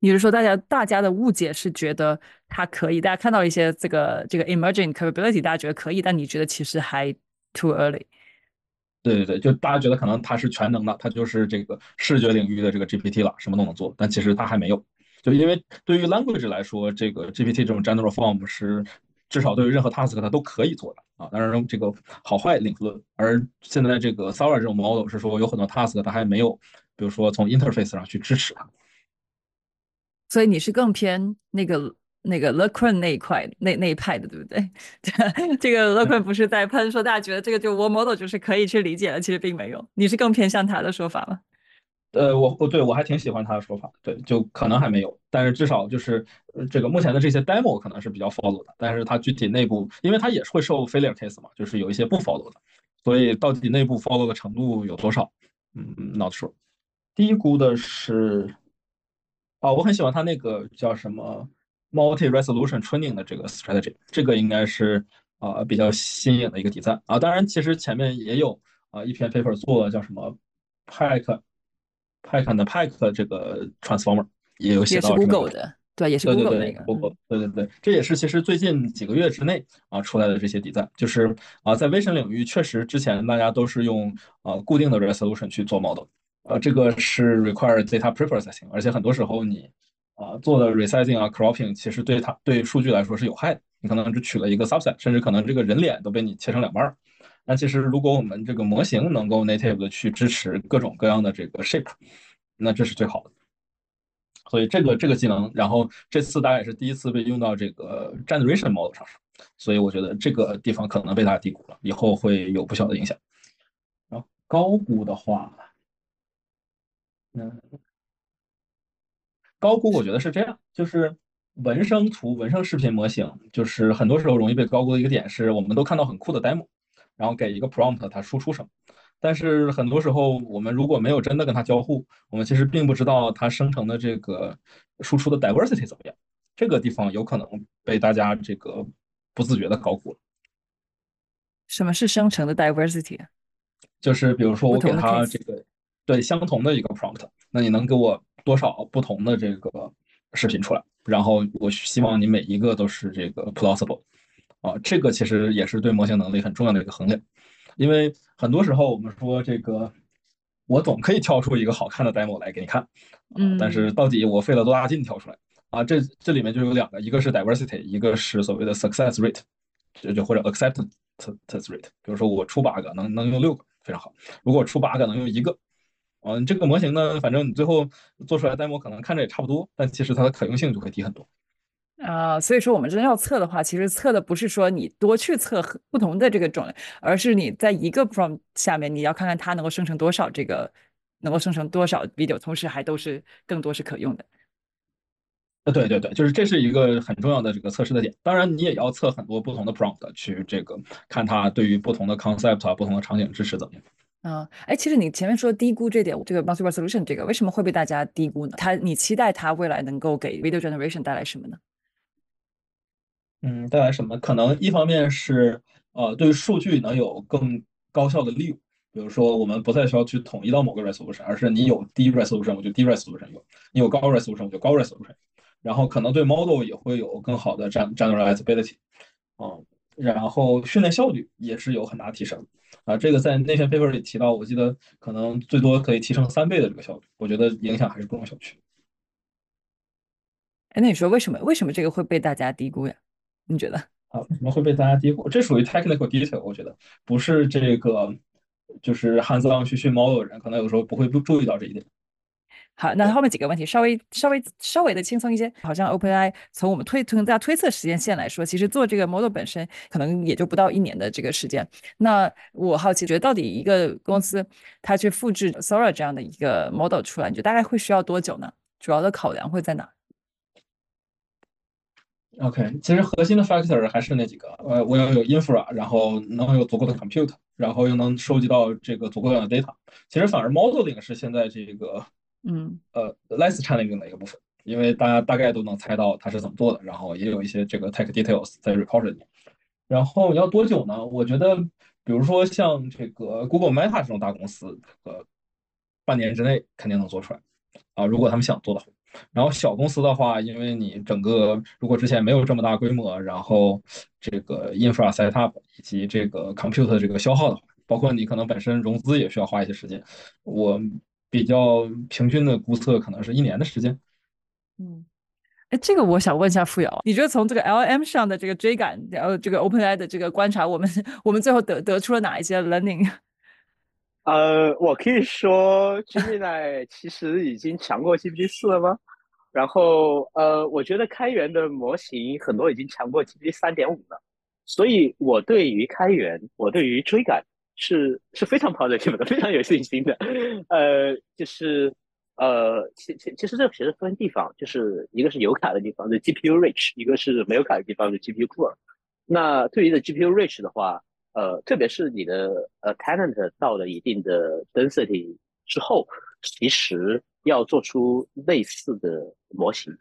你是说大家大家的误解是觉得它可以，大家看到一些这个这个 emerging capability，大家觉得可以，但你觉得其实还 too early。对对对，就大家觉得可能它是全能的，它就是这个视觉领域的这个 GPT 了，什么都能做，但其实它还没有。就因为对于 language 来说，这个 GPT 这种 general form 是至少对于任何 task 它都可以做的啊。当然这个好坏另论。而现在这个 Sora 这种 model 是说有很多 task 它还没有，比如说从 interface 上去支持它。所以你是更偏那个那个 l e q u e n 那一块那那一派的，对不对？[LAUGHS] 这个 l e q u e n 不是在喷说大家觉得这个就 Word Model 就是可以去理解了，其实并没有。你是更偏向他的说法吗？呃，我我对我还挺喜欢他的说法，对，就可能还没有，但是至少就是这个目前的这些 demo 可能是比较 follow 的，但是它具体内部，因为它也是会受 failure case 嘛，就是有一些不 follow 的，所以到底内部 follow 的程度有多少，嗯，not sure。低估的是。啊，我很喜欢他那个叫什么 multi resolution training 的这个 strategy，这个应该是啊比较新颖的一个题材啊。当然，其实前面也有啊一篇 paper 做了叫什么 Pack Pack and Pack 这个 transformer 也有写到。也是 Google 的，对，也是 Google 那个。Google，对对对，这也是其实最近几个月之内啊出来的这些底赞，就是啊在 vision 领域，确实之前大家都是用啊固定的 resolution 去做 model。呃，这个是 require data preprocessing，而且很多时候你啊做的 resizing 啊 cropping，其实对它对数据来说是有害的。你可能只取了一个 subset，甚至可能这个人脸都被你切成两半儿。那其实如果我们这个模型能够 native 的去支持各种各样的这个 shape，那这是最好的。所以这个这个技能，然后这次大概是第一次被用到这个 generation model 上，所以我觉得这个地方可能被大家低估了，以后会有不小的影响。然后高估的话。嗯，高估我觉得是这样，就是文生图、文生视频模型，就是很多时候容易被高估的一个点是，我们都看到很酷的 demo，然后给一个 prompt，它输出什么，但是很多时候我们如果没有真的跟它交互，我们其实并不知道它生成的这个输出的 diversity 怎么样，这个地方有可能被大家这个不自觉的高估了。什么是生成的 diversity？就是比如说我给它这个。对相同的一个 prompt，那你能给我多少不同的这个视频出来？然后我希望你每一个都是这个 plausible，啊，这个其实也是对模型能力很重要的一个衡量。因为很多时候我们说这个，我总可以挑出一个好看的 demo 来给你看，嗯，但是到底我费了多大劲挑出来？啊，这这里面就有两个，一个是 diversity，一个是所谓的 success rate，就就或者 acceptance rate。比如说我出八个，能能用六个，非常好；如果我出八个，能用一个。嗯，这个模型呢，反正你最后做出来 demo 可能看着也差不多，但其实它的可用性就会低很多。啊，所以说我们真的要测的话，其实测的不是说你多去测不同的这个种类，而是你在一个 prompt 下面，你要看看它能够生成多少这个，能够生成多少 video，同时还都是更多是可用的。呃，对对对，就是这是一个很重要的这个测试的点。当然，你也要测很多不同的 prompt 去这个看它对于不同的 concept 啊、不同的场景支持怎么样。嗯，哎，其实你前面说低估这点，这个 multi resolution 这个为什么会被大家低估呢？它，你期待它未来能够给 video generation 带来什么呢？嗯，带来什么？可能一方面是呃，对数据能有更高效的利用，比如说我们不再需要去统一到某个 resolution，而是你有低 resolution 我就低 resolution 用，你有高 resolution 我就高 resolution，然后可能对 model 也会有更好的 generalizability，嗯，然后训练效率也是有很大提升。啊，这个在那篇 paper 里提到，我记得可能最多可以提升三倍的这个效率，我觉得影响还是不容小觑。哎，那你说为什么为什么这个会被大家低估呀？你觉得？啊，为什么会被大家低估？这属于 technical detail，我觉得不是这个，就是 hands on 去训 model 的人，可能有时候不会不注意到这一点。好，那后面几个问题稍微稍微稍微的轻松一些。好像 OpenAI 从我们推从大家推测时间线来说，其实做这个 model 本身可能也就不到一年的这个时间。那我好奇，觉得到底一个公司它去复制 Sora 这样的一个 model 出来，你觉得大概会需要多久呢？主要的考量会在哪？OK，其实核心的 factor 还是那几个，呃，我要有 infra，然后能有足够的 compute，然后又能收集到这个足够量的 data。其实反而 modeling 是现在这个。嗯，呃，less challenging 的一个部分，因为大家大概都能猜到它是怎么做的，然后也有一些这个 tech details 在 report 里面。然后要多久呢？我觉得，比如说像这个 Google、Meta 这种大公司，呃，半年之内肯定能做出来啊，如果他们想做的话。然后小公司的话，因为你整个如果之前没有这么大规模，然后这个 infra set up 以及这个 compute 这个消耗的话，包括你可能本身融资也需要花一些时间。我比较平均的估测可能是一年的时间。嗯。哎，这个我想问一下付瑶，你觉得从这个 L M 上的这个追赶，然后这个 OpenAI 的这个观察，我们 [LAUGHS] 我们最后得得出了哪一些 learning？呃，我可以说 GPT 奈其实已经强过 GPT 四了吗？然后呃，我觉得开源的模型很多已经强过 GPT 三点五了，所以我对于开源，我对于追赶是是非常 positive 的，非常有信心的。呃，就是。呃，其其其实这个其实分地方，就是一个是有卡的地方是 GPU rich，一个是没有卡的地方是 GPU poor。那对于的 GPU rich 的话，呃，特别是你的呃 talent 到了一定的 density 之后，其实要做出类似的模型，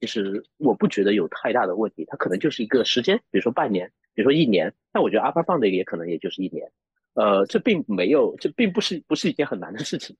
其实我不觉得有太大的问题。它可能就是一个时间，比如说半年，比如说一年。但我觉得 AlphaFound 也可能也就是一年。呃，这并没有，这并不是不是一件很难的事情。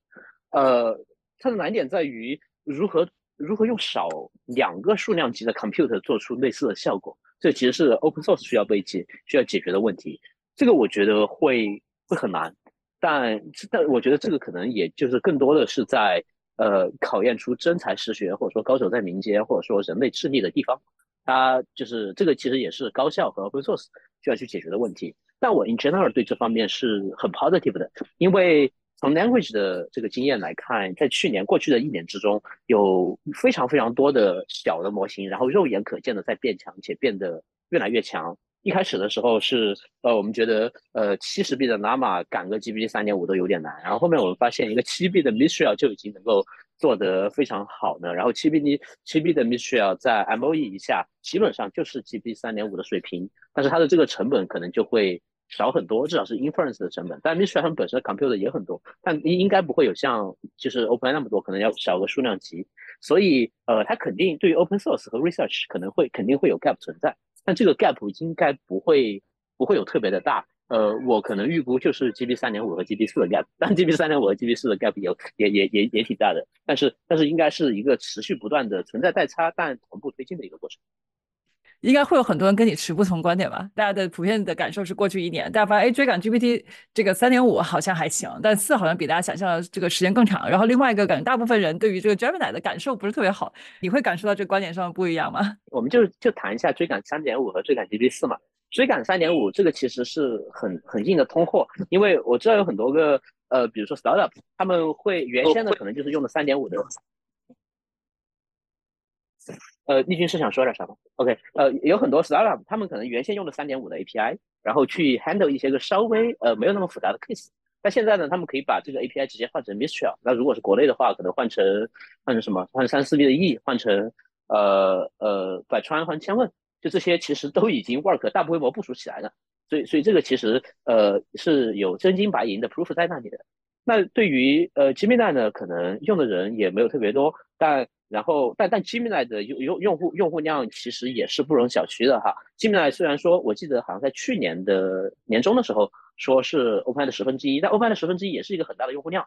呃。它的难点在于如何如何用少两个数量级的 compute 做出类似的效果，这其实是 open source 需要被解需要解决的问题。这个我觉得会会很难，但但我觉得这个可能也就是更多的是在呃考验出真才实学，或者说高手在民间，或者说人类智力的地方。它就是这个其实也是高校和 open source 需要去解决的问题。但我 in general 对这方面是很 positive 的，因为。从 language 的这个经验来看，在去年过去的一年之中，有非常非常多的小的模型，然后肉眼可见的在变强，且变得越来越强。一开始的时候是，呃，我们觉得，呃，七十 B 的 Llama 赶个 GPT 三点五都有点难。然后后面我们发现，一个七 B 的 Mistral 就已经能够做得非常好呢。然后七 B 的七 B 的 Mistral 在 MOE 以下，基本上就是 GPT 三点五的水平，但是它的这个成本可能就会。少很多，至少是 inference 的成本。但 Mistral 他们本身 compute 也很多，但应应该不会有像就是 OpenAI 那么多，可能要少个数量级。所以，呃，它肯定对于 open source 和 research 可能会肯定会有 gap 存在，但这个 gap 应该不会不会有特别的大。呃，我可能预估就是 GB 三点五和 GB 四的 gap，但 GB 三点五和 GB 四的 gap 也也也也也挺大的。但是但是应该是一个持续不断的存在代差但同步推进的一个过程。应该会有很多人跟你持不同观点吧？大家的普遍的感受是，过去一年大家发现，哎，追赶 GPT 这个三点五好像还行，但四好像比大家想象的这个时间更长。然后另外一个感觉，大部分人对于这个 Gemini 的感受不是特别好。你会感受到这个观点上的不一样吗？[LAUGHS] 我们就就谈一下追赶三点五和追赶 GPT 四嘛。追赶三点五这个其实是很很硬的通货，因为我知道有很多个呃，比如说 startup，他们会原先的可能就是用的三点五的。呃，立军是想说点啥吗？OK，呃，有很多 startup，他们可能原先用的三点五的 API，然后去 handle 一些个稍微呃没有那么复杂的 case。但现在呢，他们可以把这个 API 直接换成 Mistral。那如果是国内的话，可能换成换成什么？换成三四 B 的 E，换成呃呃百川换千问，就这些其实都已经 work 大规模部署起来了。所以所以这个其实呃是有真金白银的 proof 在那里的。那对于呃 Gemini 呢，可能用的人也没有特别多，但然后，但但 Gemini 的用用用户用户量其实也是不容小觑的哈。Gemini 虽然说我记得好像在去年的年终的时候说是 Open 的十分之一，但 Open 的十分之一也是一个很大的用户量，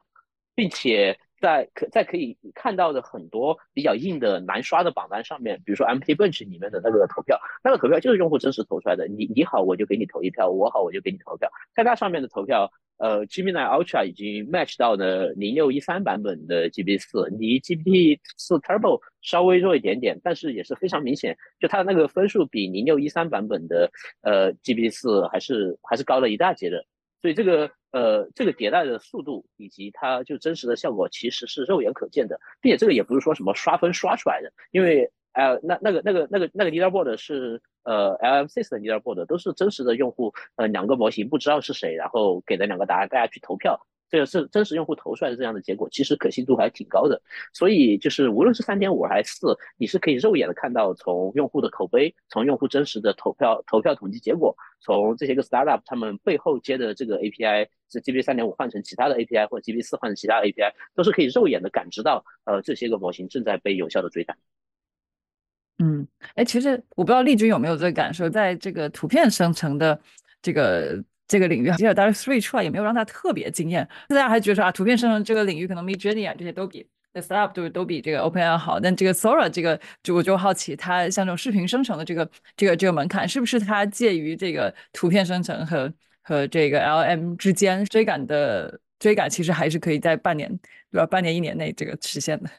并且在可在可以看到的很多比较硬的难刷的榜单上面，比如说 MT Bench 里面的那个投票，那个投票就是用户真实投出来的。你你好，我就给你投一票；我好，我就给你投票。在那上面的投票。呃，Gemini Ultra 已经 match 到了零六一三版本的 GPT 四，离 G P 四 Turbo 稍微弱一点点，但是也是非常明显，就它的那个分数比零六一三版本的呃 GPT 四还是还是高了一大截的，所以这个呃这个迭代的速度以及它就真实的效果其实是肉眼可见的，并且这个也不是说什么刷分刷出来的，因为呃那那个那个那个那个 leaderboard 是。呃 LMS 的 leaderboard 都是真实的用户，呃，两个模型不知道是谁，然后给的两个答案，大家去投票，这个是真实用户投出来的这样的结果，其实可信度还挺高的。所以就是无论是三点五还是四，你是可以肉眼的看到从用户的口碑，从用户真实的投票投票统计结果，从这些个 startup 他们背后接的这个 API 是 GB 三点五换成其他的 API 或者 GB 四换成其他的 API，都是可以肉眼的感知到，呃，这些个模型正在被有效的追赶。嗯，哎，其实我不知道丽君有没有这个感受，在这个图片生成的这个这个领域，其实当时 Three 出来也没有让他特别惊艳，大家还觉得说啊，图片生成这个领域可能 Midjourney 啊这些都比 The Startup 都都比这个 OpenAI 好，但这个 Sora 这个就我就好奇，它像这种视频生成的这个这个这个门槛，是不是它介于这个图片生成和和这个 LM 之间追赶的追赶，其实还是可以在半年对吧？半年一年内这个实现的。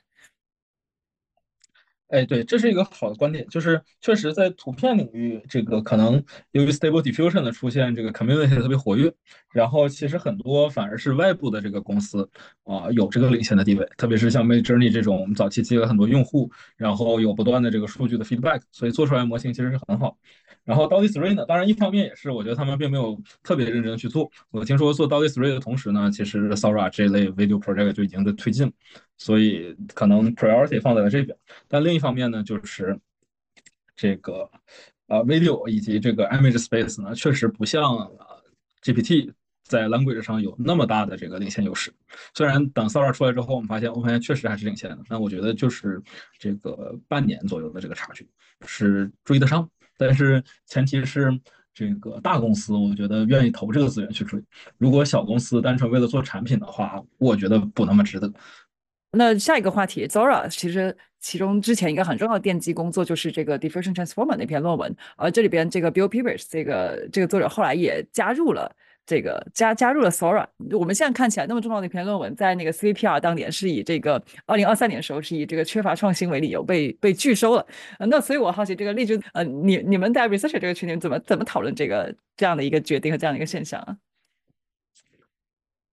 哎，对，这是一个好的观点，就是确实在图片领域，这个可能由于 Stable Diffusion 的出现，这个 community 特别活跃，然后其实很多反而是外部的这个公司啊有这个领先的地位，特别是像 Midjourney 这种我们早期积累很多用户，然后有不断的这个数据的 feedback，所以做出来模型其实是很好。然后 DALL-E 3呢，当然一方面也是我觉得他们并没有特别认真去做。我听说做 DALL-E 3的同时呢，其实 Sora 这类 video project 就已经在推进，所以可能 priority 放在了这边。但另一方面呢，就是这个呃 video 以及这个 image space 呢，确实不像 GPT 在 language 上有那么大的这个领先优势。虽然等 Sora 出来之后，我们发现 OpenAI 确实还是领先的，但我觉得就是这个半年左右的这个差距是追得上。但是前提是这个大公司，我觉得愿意投这个资源去追。如果小公司单纯为了做产品的话，我觉得不那么值得。那下一个话题，Zora 其实其中之前一个很重要的奠基工作就是这个 Diffusion Transformer 那篇论文，而这里边这个 Bill Peters 这个这个作者后来也加入了。这个加加入了 Sora，我们现在看起来那么重要的一篇论文，在那个 CVPR 当年是以这个二零二三年的时候是以这个缺乏创新为理由被被拒收了。那所以我好奇这个例子，呃，你你们在 researcher 这个群里怎么怎么讨论这个这样的一个决定和这样的一个现象啊？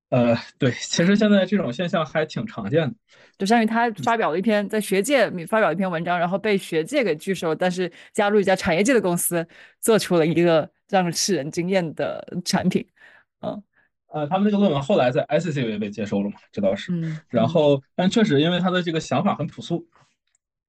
呃，对，其实现在这种现象还挺常见的，就相当于他发表了一篇在学界发表一篇文章，然后被学界给拒收，但是加入一家产业界的公司，做出了一个让世人惊艳的产品。嗯，呃，他们那个论文后来在 ICCV 被接收了嘛？这倒是。嗯。然后，但确实，因为他的这个想法很朴素，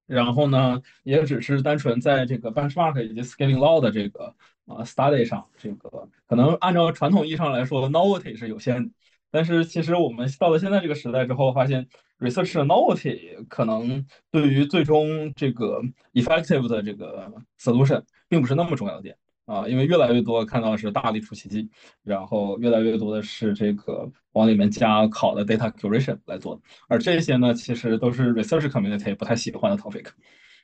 然后呢，也只是单纯在这个 benchmark 以及 scaling law 的这个啊 study 上，这个可能按照传统意义上来说，novelty 是有限的。但是，其实我们到了现在这个时代之后，发现 research 的 novelty 可能对于最终这个 effective 的这个 solution 并不是那么重要的点。啊，因为越来越多看到是大力出奇迹，然后越来越多的是这个往里面加考的 data curation 来做的，而这些呢，其实都是 research community 不太喜欢的 topic，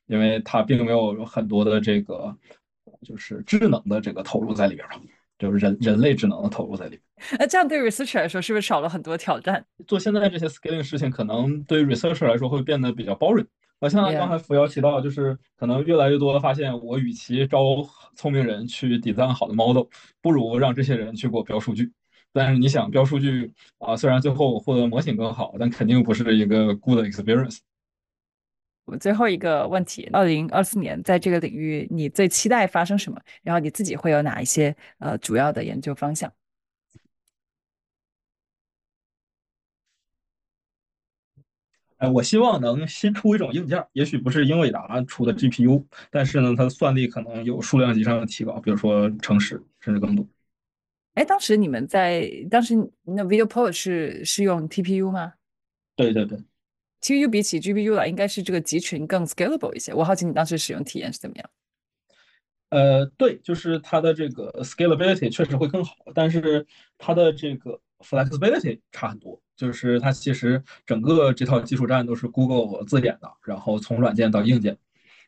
因为它并没有很多的这个就是智能的这个投入在里边儿，就是人人类智能的投入在里边。那这样对 researcher 来说是不是少了很多挑战？做现在这些 scaling 事情，可能对 researcher 来说会变得比较包容。好像刚才扶摇提到，就是可能越来越多的发现，我与其招聪明人去 design 好的 model，不如让这些人去给我标数据。但是你想标数据啊，虽然最后获得模型更好，但肯定不是一个 good experience。我最后一个问题：二零二四年在这个领域，你最期待发生什么？然后你自己会有哪一些呃主要的研究方向？哎，我希望能新出一种硬件，也许不是英伟达出的 GPU，但是呢，它的算力可能有数量级上的提高，比如说乘十甚至更多。哎，当时你们在当时那 VideoPro 是是用 TPU 吗？对对对，TPU 比起 GPU 来，应该是这个集群更 scalable 一些。我好奇你当时使用体验是怎么样？呃，对，就是它的这个 scalability 确实会更好，但是它的这个 flexibility 差很多。就是它其实整个这套基础栈都是 Google 自研的，然后从软件到硬件，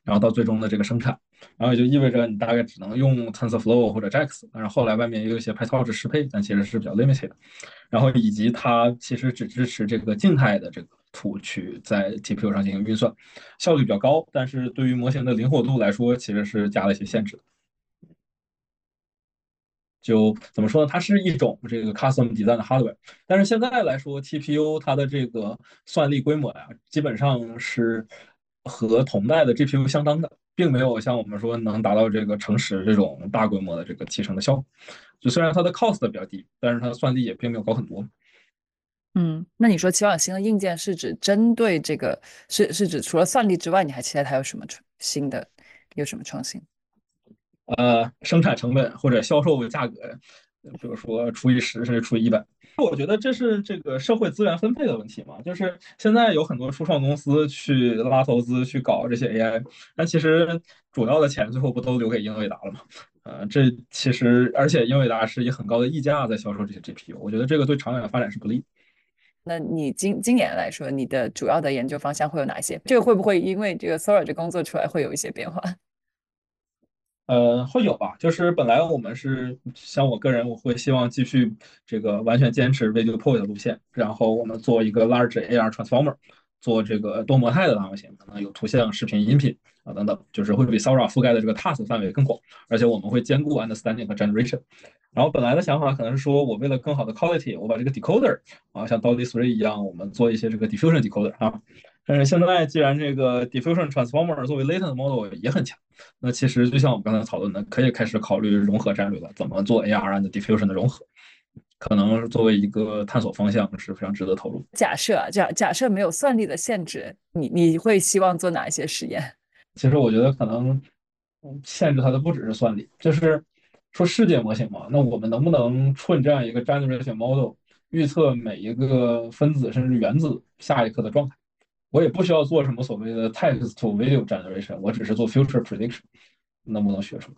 然后到最终的这个生产，然后也就意味着你大概只能用 TensorFlow 或者 JAX，但是后来外面也有一些 PyTorch 适配，但其实是比较 limited。然后以及它其实只支持这个静态的这个图去在 TPU 上进行运算，效率比较高，但是对于模型的灵活度来说，其实是加了一些限制的。就怎么说呢？它是一种这个 custom design 的 hardware，但是现在来说，TPU 它的这个算力规模呀，基本上是和同代的 GPU 相当的，并没有像我们说能达到这个乘十这种大规模的这个提升的效果。就虽然它的 cost 比较低，但是它的算力也并没有高很多。嗯，那你说期望新的硬件是指针对这个，是是指除了算力之外，你还期待它有什么新的，有什么创新？呃，生产成本或者销售的价格，比如说除以十甚至除以一百，我觉得这是这个社会资源分配的问题嘛，就是现在有很多初创公司去拉投资去搞这些 AI，但其实主要的钱最后不都留给英伟达了吗？呃，这其实而且英伟达是以很高的溢价在销售这些 GPU，我觉得这个对长远的发展是不利。那你今今年来说，你的主要的研究方向会有哪些？这个会不会因为这个 Sora 这工作出来会有一些变化？呃，会有吧。就是本来我们是像我个人，我会希望继续这个完全坚持 Video poe 的路线，然后我们做一个 Large AR Transformer，做这个多模态的大模型，可能有图像、视频、音频啊等等，就是会比 Sora 覆盖的这个 Task 范围更广，而且我们会兼顾 Understanding 和 Generation。然后本来的想法可能是说我为了更好的 Quality，我把这个 Decoder 啊，像 Dolly Three 一样，我们做一些这个 Diffusion Decoder 啊。但是现在既然这个 Diffusion Transformer 作为 Latent Model 也很强。那其实就像我们刚才讨论的，可以开始考虑融合战略了，怎么做 AR and diffusion 的融合，可能作为一个探索方向是非常值得投入。假设啊，假假设没有算力的限制，你你会希望做哪一些实验？其实我觉得可能限制它的不只是算力，就是说世界模型嘛。那我们能不能出这样一个 generation model，预测每一个分子甚至原子下一刻的状态？我也不需要做什么所谓的 text to video generation，我只是做 future prediction，能不能学出来？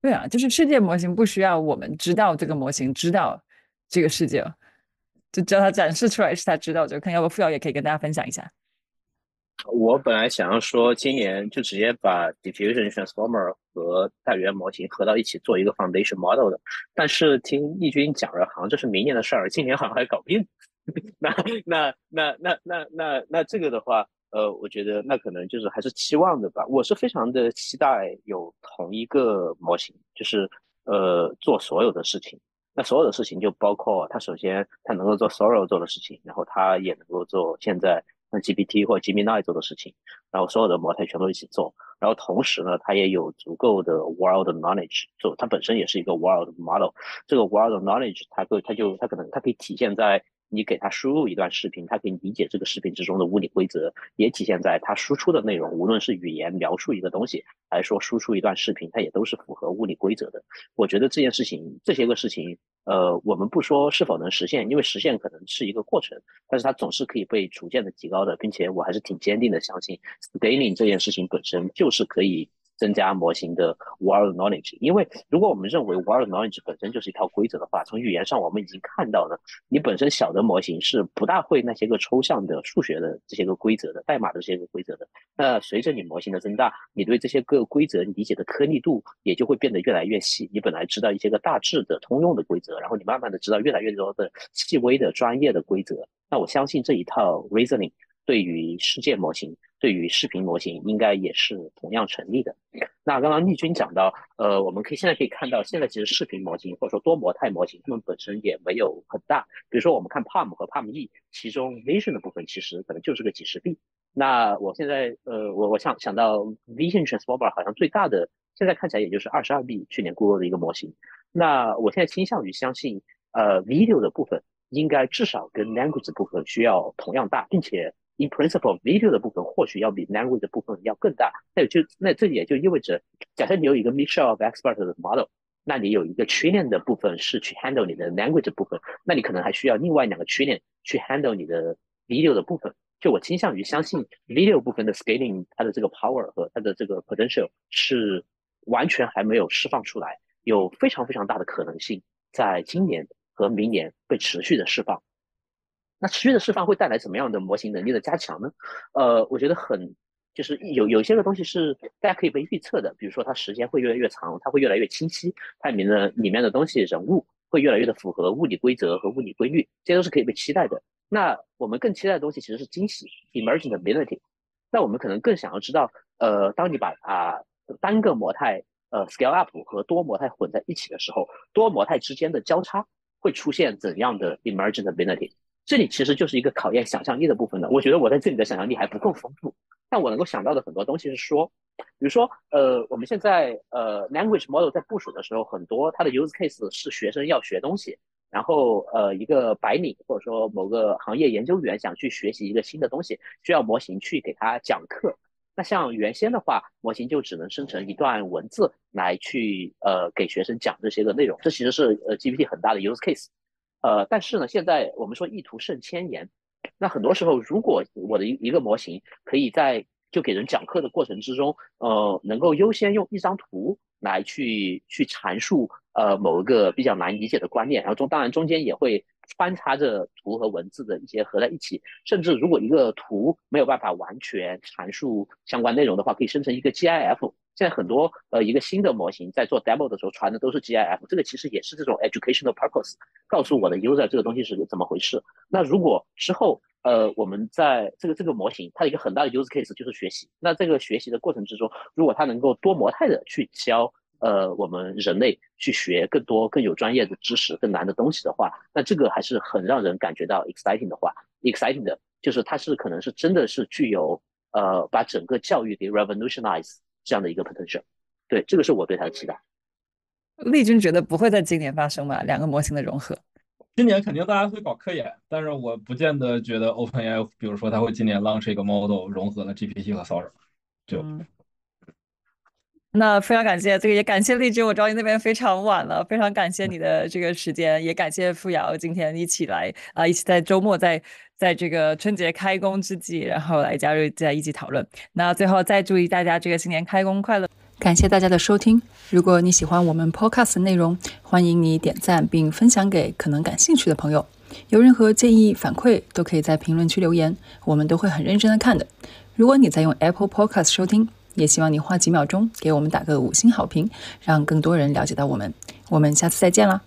对啊，就是世界模型不需要我们知道这个模型知道这个世界，就叫它展示出来是它知道就看。要不付瑶也可以跟大家分享一下。我本来想要说今年就直接把 diffusion transformer 和大语言模型合到一起做一个 foundation model 的，但是听易军讲了，好像这是明年的事儿，今年好像还搞不定。[LAUGHS] 那那那那那那那这个的话，呃，我觉得那可能就是还是期望的吧。我是非常的期待有同一个模型，就是呃做所有的事情。那所有的事情就包括它首先它能够做 Sora 做的事情，然后它也能够做现在像 GPT 或 Gemini 做的事情，然后所有的模态全都一起做。然后同时呢，它也有足够的 World Knowledge 做，它本身也是一个 World Model。这个 World Knowledge 它可它就它可能它可以体现在。你给他输入一段视频，他可以理解这个视频之中的物理规则，也体现在他输出的内容，无论是语言描述一个东西，还是说输出一段视频，它也都是符合物理规则的。我觉得这件事情，这些个事情，呃，我们不说是否能实现，因为实现可能是一个过程，但是它总是可以被逐渐的提高的，并且我还是挺坚定的相信，scaling 这件事情本身就是可以。增加模型的 world knowledge，因为如果我们认为 world knowledge 本身就是一套规则的话，从语言上我们已经看到了，你本身小的模型是不大会那些个抽象的数学的这些个规则的代码的这些个规则的。那随着你模型的增大，你对这些个规则理解的颗粒度也就会变得越来越细。你本来知道一些个大致的通用的规则，然后你慢慢的知道越来越多的细微的专业的规则。那我相信这一套 reasoning 对于世界模型。对于视频模型，应该也是同样成立的。那刚刚丽君讲到，呃，我们可以现在可以看到，现在其实视频模型或者说多模态模型，它们本身也没有很大。比如说，我们看 Palm 和 Palm E，其中 Vision 的部分其实可能就是个几十 B。那我现在，呃，我我想想到 Vision Transformer 好像最大的，现在看起来也就是二十二 B，去年 Google 的一个模型。那我现在倾向于相信，呃，Video 的部分应该至少跟 Language 部分需要同样大，并且。In principle, video 的部分或许要比 language 的部分要更大。那就那这也就意味着，假设你有一个 mixture of expert 的 model，那你有一个 training 的部分是去 handle 你的 language 部分，那你可能还需要另外两个 training 去 handle 你的 video 的部分。就我倾向于相信 video 部分的 scaling，它的这个 power 和它的这个 potential 是完全还没有释放出来，有非常非常大的可能性在今年和明年被持续的释放。那持续的释放会带来怎么样的模型能力的加强呢？呃，我觉得很就是有有些个东西是大家可以被预测的，比如说它时间会越来越长，它会越来越清晰，它里面的里面的东西人物会越来越的符合物理规则和物理规律，这些都是可以被期待的。那我们更期待的东西其实是惊喜 （emergent ability）。那我们可能更想要知道，呃，当你把啊单个模态呃 scale up 和多模态混在一起的时候，多模态之间的交叉会出现怎样的 emergent ability？这里其实就是一个考验想象力的部分的。我觉得我在这里的想象力还不够丰富，但我能够想到的很多东西是说，比如说，呃，我们现在呃 language model 在部署的时候，很多它的 use case 是学生要学东西，然后呃一个白领或者说某个行业研究员想去学习一个新的东西，需要模型去给他讲课。那像原先的话，模型就只能生成一段文字来去呃给学生讲这些个内容，这其实是呃 GPT 很大的 use case。呃，但是呢，现在我们说意图胜千言，那很多时候如果我的一一个模型可以在就给人讲课的过程之中，呃，能够优先用一张图来去去阐述呃某一个比较难理解的观念，然后中当然中间也会。穿插着图和文字的一些合在一起，甚至如果一个图没有办法完全阐述相关内容的话，可以生成一个 GIF。现在很多呃一个新的模型在做 demo 的时候传的都是 GIF，这个其实也是这种 educational purpose，告诉我的 user 这个东西是怎么回事。那如果之后呃我们在这个这个模型它的一个很大的 use case 就是学习，那这个学习的过程之中，如果它能够多模态的去教。呃，我们人类去学更多、更有专业的知识、更难的东西的话，那这个还是很让人感觉到 exciting 的话，exciting 的就是它是可能是真的是具有呃把整个教育给 revolutionize 这样的一个 potential。对，这个是我对它的期待。丽君觉得不会在今年发生吧？两个模型的融合，今年肯定大家会搞科研，但是我不见得觉得 OpenAI，比如说它会今年 launch 一个 model 融合了 GPT 和 Sora，就。那非常感谢这个，也感谢荔枝。我知道你那边非常晚了，非常感谢你的这个时间，也感谢付瑶今天一起来啊，一起在周末在在这个春节开工之际，然后来加入在一起讨论。那最后再祝大家这个新年开工快乐！感谢大家的收听。如果你喜欢我们 Podcast 内容，欢迎你点赞并分享给可能感兴趣的朋友。有任何建议反馈，都可以在评论区留言，我们都会很认真的看的。如果你在用 Apple Podcast 收听，也希望你花几秒钟给我们打个五星好评，让更多人了解到我们。我们下次再见啦！